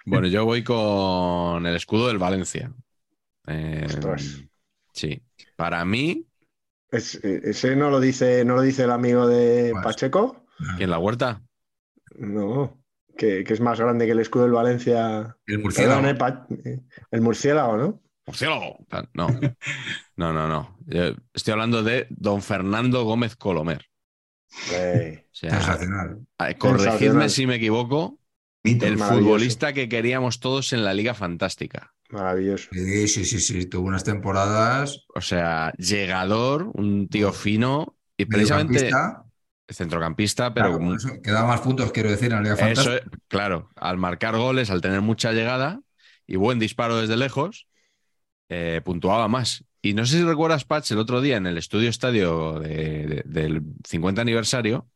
Bueno, yo voy con el escudo del Valencia. Eh, sí. Para mí, Es- eh, ese no lo dice, no lo dice el amigo de Pues- Pacheco. ¿quién la huerta? No, que, que es más grande que el escudo del Valencia. El murciélago. Perdón, eh, Pa- eh, el murciélago, ¿no? ¡Murciélago! No, no, no, no. Yo estoy hablando de don Fernando Gómez Colomer. Eh, O sea, Sensacional. eh, corregidme Sensacional. si me equivoco, Mito. el futbolista que queríamos todos en la Liga Fantástica. Maravilloso. Sí, sí, sí, sí. Tuvo unas temporadas. O sea, llegador, un tío fino y precisamente centrocampista, pero Claro, eso, que da más puntos, quiero decir, en la Liga Eso, claro, al marcar goles, al tener mucha llegada y buen disparo desde lejos, eh, puntuaba más. Y no sé si recuerdas, Patch, el otro día en el estudio estadio de- de- del 50 aniversario,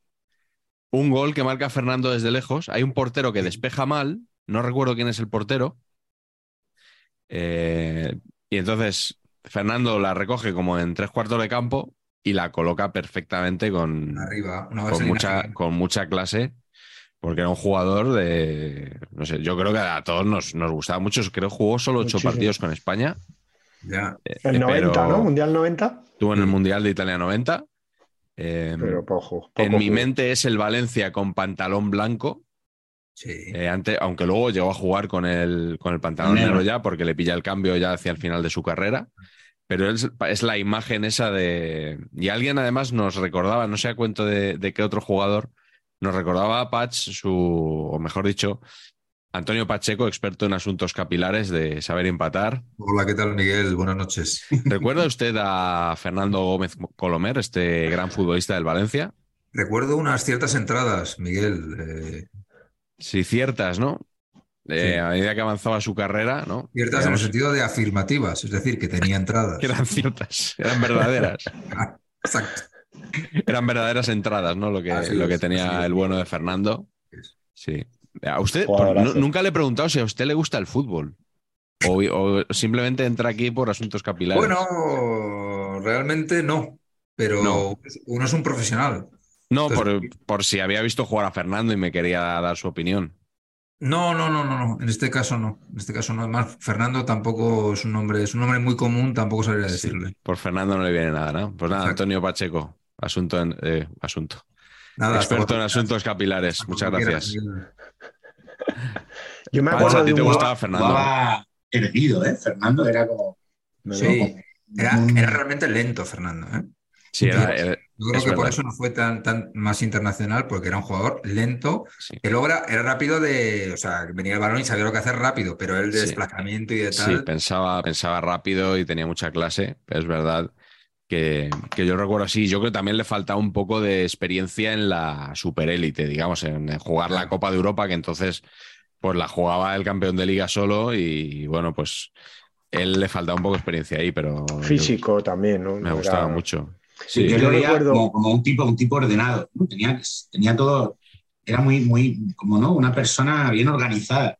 un gol que marca Fernando desde lejos. Hay un portero que despeja mal, no recuerdo quién es el portero. Eh, y entonces Fernando la recoge como en tres cuartos de campo y la coloca perfectamente con, Arriba, una con mucha, fina. con mucha clase, porque era un jugador de. No sé, yo creo que a todos nos, nos gustaba mucho. Creo que jugó solo ocho Muchísimo. partidos con España. Ya. eh, El 90, pero ¿no? Mundial 90. Estuvo en el Mundial de Italia 90. Eh, Pero poco. en poco mi jugó. mente es el Valencia con pantalón blanco. Sí. eh, ante- aunque luego llegó a jugar con el, con el pantalón Negro. negro ya, porque le pilla el cambio ya hacia el final de su carrera. Pero es, es la imagen esa de. Y alguien además nos recordaba, no sé a cuento de, de qué otro jugador, nos recordaba a Patch su, o mejor dicho, Antonio Pacheco, experto en asuntos capilares de saber empatar. Hola, ¿qué tal, Miguel? Buenas noches. ¿Recuerda usted a Fernando Gómez Colomer, este gran futbolista del Valencia? Recuerdo unas ciertas entradas, Miguel. eh, Sí, ciertas, ¿no? Eh, Sí. A medida que avanzaba su carrera, ¿no? ciertas en el sentido de afirmativas, es decir, que tenía entradas. que eran ciertas, eran verdaderas. Exacto. Eran verdaderas entradas, ¿no? Lo que, Así lo que es, tenía el bueno de Fernando. Sí. A usted, por- nunca le he preguntado si a usted le gusta el fútbol. O, o simplemente entra aquí por asuntos capilares. Bueno, realmente no, pero No. uno es un profesional. No, por, entonces- por si había visto jugar a Fernando y me quería dar su opinión. No, no, no, no, no. En este caso no. En este caso no. Además, Fernando tampoco es un nombre, es un nombre muy común, tampoco sabría decirle. Por Fernando no le viene nada, ¿no? Pues nada, Exacto. Antonio Pacheco, asunto en, eh, asunto. Nada, Experto en asuntos capilares. hasta Muchas gracias. quieras. Yo me acuerdo a ti te un- gustaba Fernando. Erguido, ¿eh? Fernando era como. Sí, era, era realmente lento, Fernando. ¿eh? Sí, era- era- Yo creo Es que por eso no fue tan, tan más internacional, porque era un jugador lento, sí. que luego era, era rápido de, o sea, venía el balón y sabía lo que hacer rápido, pero el de Sí. desplazamiento y de Sí, tal. pensaba, pensaba rápido y tenía mucha clase. pero Es verdad que, que yo recuerdo así. Yo creo que también le faltaba un poco de experiencia en la superélite, digamos, en, jugar la. Copa de Europa, que entonces pues la jugaba el campeón de liga solo y bueno, pues él le faltaba un poco de experiencia ahí, pero yo- Físico también, ¿no? me No gustaba era- mucho. Sí, yo Yo lo veía recuerdo- como, como un tipo, un tipo ordenado. ¿no? Tenía, tenía todo. Era muy, muy, como no, una persona bien organizada.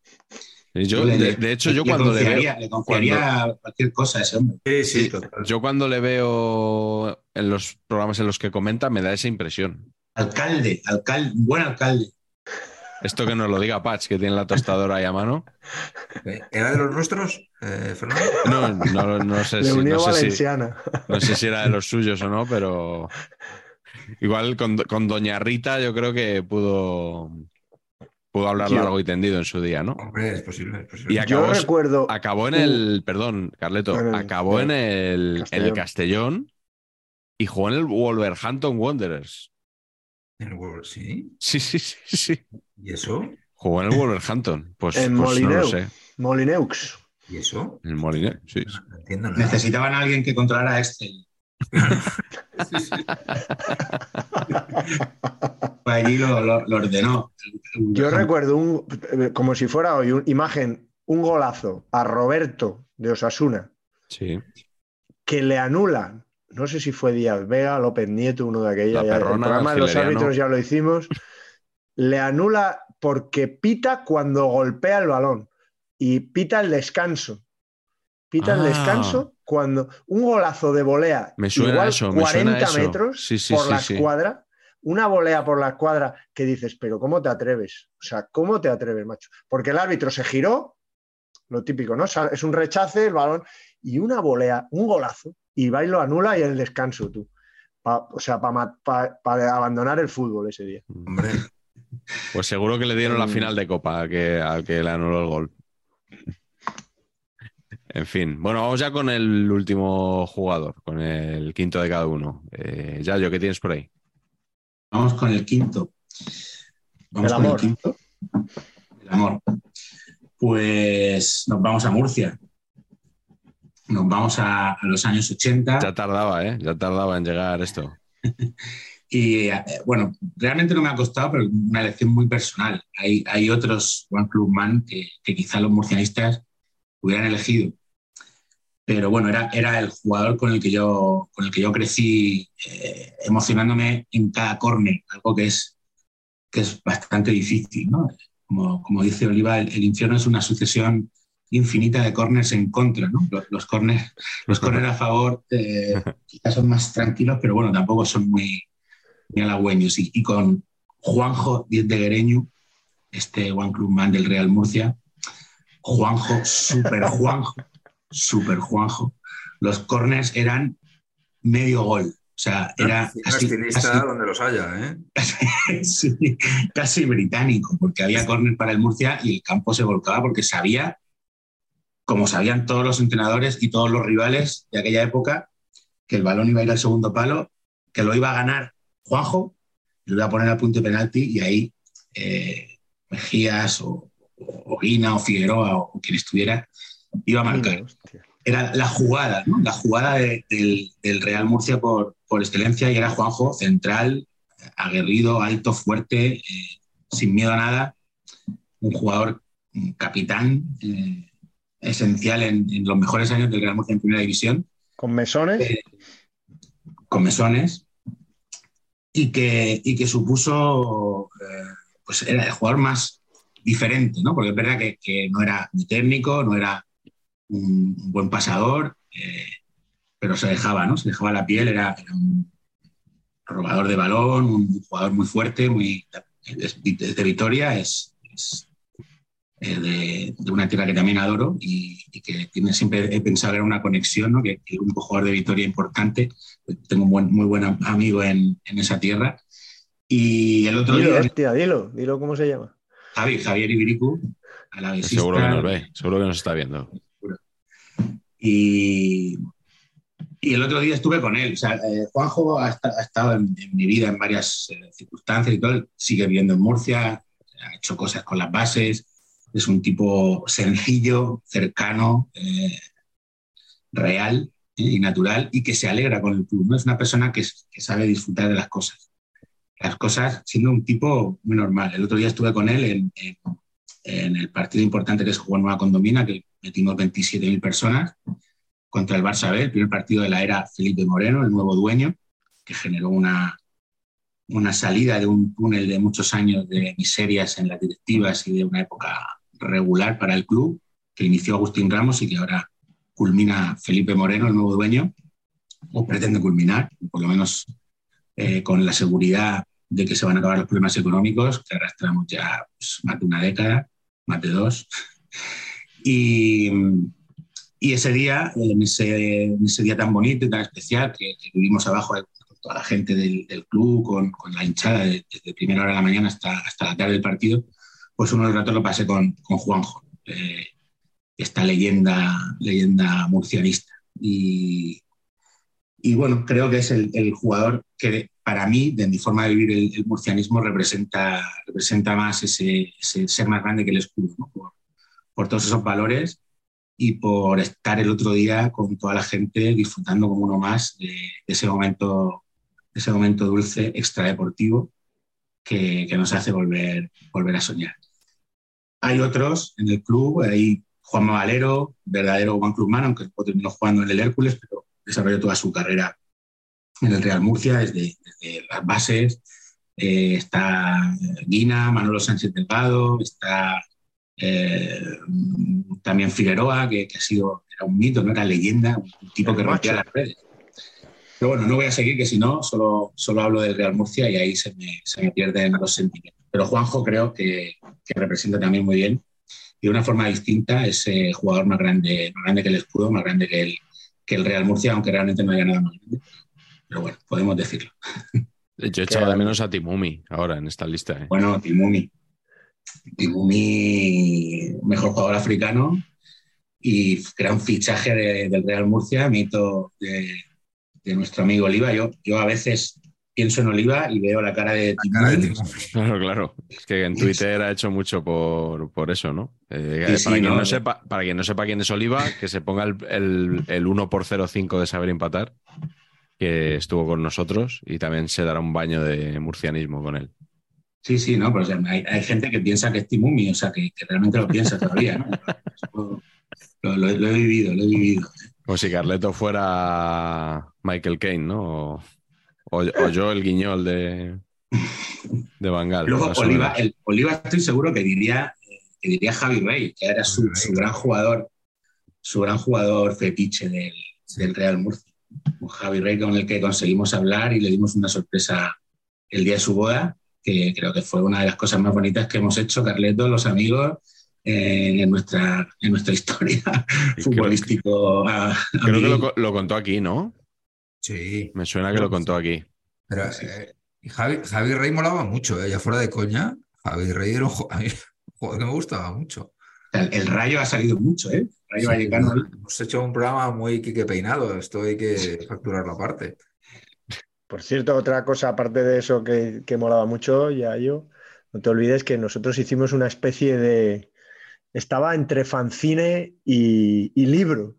Yo, le- de, de hecho, yo le cuando le confiaría, veo, le confiaría cualquier cosa a ese hombre. Sí, sí, Sí, total. yo cuando le veo en los programas en los que comenta, me da esa impresión. Alcalde, alcalde, buen alcalde. Esto que nos lo diga Patch, que tiene la tostadora ahí a mano. ¿Era de los nuestros, eh, Fernando? No, no, no sé si, no sé si- Valenciana. no sé si era de los suyos o no, pero igual con, con Doña Rita yo creo que pudo, pudo hablar Yo- largo y tendido en su día, ¿no? Hombre, es posible, es posible. Y Yo acabó, recuerdo. acabó en el, perdón, Carleto, el- acabó en el, en el. Castellón y jugó en el Wolverhampton Wanderers. En el World, sí. Sí, sí, sí, sí. ¿Y eso? Jugó en el Wolverhampton. Pues, En pues no lo Molineux. sé. Molineux. ¿Y eso? En el Molineux, sí. No entiendo nada. Necesitaban a alguien que controlara Excel. Sí, sí. Pues allí lo, lo- lo ordenó. Yo recuerdo un, como si fuera hoy, una imagen, un golazo a Roberto de Osasuna Sí. que le anulan. No sé si fue Díaz Vega, López Nieto, uno de ya- el programa de los árbitros ya lo hicimos. Le anula porque pita cuando golpea el balón y pita el descanso. Pita el Ah. descanso cuando un golazo de volea, Me suena igual eso, me 40 suena eso. metros Sí, sí, por sí, la escuadra, una volea por la escuadra que dices, pero ¿cómo te atreves? O sea, ¿cómo te atreves, macho? Porque el árbitro se giró, lo típico, ¿no? Es un rechace, el balón, y una volea, un golazo, y va y lo anula y el descanso, tú. Pa- o sea, para abandonar el fútbol ese día. Hombre, Pues seguro que le dieron la Mm. final de Copa al que, al que le anuló el gol. En fin, bueno, vamos ya con el último jugador, con el quinto de cada uno. Eh, Yayo, ¿qué tienes por ahí? Vamos con el quinto. Vamos El con amor. el quinto. El amor. Pues nos vamos a Murcia. Nos vamos a, a los años 80. Ya tardaba, ¿eh? Ya tardaba en llegar esto. Y eh, bueno, realmente no me ha costado, pero una elección muy personal. Hay, hay otros One Club Man que, que quizá los murcianistas hubieran elegido. Pero bueno, era, era el jugador con el que yo, con el que yo crecí eh, emocionándome en cada córner, algo que es, que es bastante difícil. ¿no? Como, como dice Oliva, el, el infierno es una sucesión infinita de corners en contra. ¿no? Los, los corners los corners a favor eh, quizás son más tranquilos, pero bueno, tampoco son muy, muy halagüeños. Y, y con Juanjo Diez de Guereño, este One Club Man del Real Murcia, Juanjo, super Juanjo, super Juanjo. Los corners eran medio gol. O sea, era casi, casi- donde los haya, ¿eh? sí, casi británico, porque había córner para el Murcia y el campo se volcaba porque sabía como sabían todos los entrenadores y todos los rivales de aquella época, que el balón iba a ir al segundo palo, que lo iba a ganar Juanjo, lo iba a poner al punto de penalti y ahí eh, Mejías o, o, Guina o Figueroa o, quien estuviera iba a marcar. Era la jugada, ¿no? la jugada de, del, del, Real Murcia por, por, excelencia y era Juanjo central, aguerrido, alto, fuerte, eh, sin miedo a nada, un jugador un capitán eh, esencial en, en, los mejores años del Real Murcia en primera división. ¿Con mesones? Eh, con mesones. Y que, y que supuso, eh, pues era el jugador más diferente, ¿no? Porque es verdad que, que no era ni técnico, no era un, un buen pasador, eh, pero se dejaba, ¿no? Se dejaba la piel, era, era un robador de balón, un jugador muy fuerte, muy de, de es eh, de, de, una tierra que también adoro y, y, que tiene, siempre he pensado que era una conexión, ¿no? que, que un jugador de Vitoria importante. Tengo un buen, muy buen amigo en, en, esa tierra. Y el otro dilo, día. Hostia, dilo, dilo cómo se llama. Javi, Javier Ibiricu, a la visita. Seguro que nos ve, seguro que nos está viendo. Y, y el otro día estuve con él. O sea, eh, Juanjo ha, ha estado en, en, mi vida en varias eh, circunstancias y todo. Sigue viviendo en Murcia, ha hecho cosas con las bases es un tipo sencillo, cercano, eh, real eh, y natural y que se alegra con el club. ¿no? Es una persona que, sabe disfrutar de las cosas. Las cosas siendo un tipo muy normal. El otro día estuve con él en, el partido importante que es jugó Nueva Condomina, que metimos 27.000 personas contra el Barça B, el primer partido de la era Felipe Moreno, el nuevo dueño, que generó una, una salida de un túnel de muchos años de miserias en las directivas y de una época regular para el club, que inició Agustín Ramos y que ahora culmina Felipe Moreno, el nuevo dueño, o pretende culminar, por lo menos eh, con la seguridad de que se van a acabar los problemas económicos, que arrastramos ya pues, más de una década, más de dos. Y, y ese día, en ese, día tan bonito y tan especial que, que vivimos abajo con toda la gente del, del club, con, con, la hinchada, desde primera hora de la mañana hasta, hasta la tarde del partido, pues uno de los ratos lo pasé con, con Juanjo, eh, esta leyenda, leyenda murcianista. Y, y, bueno, creo que es el, jugador que para mí, de mi forma de vivir el, murcianismo, representa, representa más ese, ser más grande que el escudo, ¿no? por, todos esos valores y por estar el otro día con toda la gente disfrutando como uno más de, ese, momento, ese momento dulce, extradeportivo, que, que nos hace volver, volver a soñar. Hay otros en el club, hay Juanma Valero, verdadero Juan Clubman, aunque terminó jugando en el Hércules, pero desarrolló toda su carrera en el Real Murcia, desde, desde las bases. Eh, está Guina, Manolo Sánchez Delgado, está eh, también Figueroa, que, que, ha sido era un mito, no era leyenda, un tipo que rompía las redes. Pero bueno, no voy a seguir, que si no, solo, solo hablo del Real Murcia y ahí se me, se me pierden los sentimientos. Pero Juanjo creo que, que, representa también muy bien y de una forma distinta ese jugador más grande, más grande que el escudo, más grande que el, que el Real Murcia, aunque realmente no haya nada más grande. Pero bueno, podemos decirlo. Yo he echado de menos a Timumi ahora en esta lista. ¿eh? Bueno, Timumi. Timumi, mejor jugador africano y gran fichaje de, del Real Murcia, mito de, de, nuestro amigo Oliva. Yo, yo a veces pienso en Oliva y veo la cara de Timumi. Claro, claro. Es que en Twitter ha hecho mucho por, por eso, ¿no? Eh, sí, para, sí, quien no, no sepa, para quien no sepa quién es Oliva, que se ponga el, el, el 1 por 0,5 de saber empatar, que estuvo con nosotros y también se dará un baño de murcianismo con él. Sí, sí, no, pero o sea, hay, hay, gente que piensa que es Timumi, o sea, que, que realmente lo piensa todavía, ¿no? Lo, lo, lo, he vivido, lo he vivido. Como si Carleto fuera Michael Caine, ¿no? O, o, o yo el guiñol de, de Bangal. Luego, Oliva, el, Oliva, estoy seguro que diría, que diría Javi Rey, que era su, su gran jugador, su gran jugador fetiche del, del Real Murcia. Un Javi Rey con el que conseguimos hablar y le dimos una sorpresa el día de su boda, que creo que fue una de las cosas más bonitas que hemos hecho, Carleto, los amigos, en, nuestra, en nuestra historia futbolístico. Creo, a, a creo que lo, lo, contó aquí, ¿no? Sí. Me suena que lo contó aquí. Pero eh, Javi, Javi, Rey molaba mucho, ¿eh? ya fuera de coña. Javi Rey era un jugador que me gustaba mucho. el, el Rayo ha salido mucho, ¿eh? El Rayo Sí, Vallecano. hemos hecho un programa muy Quique Peinado. Esto hay que facturarlo aparte. Por cierto, otra cosa aparte de eso que, que molaba mucho, ya yo, no te olvides que nosotros hicimos una especie de... Estaba entre fanzine y, y libro,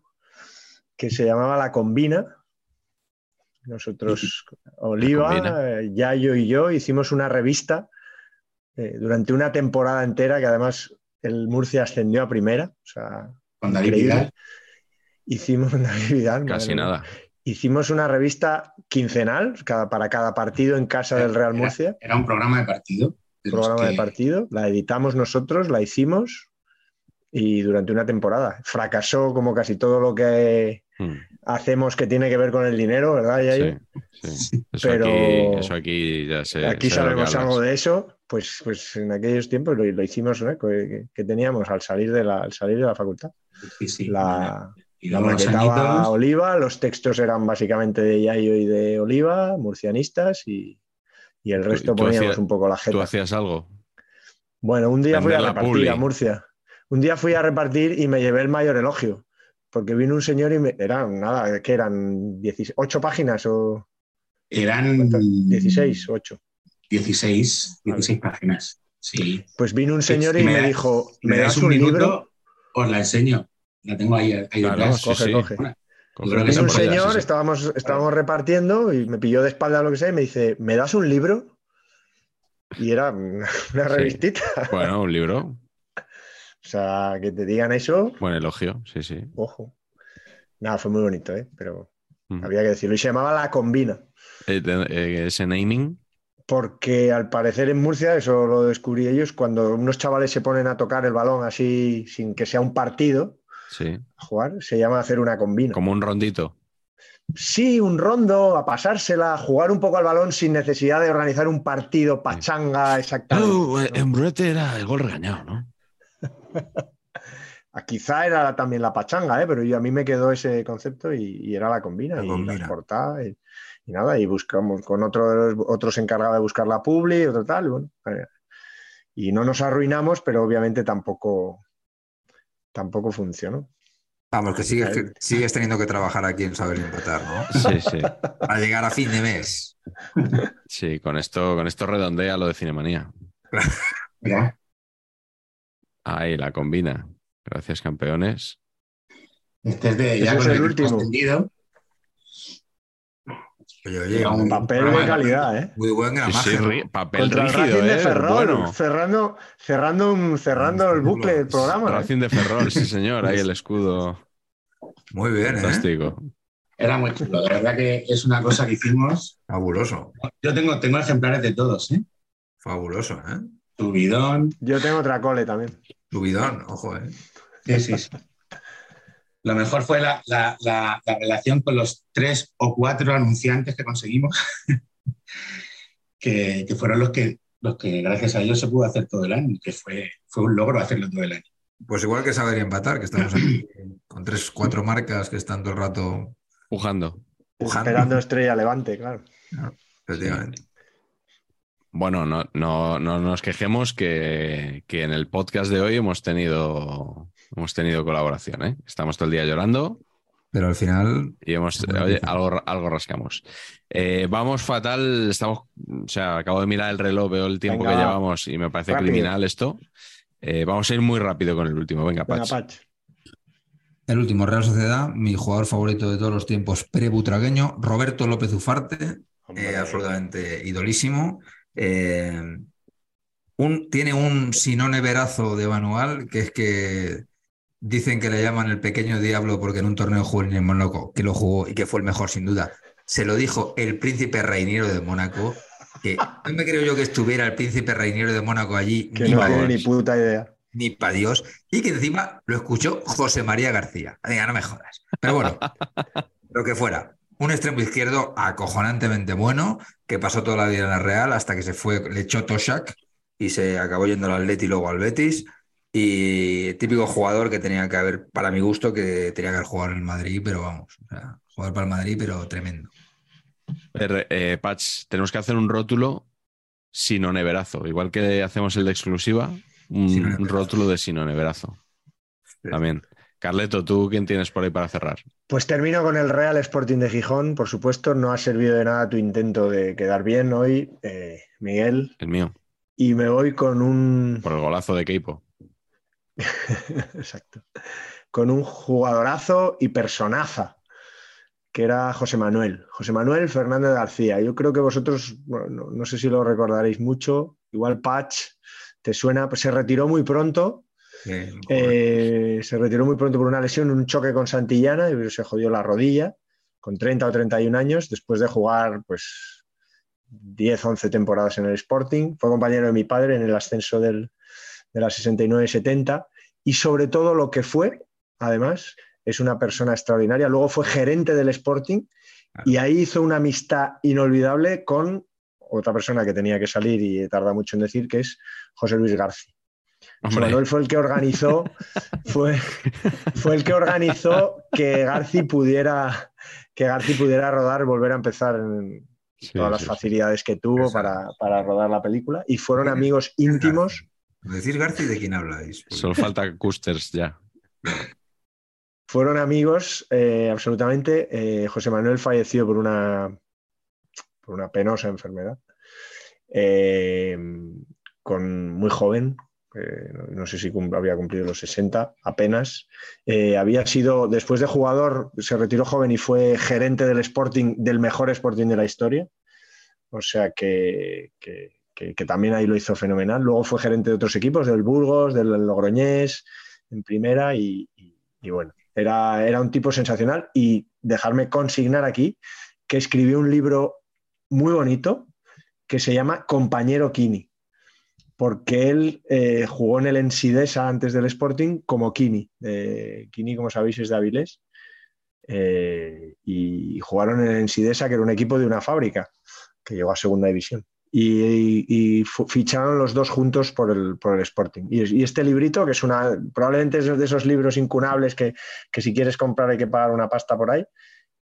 que se llamaba La Combina. Nosotros, Oliva, Combina. eh, Yayo y yo, hicimos una revista eh, durante una temporada entera, que además el Murcia ascendió a primera. O sea, Con David. Hicimos David Vidal, Casi madre nada. Hicimos una revista quincenal cada, para cada partido en casa del Real Murcia, Era un programa de partido. de programa de partido. La editamos nosotros, la hicimos y durante una temporada. Fracasó como casi todo lo que Mm, hacemos que tiene que ver con el dinero, ¿verdad, Yayo? Sí, sí. Eso, Pero- aquí, eso aquí ya. Aquí sé que sabemos algo de eso. Pues, pues en aquellos tiempos lo, lo hicimos, ¿no? que, que teníamos al salir de la, al salir de la facultad. Sí, sí. La, y La maquetaba añitos, Oliva, los textos eran básicamente de Yayo y de Oliva, murcianistas, y, y el Tú- resto tú poníamos hacías- un poco la ¿Tú jeta. hacías algo? Bueno, un día fui a la repartir publi. a Murcia. Un día fui a repartir y me llevé el mayor elogio, porque vino un señor y me... Eran, nada, que eran 16, 8 páginas o Eran 16, 8. 16, 16 páginas. Sí. Pues vino un señor y me dijo, ¿me das un minuto, libro? Os la enseño. La tengo ahí, ahí Claro, detrás. Coge, sí. coge. Bueno, Coge creo que la Vino un señor, sí, sí. estábamos, estábamos repartiendo y me pilló de espalda lo que sea y me dice, ¿me das un libro? Y era una, una Sí. revistita. Bueno, un libro. O sea, que te digan eso, Buen elogio, sí, sí. ojo. Nada, fue muy bonito, ¿eh? Pero había que decirlo. Y se llamaba La Combina, Eh, eh, ese naming, porque al parecer en Murcia, eso lo descubrí ellos, cuando unos chavales se ponen a tocar el balón así, sin que sea un partido, sí. a jugar, se llama hacer una combina. Como un rondito. Sí, un rondo, a pasársela, a jugar un poco al balón sin necesidad de organizar un partido, pachanga, exactamente. Oh, eh, ¿no? en Brete era el gol regañado, ¿no? Quizá era también la pachanga, ¿eh? pero yo, a mí me quedó ese concepto y, y era la combina La y combina. las portadas y, y nada, y buscamos con otro, de los- otro se encargaba de buscar la publi, otro tal, y bueno, eh, y no nos arruinamos, pero obviamente tampoco, tampoco funcionó. Vamos, que sigues, que sigues teniendo que trabajar aquí en Saber Empatar, ¿no? Sí, sí. Para llegar a fin de mes. Sí, con esto, con esto redondea lo de Cinemanía. Mira, Ahí la combina. Gracias, campeones. este es de Ese ya es con el el último. extendido. Un Papel de calidad, ¿eh? muy buen gramaje. papel Contra el Racing de ¿eh? Ferrol, Bueno. cerrando, cerrando, un- cerrando el bucle del programa. ¿eh? Racing de Ferrol, sí, señor. Ahí el escudo. Muy bien, ¿eh? Fantástico. Era muy chulo. De verdad que es una cosa que hicimos. Fabuloso, Yo tengo, tengo ejemplares de todos, ¿eh? fabuloso, ¿eh? Tu bidón. Yo tengo otra cole también. Tu bidón, ojo, ¿eh? Sí, sí, sí. Lo mejor fue la, la- la- la relación con los tres o cuatro anunciantes que conseguimos, que, que fueron los que, los que gracias a ellos se pudo hacer todo el año, que fue, fue un logro hacerlo todo el año. Pues igual que saber empatar, que estamos aquí con tres, cuatro marcas que están todo el rato Pujando. pujando. Esperando estrella levante, claro. Efectivamente. Bueno, no, no, no nos quejemos que, que en el podcast de hoy hemos tenido, hemos tenido colaboración, ¿eh? Estamos todo el día llorando Pero al final, y hemos, oye, algo, algo rascamos. Eh, vamos fatal, estamos, o sea, acabo de mirar el reloj, veo el tiempo Venga, que va. llevamos y me parece Rápido. criminal esto. Eh, vamos a ir muy rápido con el último. Venga, Venga, Pach. Pach. el último, Real Sociedad, mi jugador favorito de todos los tiempos, pre-butragueño, Roberto López Ufarte, eh, absolutamente idolísimo. Eh, un, tiene un sinone verazo de manual, que es que dicen que le llaman el pequeño diablo porque en un torneo juvenil en Mónaco, que lo jugó y que fue el mejor sin duda, se lo dijo el príncipe Reiniero de Mónaco, que no me creo yo que estuviera el príncipe Reiniero de Mónaco allí, Que ni no tiene ni puta idea. ni para Dios, y que encima lo escuchó José María García. No me jodas. Pero bueno, lo que fuera. Un extremo izquierdo acojonantemente bueno, que pasó toda la vida en la Real hasta que se fue, le echó Toshak y se acabó yendo al Atleti y luego al Betis. Y típico jugador que tenía que haber, para mi gusto, que tenía que haber jugado en el Madrid, pero vamos, o sea, jugador para el Madrid, pero tremendo. Eh, eh, Patch, tenemos que hacer un rótulo sinoneverazo, igual que hacemos el de exclusiva, un, rótulo de sinoneverazo. También. Carleto, ¿tú quién tienes por ahí para cerrar? Pues termino con el Real Sporting de Gijón. Por supuesto, no ha servido de nada tu intento de quedar bien hoy, eh, Miguel. El mío. Y me voy con un. Por el golazo de Keipo. Exacto. Con un jugadorazo y personaza, que era José Manuel. José Manuel Fernández García. Yo creo que vosotros, bueno, no, no sé si lo recordaréis mucho, igual Patch, te suena, pues se retiró muy pronto. Eh, Eh, se retiró muy pronto por una lesión, un choque con Santillana y se jodió la rodilla con 30 o 31 años después de jugar pues 10, 11 temporadas en el Sporting. Fue compañero de mi padre en el ascenso del, de la 69-70 y sobre todo lo que fue, además, es una persona extraordinaria. Luego fue gerente del Sporting y ahí hizo una amistad inolvidable con otra persona que tenía que salir y tarda mucho en decir, que es José Luis García. José Hombre. Manuel fue el que organizó, fue, fue el que organizó que Garci pudiera, que Garci pudiera rodar, volver a empezar en Sí, todas las sí, sí. facilidades que tuvo para, para rodar la película. Y fueron amigos íntimos, decís Garci, ¿de quién habláis? Solo falta Custers ya. fueron amigos eh, absolutamente. Eh, José Manuel falleció por una, por una penosa enfermedad, eh, con muy joven, eh, no, sé si había cumplido los 60 apenas. Eh, había sido, después de jugador, se retiró joven y fue gerente del Sporting, del mejor Sporting de la historia. O sea que, que- también ahí lo hizo fenomenal. Luego fue gerente de otros equipos, del Burgos, del Logroñés, en primera y bueno, era, era un tipo sensacional y dejarme consignar aquí que escribió un libro muy bonito que se llama Compañero Kini, porque él eh, jugó en el Ensidesa antes del Sporting como Kini. Eh, Kini, como sabéis, es de Avilés. Eh, y jugaron en el Ensidesa, que era un equipo de una fábrica que llegó a segunda división. Y, ficharon los dos juntos por el, por el Sporting. Y, y este librito, que es una, probablemente es de esos libros incunables que, que si quieres comprar hay que pagar una pasta por ahí,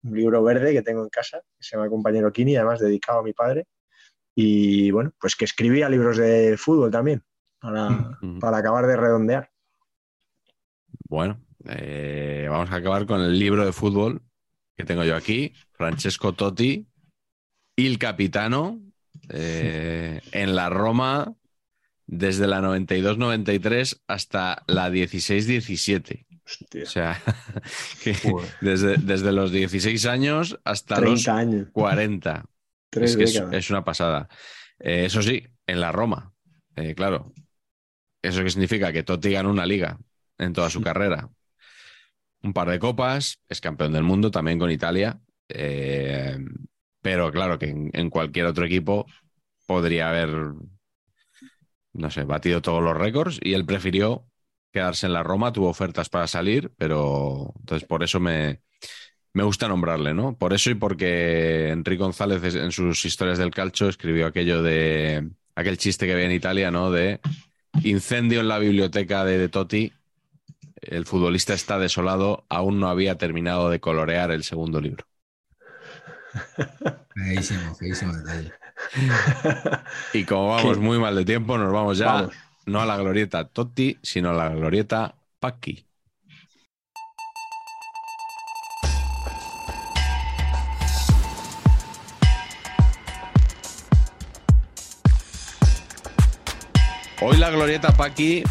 un libro verde que tengo en casa, que se llama Compañero Kini, además dedicado a mi padre. Y bueno, pues que escribía libros de fútbol también, para, para acabar de redondear. Bueno, eh, vamos a acabar con el libro de fútbol que tengo yo aquí. Francesco Totti, Il Capitano, eh, en la Roma desde la 92-93 hasta la 16-17. Hostia, O sea, que desde, desde los 16 años hasta 30 los años, 40. Tres es que es, décadas. es una pasada. Eh, eso sí, en la Roma, eh, claro. ¿Eso qué significa? Que Totti ganó una liga en toda su carrera. Un par de copas, es campeón del mundo también con Italia. eh, pero claro que en, en cualquier otro equipo podría haber, no sé, batido todos los récords y él prefirió quedarse en la Roma, tuvo ofertas para salir, pero entonces por eso me, me gusta nombrarle, ¿no? Por eso y porque Enrique González en sus historias del calcio escribió aquello de aquel chiste que había en Italia, ¿no? De incendio en la biblioteca de, de Totti. El futbolista está desolado, aún no había terminado de colorear el segundo libro. Feísimo, feísimo detalle. Y como vamos ¿Qué? muy mal de tiempo, nos vamos ya Vamos. no a la glorieta Totti, sino a la glorieta Pacchi. Hoy la glorieta Paqui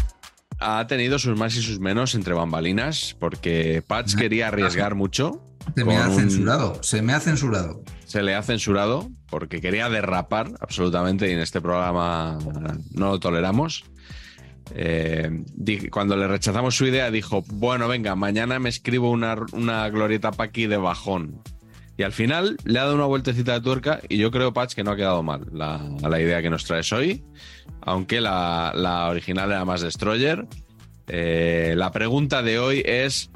ha tenido sus más y sus menos entre bambalinas, porque Patch quería arriesgar mucho. Se me ha un- censurado, se me ha censurado. se le ha censurado porque quería derrapar absolutamente y en este programa no lo toleramos. Eh, cuando le rechazamos su idea dijo, bueno, venga, mañana me escribo una, una glorieta Paqui de bajón. Y al final le ha dado una vueltecita de tuerca y yo creo, Patch, que no ha quedado mal la, la idea que nos traes hoy, aunque la, la original era más Destroyer. Eh, la pregunta de hoy es,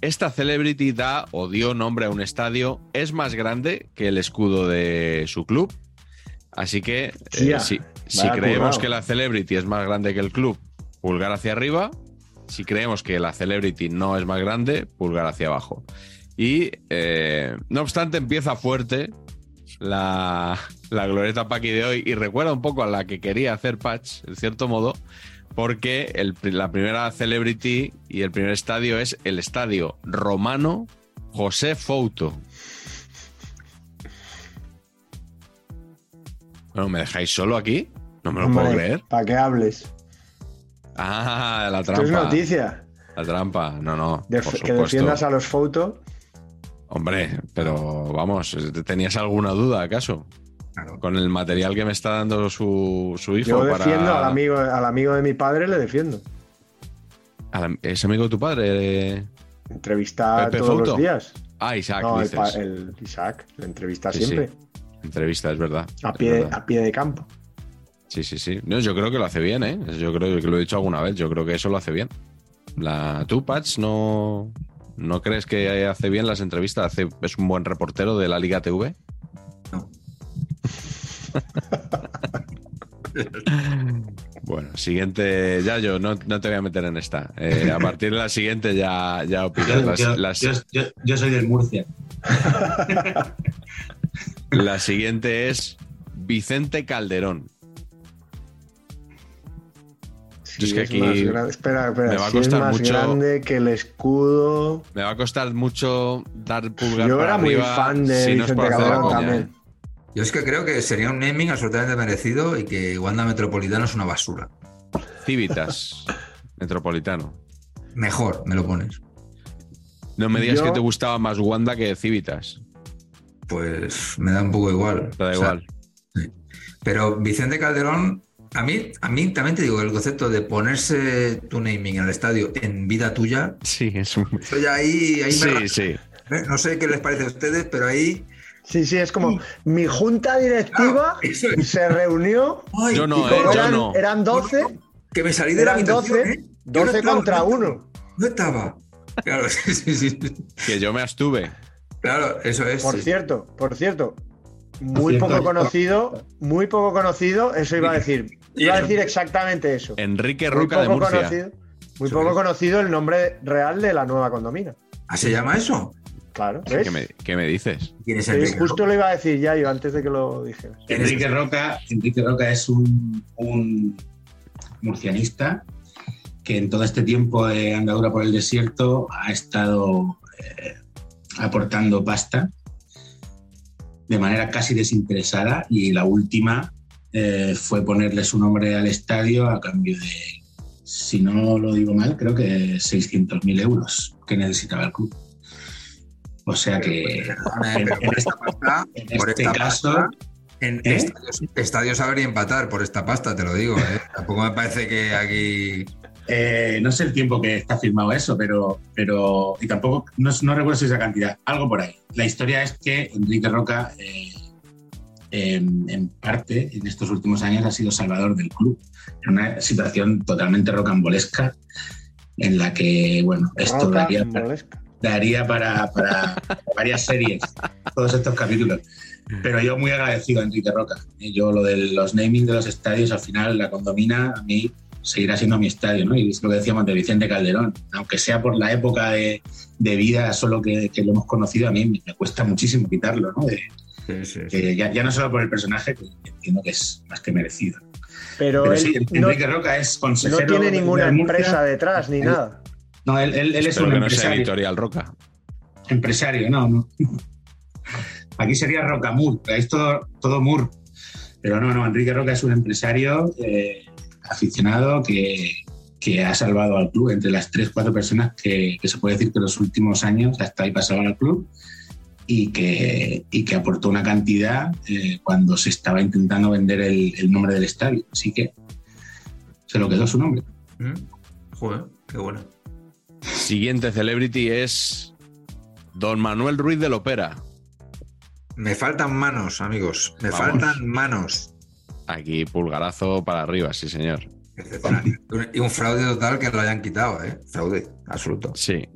¿esta celebrity da o dio nombre a un estadio? ¿Es más grande que el escudo de su club? Así que eh, si, creemos currao. que la celebrity es más grande que el club, pulgar hacia arriba. Si creemos que la celebrity no es más grande, pulgar hacia abajo. Y eh, no obstante, empieza fuerte la, la glorieta Paqui de hoy y recuerda un poco a la que quería hacer Patch, en cierto modo, Porque el- la primera celebrity y el primer estadio es el estadio romano José Fouto. Bueno, ¿me dejáis solo aquí? No me lo puedo creer. Para que hables. Ah, la Esto es trampa. noticia. La trampa. No, no. Def- por que defiendas a los fotos. Hombre, pero vamos, ¿tenías alguna duda acaso? Claro. Con el material que me está dando su, su hijo Yo para. defiendo al amigo, al amigo de mi padre, le defiendo. ¿Es amigo de tu padre? Entrevista Pepe todos Fouto. los días. Ah, Isaac, no, dices. el Isaac, le entrevista Sí, sí. siempre. Entrevista, es verdad. A pie, verdad. a pie de campo. Sí, sí, sí. No, yo creo que lo hace bien, ¿eh? Yo creo que lo he dicho alguna vez. Yo creo que eso lo hace bien. La, ¿Tú, Patch, no, no crees que hace bien las entrevistas? Hace, ¿Es un buen reportero de la Liga TV? No. Bueno, siguiente, ya yo no, no te voy a meter en esta. Eh, a partir de la siguiente ya, ya opinas. Yo, Las- yo- las- yo- yo- yo soy del Murcia. la siguiente es Vicente Calderón. Es que es aquí más espera, espera. me va a es costar más mucho- grande que el escudo. Me va a costar mucho dar pulgar Yo para era muy arriba fan de si no es Vicente Calderón. Yo es que creo que sería un naming absolutamente merecido y que Wanda Metropolitano es una basura. Civitas, Metropolitano. Mejor, me lo pones. No me digas Yo- que te gustaba más Wanda que Civitas. Pues me da un poco igual. Te da O sea, igual. Pero Vicente Calderón, a mí, a mí también te digo, el concepto de ponerse tu naming en el estadio en vida tuya, Sí, es un... estoy ahí, ahí me Sí, sí. ¿eh? No sé qué les parece a ustedes, pero ahí. Sí, sí, es como mi junta directiva Claro, eso es. se reunió. ¡Ay! Yo no, eh, yo eran, no. eran 12, Que me salí de la habitación, 12, ¿eh? Yo no 12 estaba, contra no- 1. No estaba. Claro, sí, sí, sí. Que yo me abstuve. Claro, eso es. Por sí. cierto, por cierto, muy poco conocido, muy poco conocido, eso iba a decir. Iba a decir exactamente eso. Enrique Roca de Murcia. conocido, muy poco es. conocido el nombre real de la nueva condomina. ¿Ah, se llama eso? Claro, ¿ves? ¿Qué me, qué me dices? ¿Quién es Sí, Enrique? justo lo iba a decir ya yo antes de que lo dijeras. Enrique Roca, Enrique Roca es un, un murcianista que en todo este tiempo de andadura por el desierto ha estado eh, aportando pasta de manera casi desinteresada y la última eh, fue ponerle su nombre al estadio a cambio de, si no lo digo mal, creo que 600.000 euros que necesitaba el club. O sea que pero por esta pasta, en por este esta caso, pasta, en ¿eh? estadios, estadios saber y empatar por esta pasta, te lo digo. ¿eh? Tampoco me parece que aquí. Eh, no sé el tiempo que está firmado eso, pero, pero y tampoco, no, no recuerdo si esa cantidad, algo por ahí. La historia es que Enrique Roca, eh, en, en parte, en estos últimos años ha sido salvador del club, en una situación totalmente rocambolesca, en la que, bueno, esto daría, daría para, para varias series, todos estos capítulos. Pero yo muy agradecido a Enrique Roca. Yo lo de los naming de los estadios, al final la condomina a mí seguirá siendo mi estadio, ¿no? Y es lo que decíamos de Vicente Calderón. Aunque sea por la época de, de vida solo que, que lo hemos conocido, a mí me, me cuesta muchísimo quitarlo, ¿no? De- de- ya, ya no solo por el personaje, que entiendo que es más que merecido. Pero, Pero él sí, no, Enrique Roca es no consejero. tiene de- ninguna de empresa detrás ni nada. No, él, él- él es un que no sea empresario. Editorial Roca. Empresario, no, no. Aquí sería Rocamur, es todo, todo Mur. Pero no, no, Enrique Roca es un empresario eh, aficionado que, que ha salvado al club entre las tres, cuatro personas que, que se puede decir que en los últimos años hasta ahí pasaban al club y que, y que aportó una cantidad eh, cuando se estaba intentando vender el, el nombre del estadio. Así que se lo quedó su nombre. ¿Mm? Joder, qué bueno. Siguiente celebrity es Don Manuel Ruiz del Opera. Me faltan manos, amigos. Me Vamos. faltan manos. Aquí pulgarazo para arriba, sí señor. Y un fraude total que lo hayan quitado, ¿eh? Fraude, absoluto. Sí.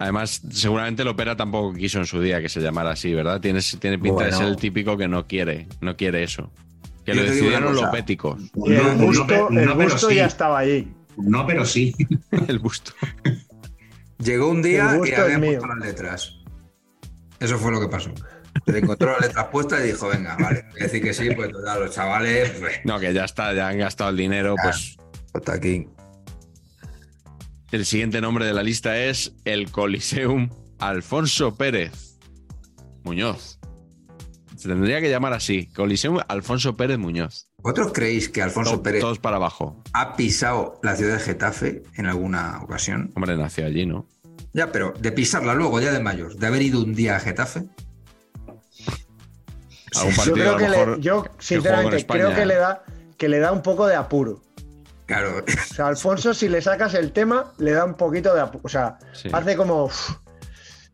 Además, seguramente el Opera tampoco quiso en su día que se llamara así, ¿verdad? Tiene, tiene pinta de Bueno. ser el típico que no quiere, no quiere eso. Que Yo lo decidieron los péticos. Y el no, el sí. ya estaba allí. No, pero sí. El busto. Llegó un día y habían puesto las letras. Eso fue lo que pasó. Se encontró las letras puestas y dijo, venga, vale. Voy a decir que sí, pues total, los chavales. pues, No, que ya está, ya han gastado el dinero, pues Joaquín. El siguiente nombre de la lista es el Coliseum Alfonso Pérez Muñoz. Se tendría que llamar así, Coliseum Alfonso Pérez Muñoz. ¿Vosotros creéis que Alfonso Pérez Todos para abajo. ha pisado la ciudad de Getafe en alguna ocasión? Hombre, nació allí, ¿no? Ya, pero de pisarla luego, ya de mayor, de haber ido un día a Getafe. Algún Yo partido, creo a lo mejor, yo, que sinceramente, creo que le da que le da un poco de apuro. Claro, O sea, Alfonso, si le sacas el tema, le da un poquito de. O sea, Sí. hace como "Uf,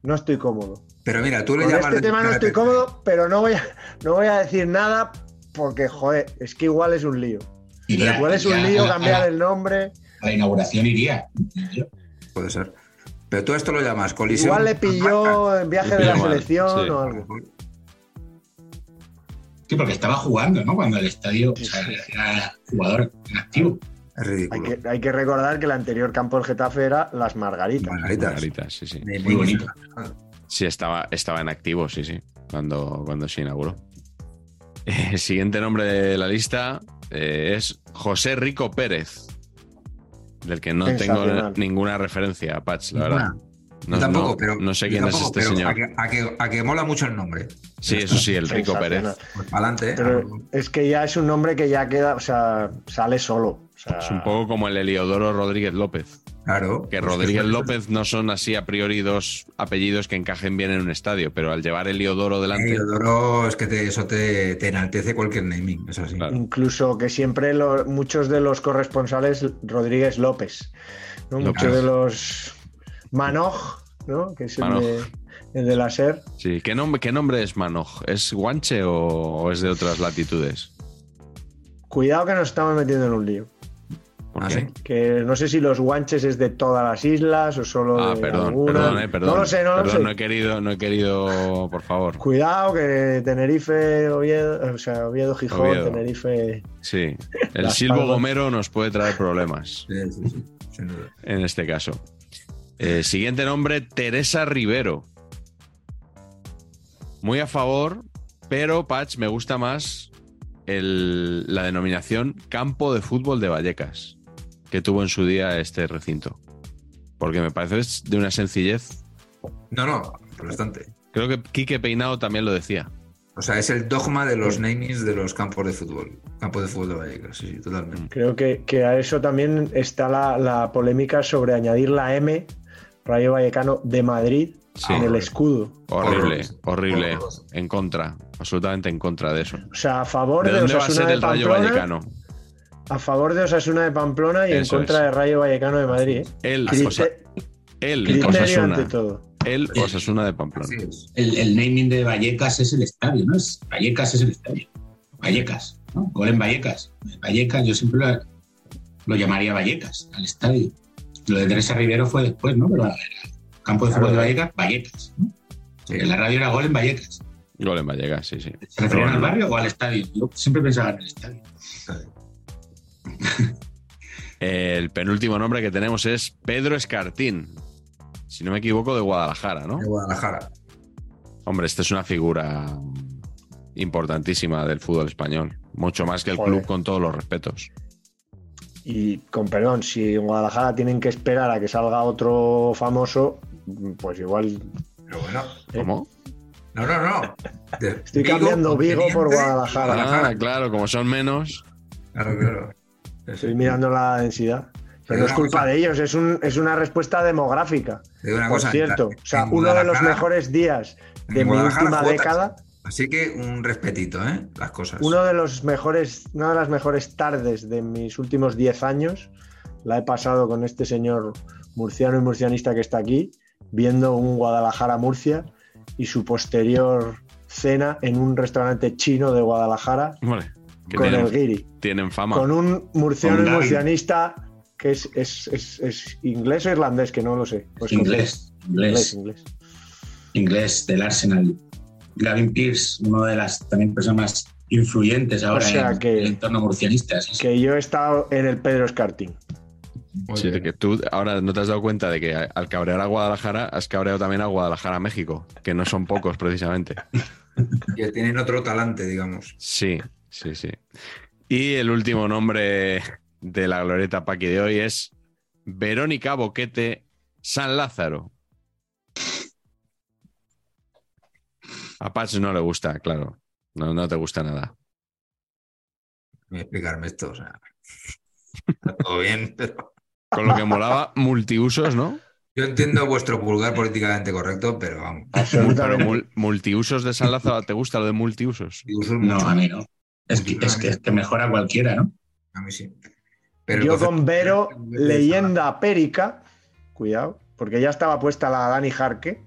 no estoy cómodo. pero mira, tú le Con llamas. este de- tema no estoy cómodo, pero no voy a, no voy a decir nada porque, joder, es que igual es un lío. Iría- Igual es un lío a cambiar a el nombre. A la inauguración iría. Puede ser. Pero tú esto lo llamas colisión. Igual le pilló en viaje de la mal, selección sí. o algo. Sí, porque estaba jugando, ¿no? Cuando el estadio o sea, era jugador en activo. Es Hay que, hay que recordar que el anterior campo del Getafe era Las Margaritas. Margaritas. Margaritas, sí, sí. Muy ni- bonito. Sí, estaba, estaba en activo, sí, sí, cuando, cuando se inauguró. El siguiente nombre de la lista eh, es José Rico Pérez, del que no tengo ninguna referencia, Patch, la verdad. Ninguna. No, tampoco, no- pero. no sé quién tampoco, es este pero señor. A que, a, que, a que mola mucho el nombre. Sí, eso sí, el Rico Pérez. Pues para adelante, ¿eh? Pero es que ya es un nombre que ya queda, o sea, sale solo. O sea, Es un poco como el Eliodoro Rodríguez López. Claro. Que Pues Rodríguez eso- López no son así a priori dos apellidos que encajen bien en un estadio, pero al llevar Eliodoro delante. Eliodoro, es que te- eso te, te enaltece cualquier naming, es así. Claro. Incluso que siempre lo- muchos de los corresponsales Rodríguez López, ¿no? López. muchos de los Manoj, ¿no? que es el de, el de la SER. Sí, ¿qué nombre, qué nombre es Manoj? ¿Es guanche o, o es de otras latitudes? Cuidado que nos estamos metiendo en un lío. ¿Por Ah, qué? sí. Que no sé si los guanches es de todas las islas o solo Ah, de perdón, alguna. perdón, eh, perdón. No lo sé, no lo Perdón, sé. no he querido, no he querido, por favor. Cuidado que Tenerife, Oviedo, o sea, Oviedo, Gijón, Oviedo. Tenerife. Sí, el silbo Palmas. gomero nos puede traer problemas Sí, sí, sí, sin duda. en este caso. Eh, siguiente nombre, Teresa Rivero. Muy a favor, pero Patch me gusta más el- la denominación Campo de Fútbol de Vallecas, que tuvo en su día este recinto. Porque me parece es de una sencillez. No, no, bastante. Creo que Quique Peinado también lo decía. O sea, es el dogma de los namings de los campos de fútbol. Campo de fútbol de Vallecas, sí, sí, Mm. totalmente. Creo que, que a eso también está la, la polémica sobre añadir la M, Rayo Vallecano de Madrid, Sí. en el escudo. Horrible, horrible. En contra, absolutamente en contra de eso. O sea, a favor ¿De de, dónde va a ser de el Rayo Vallecano? A favor de Osasuna de Pamplona y en contra es. de Rayo Vallecano de Madrid. ¿eh? El, Crite- Osa- el criterio Osasuna. ante todo. El Osasuna de Pamplona. El, el naming de Vallecas es el estadio, ¿no? Es, Vallecas es el estadio. Vallecas, ¿no? Gol en Vallecas. Vallecas, yo siempre lo, lo llamaría Vallecas, al estadio. Lo de Teresa Rivero fue después, ¿no? Pero el campo de fútbol de Vallecas, Vallecas. ¿no? Sí. La radio era gol en Vallecas. Gol en Vallecas, sí, sí. ¿Se referían al barrio o al estadio? Yo siempre pensaba en el estadio. El penúltimo nombre que tenemos es Pedro Escartín. Si no me equivoco, de Guadalajara, ¿no? De Guadalajara. Hombre, esta es una figura importantísima del fútbol español. Mucho más que el Joder. club, con todos los respetos. Y con perdón, si en Guadalajara tienen que esperar a que salga otro famoso, pues igual Pero bueno. ¿Cómo? No, no, no. De Estoy cambiando Vigo por Guadalajara. Ah, claro, como son menos. Claro, claro. Estoy mirando la densidad. Pero no es culpa cosa- de ellos, es, un, es una respuesta demográfica. Una Por cosa, cierto, en o sea, uno de los mejores días de mi última cuotas. década, Así que un respetito, ¿eh? Las cosas. uno de los mejores, una de las mejores tardes de mis últimos 10 años, la he pasado con este señor murciano y murcianista que está aquí, viendo un Guadalajara-Murcia y su posterior cena en un restaurante chino de Guadalajara Hombre, que con el guiri. tienen fama. Con un murciano murcianista que es, es- es- es inglés o irlandés, que no lo sé. Pues Inglés, Inglés, inglés, inglés. inglés del Arsenal. Gavin Pierce, una de las también personas más influyentes ahora O sea en que- el entorno murcianista. sí. Que yo he estado en el Pedro Escartín. Muy Sí, que tú ahora no te has dado cuenta de que al cabrear a Guadalajara, has cabreado también a Guadalajara, México, que no son pocos precisamente. Que tienen otro talante, digamos. Sí, sí, sí. Y el último nombre de la glorieta Paqui de hoy es Verónica Boquete San Lázaro. A Patch no le gusta, claro. No, no te gusta nada. Voy a explicarme esto. O sea, está todo bien, pero Con lo que molaba, multiusos, ¿no? yo entiendo vuestro pulgar políticamente correcto, pero vamos. Pero Absolutamente. mul- multiusos de San Lázaro, ¿te gusta lo de multiusos? uso No, mucho. a mí no. Es que, es que, es que mejora cualquiera, ¿no? A mí sí. Pero Yo con Vero, leyenda périca, cuidado, porque ya estaba puesta la Dani Jarque,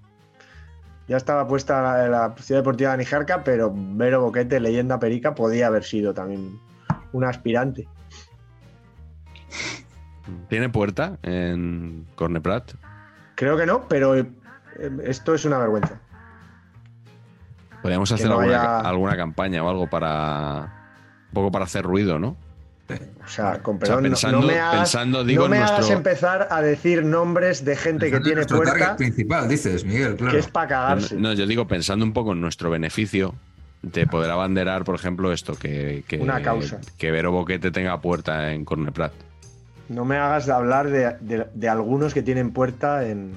ya estaba puesta la, la Ciudad Deportiva Dani Jarca, pero Vero Boquete, leyenda perica, podía haber sido también un aspirante. ¿Tiene puerta en Corneprat? Creo que no, pero eh, esto es una vergüenza. Podríamos Que hacer no alguna, haya- alguna campaña o algo para. Un poco para hacer ruido, ¿no? O sea, con O sea, perdón, no- pensando, no, me hagas, pensando, digo, no me hagas nuestro. empezar a decir nombres de gente que Pensando en tiene puerta, target principal, dices, Miguel, claro. que es para No, cagarse. no, yo digo pensando un poco en nuestro beneficio de poder abanderar, por ejemplo, esto, que, que, Una causa. que Vero Boquete tenga puerta en Corneprat. No me hagas de hablar de, de- de algunos que tienen puerta en,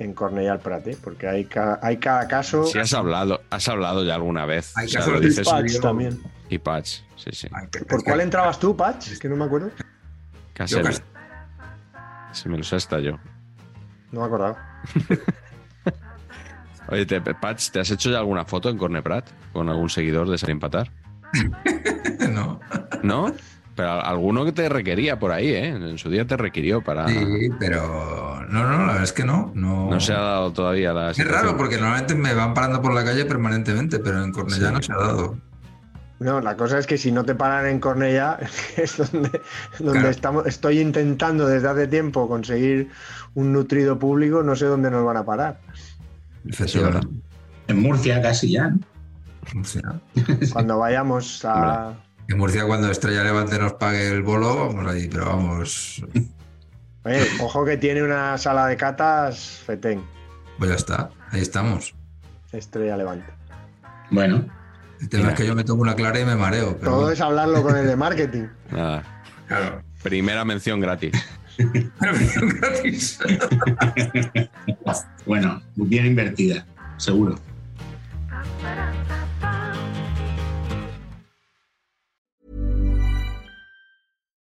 en Cornellà al Prat, ¿eh? porque hay, ca- hay cada caso. Si has hablado, has hablado ya alguna vez. Hay O sea, casos dices Patch también. y Patch, sí, sí. Ay, ¿Por es que- cuál entrabas tú, Patch? Que no me acuerdo. Casel. Cas- Si me lo sé hasta yo. No me acordaba. Oye, te, Patch, ¿te has hecho ya alguna foto en Corneprat con algún seguidor de Salir Empatar? no. ¿No? Pero alguno que te requería por ahí, ¿eh? En su día te requirió para... Sí, pero no, no, la verdad es que no. No, No se ha dado todavía la Es situación. raro porque normalmente me van parando por la calle permanentemente, pero en Cornellá Sí. no se ha dado. No, la cosa es que si no te paran en Cornellà, es donde, donde Claro. estamos, estoy intentando desde hace tiempo conseguir un nutrido público, no sé dónde nos van a parar. Efectivamente. En Murcia casi ya, ¿no? Murcia. Cuando vayamos a... En Murcia, cuando Estrella Levante nos pague el bolo, vamos ahí, pero vamos, Oye, ojo que tiene una sala de catas Fetén, pues ya está, ahí estamos. Estrella Levante. Bueno, El tema Mira. es que yo me tomo una clara y me mareo. Pero Todo bueno. es hablarlo con el de marketing. Nada. Claro. Primera mención gratis. Gratis. bueno, bien invertida, seguro.